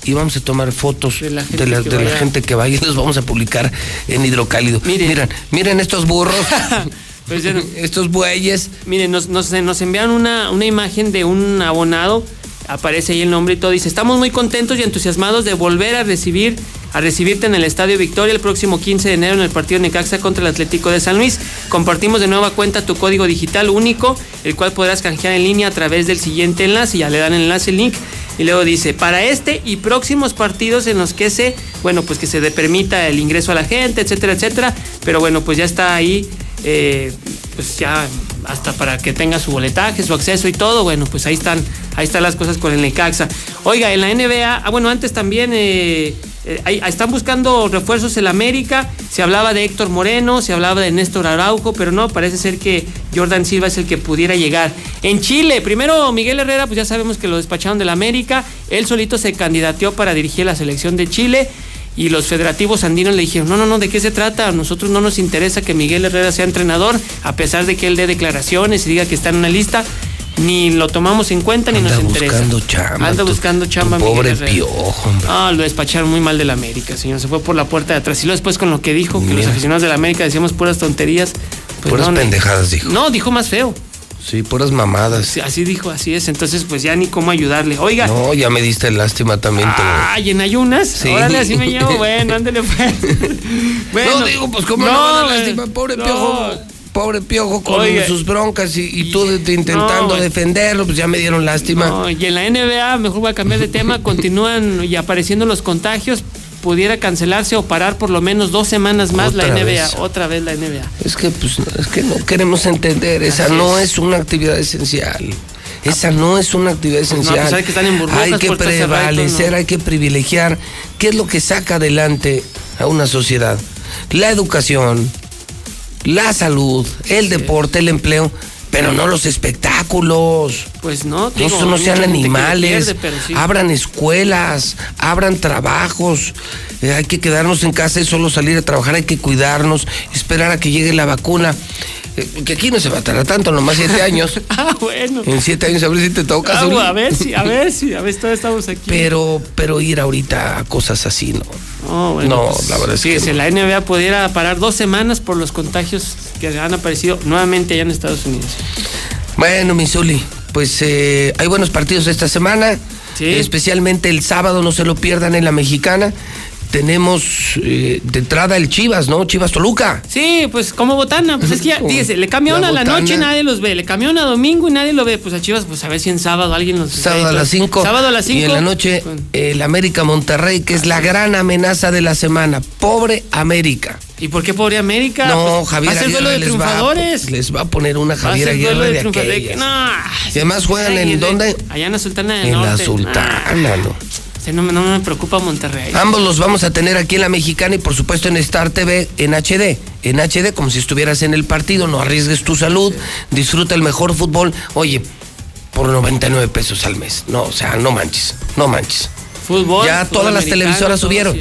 [SPEAKER 1] y vamos a tomar fotos de la gente, de la,
[SPEAKER 70] que
[SPEAKER 1] de la
[SPEAKER 70] vaya.
[SPEAKER 1] gente que vaya y los vamos a publicar en Hidrocálido. Miren, miren, estos burros, <laughs>
[SPEAKER 70] Pues no-
[SPEAKER 1] estos bueyes.
[SPEAKER 70] Miren, nos, nos, nos envían una, una imagen de un abonado, aparece ahí el nombre y todo, dice, estamos muy contentos y entusiasmados de volver a recibir a recibirte en el Estadio Victoria el próximo 15 de enero en el partido Necaxa contra el Atlético de San Luis. Compartimos de nueva cuenta tu código digital único, el cual podrás canjear en línea a través del siguiente enlace, ya le dan el enlace, el link, y luego dice, para este y próximos partidos en los que se, bueno, pues que se le permita el ingreso a la gente, etcétera, etcétera, pero bueno, pues ya está ahí eh, pues ya hasta para que tenga su boletaje, su acceso y todo, bueno, pues ahí están, ahí están las cosas con el Necaxa. Oiga, en la NBA, ah, bueno, antes también eh, eh, están buscando refuerzos en la América, se hablaba de Héctor Moreno, se hablaba de Néstor Araujo, pero no, parece ser que Jordan Silva es el que pudiera llegar. En Chile, primero Miguel Herrera, pues ya sabemos que lo despacharon de la América, él solito se candidateó para dirigir la selección de Chile. Y los federativos andinos le dijeron, no, no, no, ¿de qué se trata? A nosotros no nos interesa que Miguel Herrera sea entrenador, a pesar de que él dé declaraciones y diga que está en una lista, ni lo tomamos en cuenta ni nos interesa.
[SPEAKER 1] buscando chamba,
[SPEAKER 70] Anda buscando chamba.
[SPEAKER 1] tu pobre piojo, hombre.
[SPEAKER 70] Ah, lo despacharon muy mal de la América, señor. Se fue por la puerta de atrás. Y luego después con lo que dijo, que los aficionados de la América decíamos puras tonterías. pues
[SPEAKER 1] Puras
[SPEAKER 70] no, no.
[SPEAKER 1] pendejadas, dijo.
[SPEAKER 70] No, dijo más feo.
[SPEAKER 1] Sí, puras mamadas.
[SPEAKER 70] Sí, Así dijo, así es. Entonces, pues ya ni cómo ayudarle. Oiga,
[SPEAKER 1] No, ya me diste lástima también tú.
[SPEAKER 70] Ay, en ayunas.
[SPEAKER 1] Sí.
[SPEAKER 70] Órale, así me llevo. Bueno, ándele pues. <laughs> bueno,
[SPEAKER 1] no, digo, pues cómo no,
[SPEAKER 70] güey,
[SPEAKER 1] lástima, pobre
[SPEAKER 70] no.
[SPEAKER 1] piojo. Pobre piojo con sus broncas y, y tú intentando defenderlo, pues ya me dieron lástima.
[SPEAKER 70] No, y en la NBA, mejor voy a cambiar de tema, <laughs> continúan y apareciendo los contagios. Pudiera cancelarse o parar por lo menos dos semanas más la NBA.
[SPEAKER 1] vez.
[SPEAKER 70] Otra vez la NBA.
[SPEAKER 1] Es que pues es que no queremos entender, esa
[SPEAKER 70] Así
[SPEAKER 1] no
[SPEAKER 70] es.
[SPEAKER 1] es. una actividad esencial. Esa no es una actividad
[SPEAKER 70] no, a
[SPEAKER 1] esencial.
[SPEAKER 70] que están en
[SPEAKER 1] hay que prevalecer,
[SPEAKER 70] no.
[SPEAKER 1] hay que privilegiar. ¿Qué es lo que saca adelante a una sociedad? La educación, la salud, el deporte, el empleo, pero no los espectáculos.
[SPEAKER 70] Pues no, digo,
[SPEAKER 1] eso no sean animales.
[SPEAKER 70] pierde, pero sí.
[SPEAKER 1] Abran escuelas, abran trabajos. Eh, hay que quedarnos en casa y solo salir a trabajar. Hay que cuidarnos, esperar a que llegue la vacuna. Eh, que aquí no se va a tardar tanto, nomás siete <laughs> años.
[SPEAKER 70] Ah, bueno.
[SPEAKER 1] En siete años a ver si te toca.
[SPEAKER 70] Ah, a ver si, a ver si, a ver si todavía estamos aquí.
[SPEAKER 1] Pero, pero ir ahorita a cosas así, no.
[SPEAKER 70] No, bueno,
[SPEAKER 1] No,
[SPEAKER 70] pues,
[SPEAKER 1] la verdad es que
[SPEAKER 70] si
[SPEAKER 1] no.
[SPEAKER 70] la NBA pudiera parar dos semanas por los contagios que han aparecido nuevamente allá en Estados Unidos.
[SPEAKER 1] Bueno, mi Zuli, pues eh, hay buenos partidos esta semana.
[SPEAKER 70] Sí.
[SPEAKER 1] Especialmente el sábado, no se lo pierdan en la mexicana. Tenemos eh, de entrada el Chivas, ¿no? Chivas Toluca.
[SPEAKER 70] Sí, pues como botana, pues es que ya, <laughs> fíjese, le cambiaron
[SPEAKER 1] la
[SPEAKER 70] a la
[SPEAKER 1] botana.
[SPEAKER 70] noche y nadie los ve, le cambiaron a domingo y nadie lo ve, pues a Chivas, pues a ver si en sábado alguien los
[SPEAKER 1] Sábado a las 5.
[SPEAKER 70] Sábado a las 5.
[SPEAKER 1] Y en la noche, el América Monterrey, que es la gran amenaza de la semana. Pobre América.
[SPEAKER 70] ¿Y por qué pobre América?
[SPEAKER 1] No,
[SPEAKER 70] Pues,
[SPEAKER 1] Javier
[SPEAKER 70] Va a ser duelo de
[SPEAKER 1] les va, a,
[SPEAKER 70] triunfadores.
[SPEAKER 1] les va a poner una
[SPEAKER 70] Va
[SPEAKER 1] Javier Aguirre
[SPEAKER 70] de
[SPEAKER 1] de aquellas.
[SPEAKER 70] No.
[SPEAKER 1] Y además juegan en dónde?
[SPEAKER 70] Allá en la Sultana del
[SPEAKER 1] En la. Sultana, ¿no?
[SPEAKER 70] Sí, no, me- no me preocupa Monterrey.
[SPEAKER 1] Ambos los vamos a tener aquí en la mexicana y por supuesto en Star TV en HD. En HD como si estuvieras en el partido, no arriesgues tu salud, disfruta el mejor fútbol. Oye, por 99 pesos al mes. No, o sea, no manches, no manches.
[SPEAKER 70] Fútbol.
[SPEAKER 1] Ya
[SPEAKER 70] fútbol
[SPEAKER 1] todas las televisoras subieron.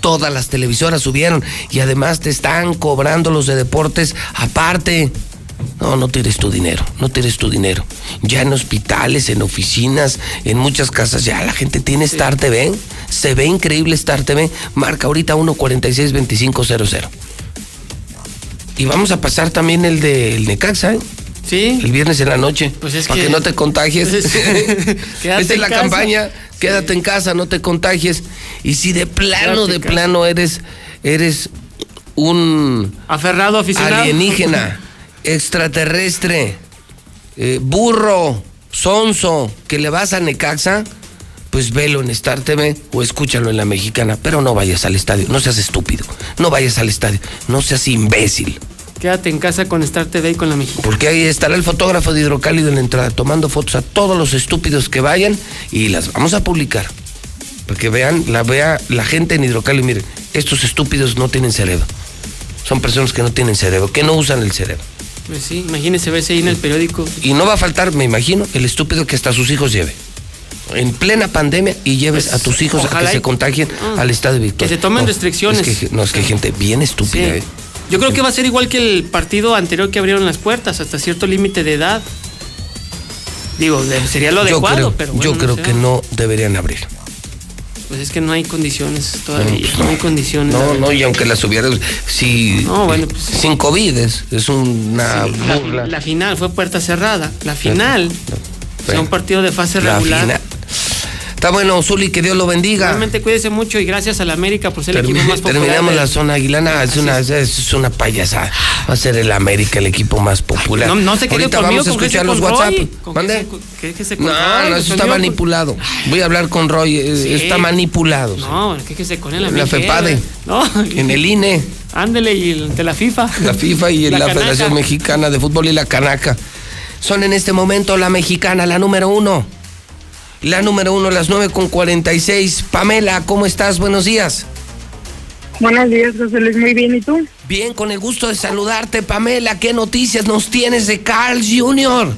[SPEAKER 1] Todas las televisoras subieron y además te están cobrando los de deportes aparte. No, no tires tu dinero, no tires tu dinero. Ya en hospitales, en oficinas, en muchas casas, ya la gente tiene Star TV. Se ve increíble Star TV. Marca ahorita 146-2500. Y vamos a pasar también el de el Necaxa, ¿eh?
[SPEAKER 70] Sí.
[SPEAKER 1] El viernes en la noche.
[SPEAKER 70] Pues es
[SPEAKER 1] para
[SPEAKER 70] que-
[SPEAKER 1] que no te contagies. <laughs> <laughs>
[SPEAKER 70] Quédate
[SPEAKER 1] Esta
[SPEAKER 70] en
[SPEAKER 1] es la
[SPEAKER 70] casa.
[SPEAKER 1] campaña. Quédate en casa, no te contagies. Y si de plano,
[SPEAKER 70] Quédate
[SPEAKER 1] de plano eres, eres un
[SPEAKER 70] Aferrado aficionado.
[SPEAKER 1] alienígena, <laughs> extraterrestre, eh, burro, sonso, que le vas a Necaxa, pues velo en Star TV o escúchalo en la mexicana, pero no vayas al estadio, no seas estúpido, no vayas al estadio, no seas imbécil.
[SPEAKER 70] Quédate en casa con Star TV y con la mexicana.
[SPEAKER 1] Porque ahí estará el fotógrafo de Hidrocálido en la entrada, tomando fotos a todos los estúpidos que vayan y las vamos a publicar. Para que vean, la vea la gente en Hidrocálido. Miren, estos estúpidos no tienen cerebro. Son personas que no tienen cerebro, que no usan el cerebro.
[SPEAKER 70] Pues sí, imagínese verse ahí en el periódico.
[SPEAKER 1] Y no va a faltar, me imagino, el estúpido que hasta sus hijos lleve. En plena pandemia y lleves a tus hijos a que se contagien
[SPEAKER 70] Ah.
[SPEAKER 1] al estado de Victoria.
[SPEAKER 70] Que se tomen
[SPEAKER 1] No,
[SPEAKER 70] restricciones.
[SPEAKER 1] es que- no, es que hay gente bien estúpida.
[SPEAKER 70] Sí.
[SPEAKER 1] ¿eh?
[SPEAKER 70] Yo creo que va a ser igual que el partido anterior que abrieron las puertas, hasta cierto límite de edad. Digo, sería lo
[SPEAKER 1] Yo
[SPEAKER 70] adecuado,
[SPEAKER 1] creo,
[SPEAKER 70] pero
[SPEAKER 1] yo creo
[SPEAKER 70] sé.
[SPEAKER 1] que no deberían abrir.
[SPEAKER 70] Pues es que no hay condiciones todavía,
[SPEAKER 1] pues
[SPEAKER 70] no, hay condiciones.
[SPEAKER 1] No, no, y aunque las hubieras, si
[SPEAKER 70] No, bueno, pues-
[SPEAKER 1] sin COVID es, es una
[SPEAKER 70] Sí,
[SPEAKER 1] burla.
[SPEAKER 70] la final fue puerta cerrada. La final, fue un partido de fase
[SPEAKER 1] La
[SPEAKER 70] regular.
[SPEAKER 1] final. Está bueno, Zuli, que Dios lo bendiga.
[SPEAKER 70] Realmente cuídese mucho y gracias a la América por ser el equipo más popular.
[SPEAKER 1] terminamos la zona aguilana, es una, es una payasada. Va a ser el América el equipo más popular.
[SPEAKER 70] No, no se quede
[SPEAKER 1] Ahorita
[SPEAKER 70] conmigo,
[SPEAKER 1] vamos a escuchar los WhatsApp. ¿Mande?
[SPEAKER 70] con- quéjese con
[SPEAKER 1] No, no, eso está manipulado. Voy a hablar con Roy, eh,
[SPEAKER 70] Sí.
[SPEAKER 1] está manipulado.
[SPEAKER 70] No, que se con él
[SPEAKER 1] En la FEPADE.
[SPEAKER 70] No,
[SPEAKER 1] En el INE,
[SPEAKER 70] ándele y el de la FIFA.
[SPEAKER 1] la FIFA y la. Federación Mexicana de Fútbol y la Canaca. Son en este momento la mexicana, la número uno. La número uno, las 9 con 46. Pamela, ¿cómo estás? Buenos días.
[SPEAKER 36] Buenos días, José Luis. Muy bien, ¿y tú?
[SPEAKER 1] Bien, con el gusto de saludarte, Pamela. ¿Qué noticias nos tienes de Carl Jr.?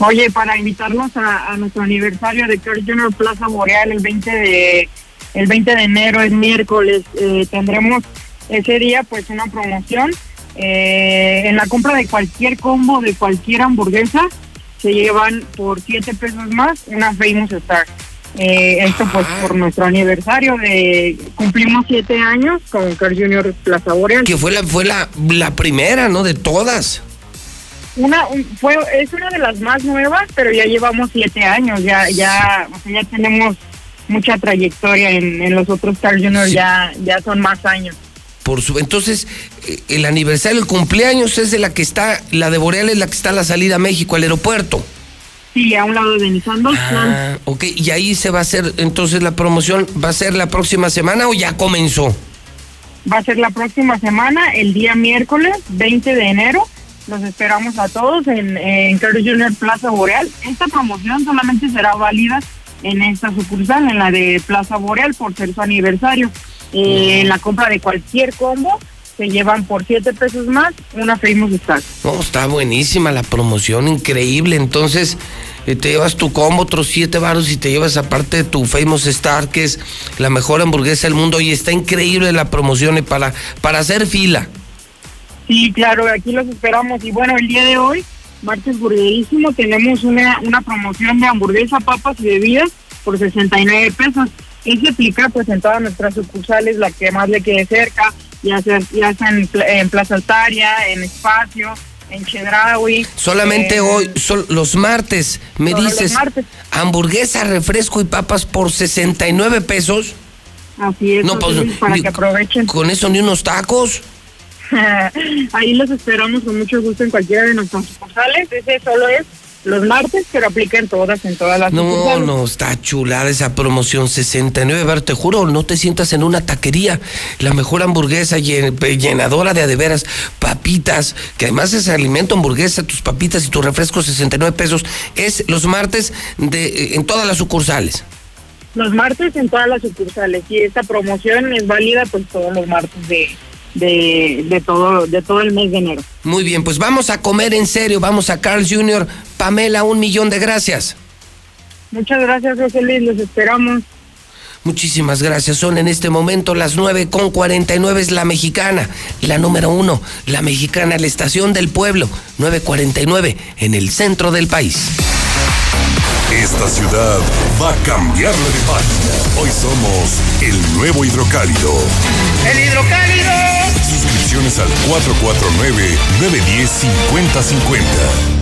[SPEAKER 36] Oye, para invitarlos a, a nuestro aniversario de Carl Jr. Plaza Boreal el 20 de el 20 de enero, es miércoles, eh, tendremos ese día pues una promoción. Eh, en la compra de cualquier combo, de cualquier hamburguesa, se llevan por 7 pesos más una Famous Star. Eh, esto pues por nuestro aniversario de cumplimos 7 años con Carl Jr. Plaza Boreal.
[SPEAKER 1] Que fue la, fue la, la primera, ¿no? De todas.
[SPEAKER 36] Una un- fue es una de las más nuevas, pero ya llevamos siete años, ya ya o sea, ya tenemos mucha trayectoria en, en los otros Star Junior, ya ya son más años.
[SPEAKER 1] Por su, entonces, eh, el aniversario, el cumpleaños es de la que está, la de Boreal es la que está a la salida a México, al aeropuerto.
[SPEAKER 36] Sí, a un lado de Nissan.
[SPEAKER 1] Ah, ok, y ahí se va a hacer, entonces la promoción va a ser la próxima semana o ya comenzó.
[SPEAKER 36] Va a ser la próxima semana, el día miércoles 20 de enero. Los esperamos a todos en, en Carl Junior Plaza Boreal. Esta promoción solamente será válida en esta sucursal, en la de Plaza Boreal, por ser su aniversario. Eh, En la compra de cualquier combo se llevan por 7 pesos más una Famous Star.
[SPEAKER 1] No, está buenísima la promoción, increíble. Entonces, eh, te llevas tu combo, otros siete baros y te llevas aparte de tu Famous Star, que es la mejor hamburguesa del mundo. Y está increíble la promoción y para, para hacer fila.
[SPEAKER 36] Sí, claro, aquí los esperamos. Y bueno, el día de hoy, martes burguerísimo, tenemos una, una promoción de hamburguesa, papas y bebidas por 69 pesos. Y se aplica pues en todas nuestras sucursales, la que más le quede cerca, ya sea, ya sea en, en Plaza Altaria, en Espacio, en Chedraui.
[SPEAKER 1] Solamente
[SPEAKER 36] eh,
[SPEAKER 1] hoy, sol- los martes, me dices,
[SPEAKER 36] martes.
[SPEAKER 1] hamburguesa, refresco y papas por 69 pesos.
[SPEAKER 36] Así es,
[SPEAKER 1] No, pues,
[SPEAKER 36] para que aprovechen.
[SPEAKER 1] Con eso ni unos tacos. <laughs>
[SPEAKER 36] Ahí los esperamos con mucho gusto en cualquiera de nuestras sucursales. Ese solo es los martes, pero aplica en todas, en todas las
[SPEAKER 1] No,
[SPEAKER 36] sucursales.
[SPEAKER 1] no, está chulada esa promoción 69. Ver, te juro, no te sientas en una taquería. La mejor hamburguesa llen- llenadora de a de veras, papitas, que además es alimento, hamburguesa, tus papitas y tus refrescos 69 pesos. Es los martes de, en todas las sucursales.
[SPEAKER 36] Los martes en todas las sucursales y esta promoción es válida pues todos los martes de, de, de todo de todo el mes de enero.
[SPEAKER 1] Muy bien, pues vamos a comer en serio, vamos a Carl Jr. Pamela, un millón de gracias.
[SPEAKER 36] Muchas gracias José Luis, los esperamos.
[SPEAKER 1] Muchísimas gracias. Son en este momento las 9 con 49 es la mexicana, la número uno, la mexicana, la estación del pueblo, 949 en el centro del país.
[SPEAKER 71] Esta ciudad va a cambiarle de página. Hoy somos el nuevo hidrocálido.
[SPEAKER 36] ¡El hidrocálido!
[SPEAKER 71] Al 449-910-5050.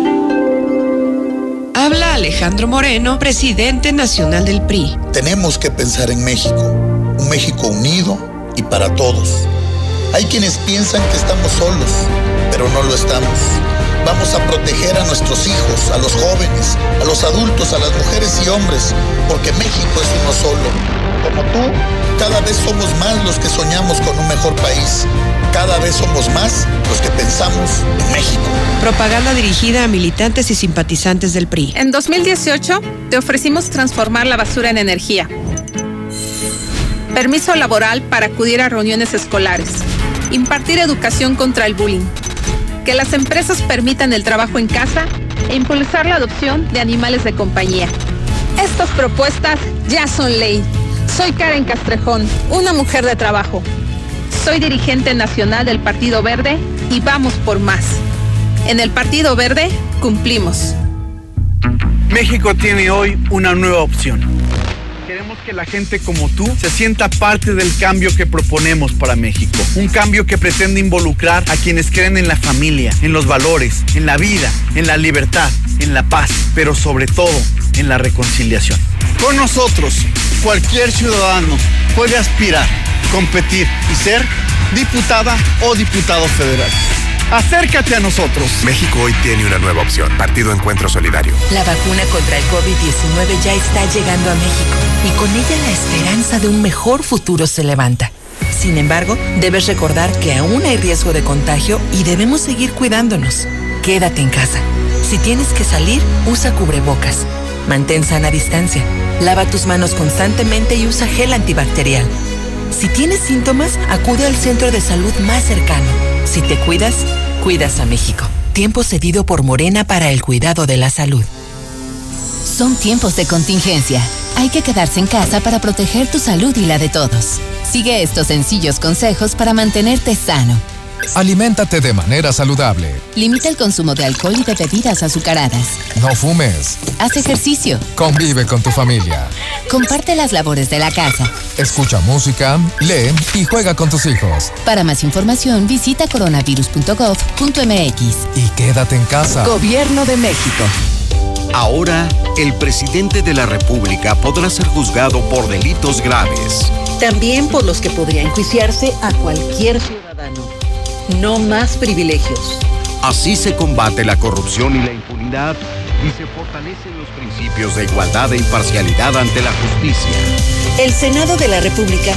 [SPEAKER 72] Habla Alejandro Moreno, presidente nacional del PRI.
[SPEAKER 73] Tenemos que pensar en México, un México unido y para todos. Hay quienes piensan que estamos solos, pero no lo estamos. Vamos a proteger a nuestros hijos, a los jóvenes, a los adultos, a las mujeres y hombres, porque México es uno solo. Como tú, cada vez somos más los que soñamos con un mejor país. Cada vez somos más los que pensamos en México.
[SPEAKER 72] Propaganda dirigida a militantes y simpatizantes del PRI.
[SPEAKER 74] En 2018 te ofrecimos transformar la basura en energía. Permiso laboral para acudir a reuniones escolares. Impartir educación contra el bullying. Que las empresas permitan el trabajo en casa e impulsar la adopción de animales de compañía. Estas propuestas ya son ley. Soy Karen Castrejón, una mujer de trabajo. Soy dirigente nacional del Partido Verde y vamos por más. En el Partido Verde cumplimos.
[SPEAKER 75] México tiene hoy una nueva opción. Queremos que la gente como tú se sienta parte del cambio que proponemos para México. Un cambio que pretende involucrar a quienes creen en la familia, en los valores, en la vida, en la libertad, en la paz, pero sobre todo en la reconciliación. Con nosotros, cualquier ciudadano puede aspirar, competir y ser diputada o diputado federal. Acércate a nosotros.
[SPEAKER 71] México hoy tiene una nueva opción. Partido Encuentro Solidario.
[SPEAKER 28] La vacuna contra el COVID-19 ya está llegando a México y con ella la esperanza de un mejor futuro se levanta. Sin embargo, debes recordar que aún hay riesgo de contagio y debemos seguir cuidándonos. Quédate en casa. Si tienes que salir, usa cubrebocas. Mantén sana distancia. Lava tus manos constantemente y usa gel antibacterial. Si tienes síntomas, acude al centro de salud más cercano. Si te cuidas, cuidas a México. Tiempo cedido por Morena para el cuidado de la salud.
[SPEAKER 76] Son tiempos de contingencia. Hay que quedarse en casa para proteger tu salud y la de todos. Sigue estos sencillos consejos para mantenerte sano.
[SPEAKER 77] Aliméntate de manera saludable.
[SPEAKER 76] Limita el consumo de alcohol y de bebidas azucaradas.
[SPEAKER 77] No fumes.
[SPEAKER 76] Haz ejercicio.
[SPEAKER 77] Convive con tu familia.
[SPEAKER 76] Comparte las labores de la casa.
[SPEAKER 77] Escucha música, lee y juega con tus hijos.
[SPEAKER 76] Para más información, visita coronavirus.gov.mx.
[SPEAKER 77] Y quédate en casa.
[SPEAKER 72] Gobierno de México.
[SPEAKER 78] Ahora, el presidente de la República podrá ser juzgado por delitos graves.
[SPEAKER 72] También por los que podría enjuiciarse a cualquier ciudadano. No más privilegios.
[SPEAKER 78] Así se combate la corrupción y la impunidad y se fortalecen los principios de igualdad e imparcialidad ante la justicia.
[SPEAKER 72] El Senado de la República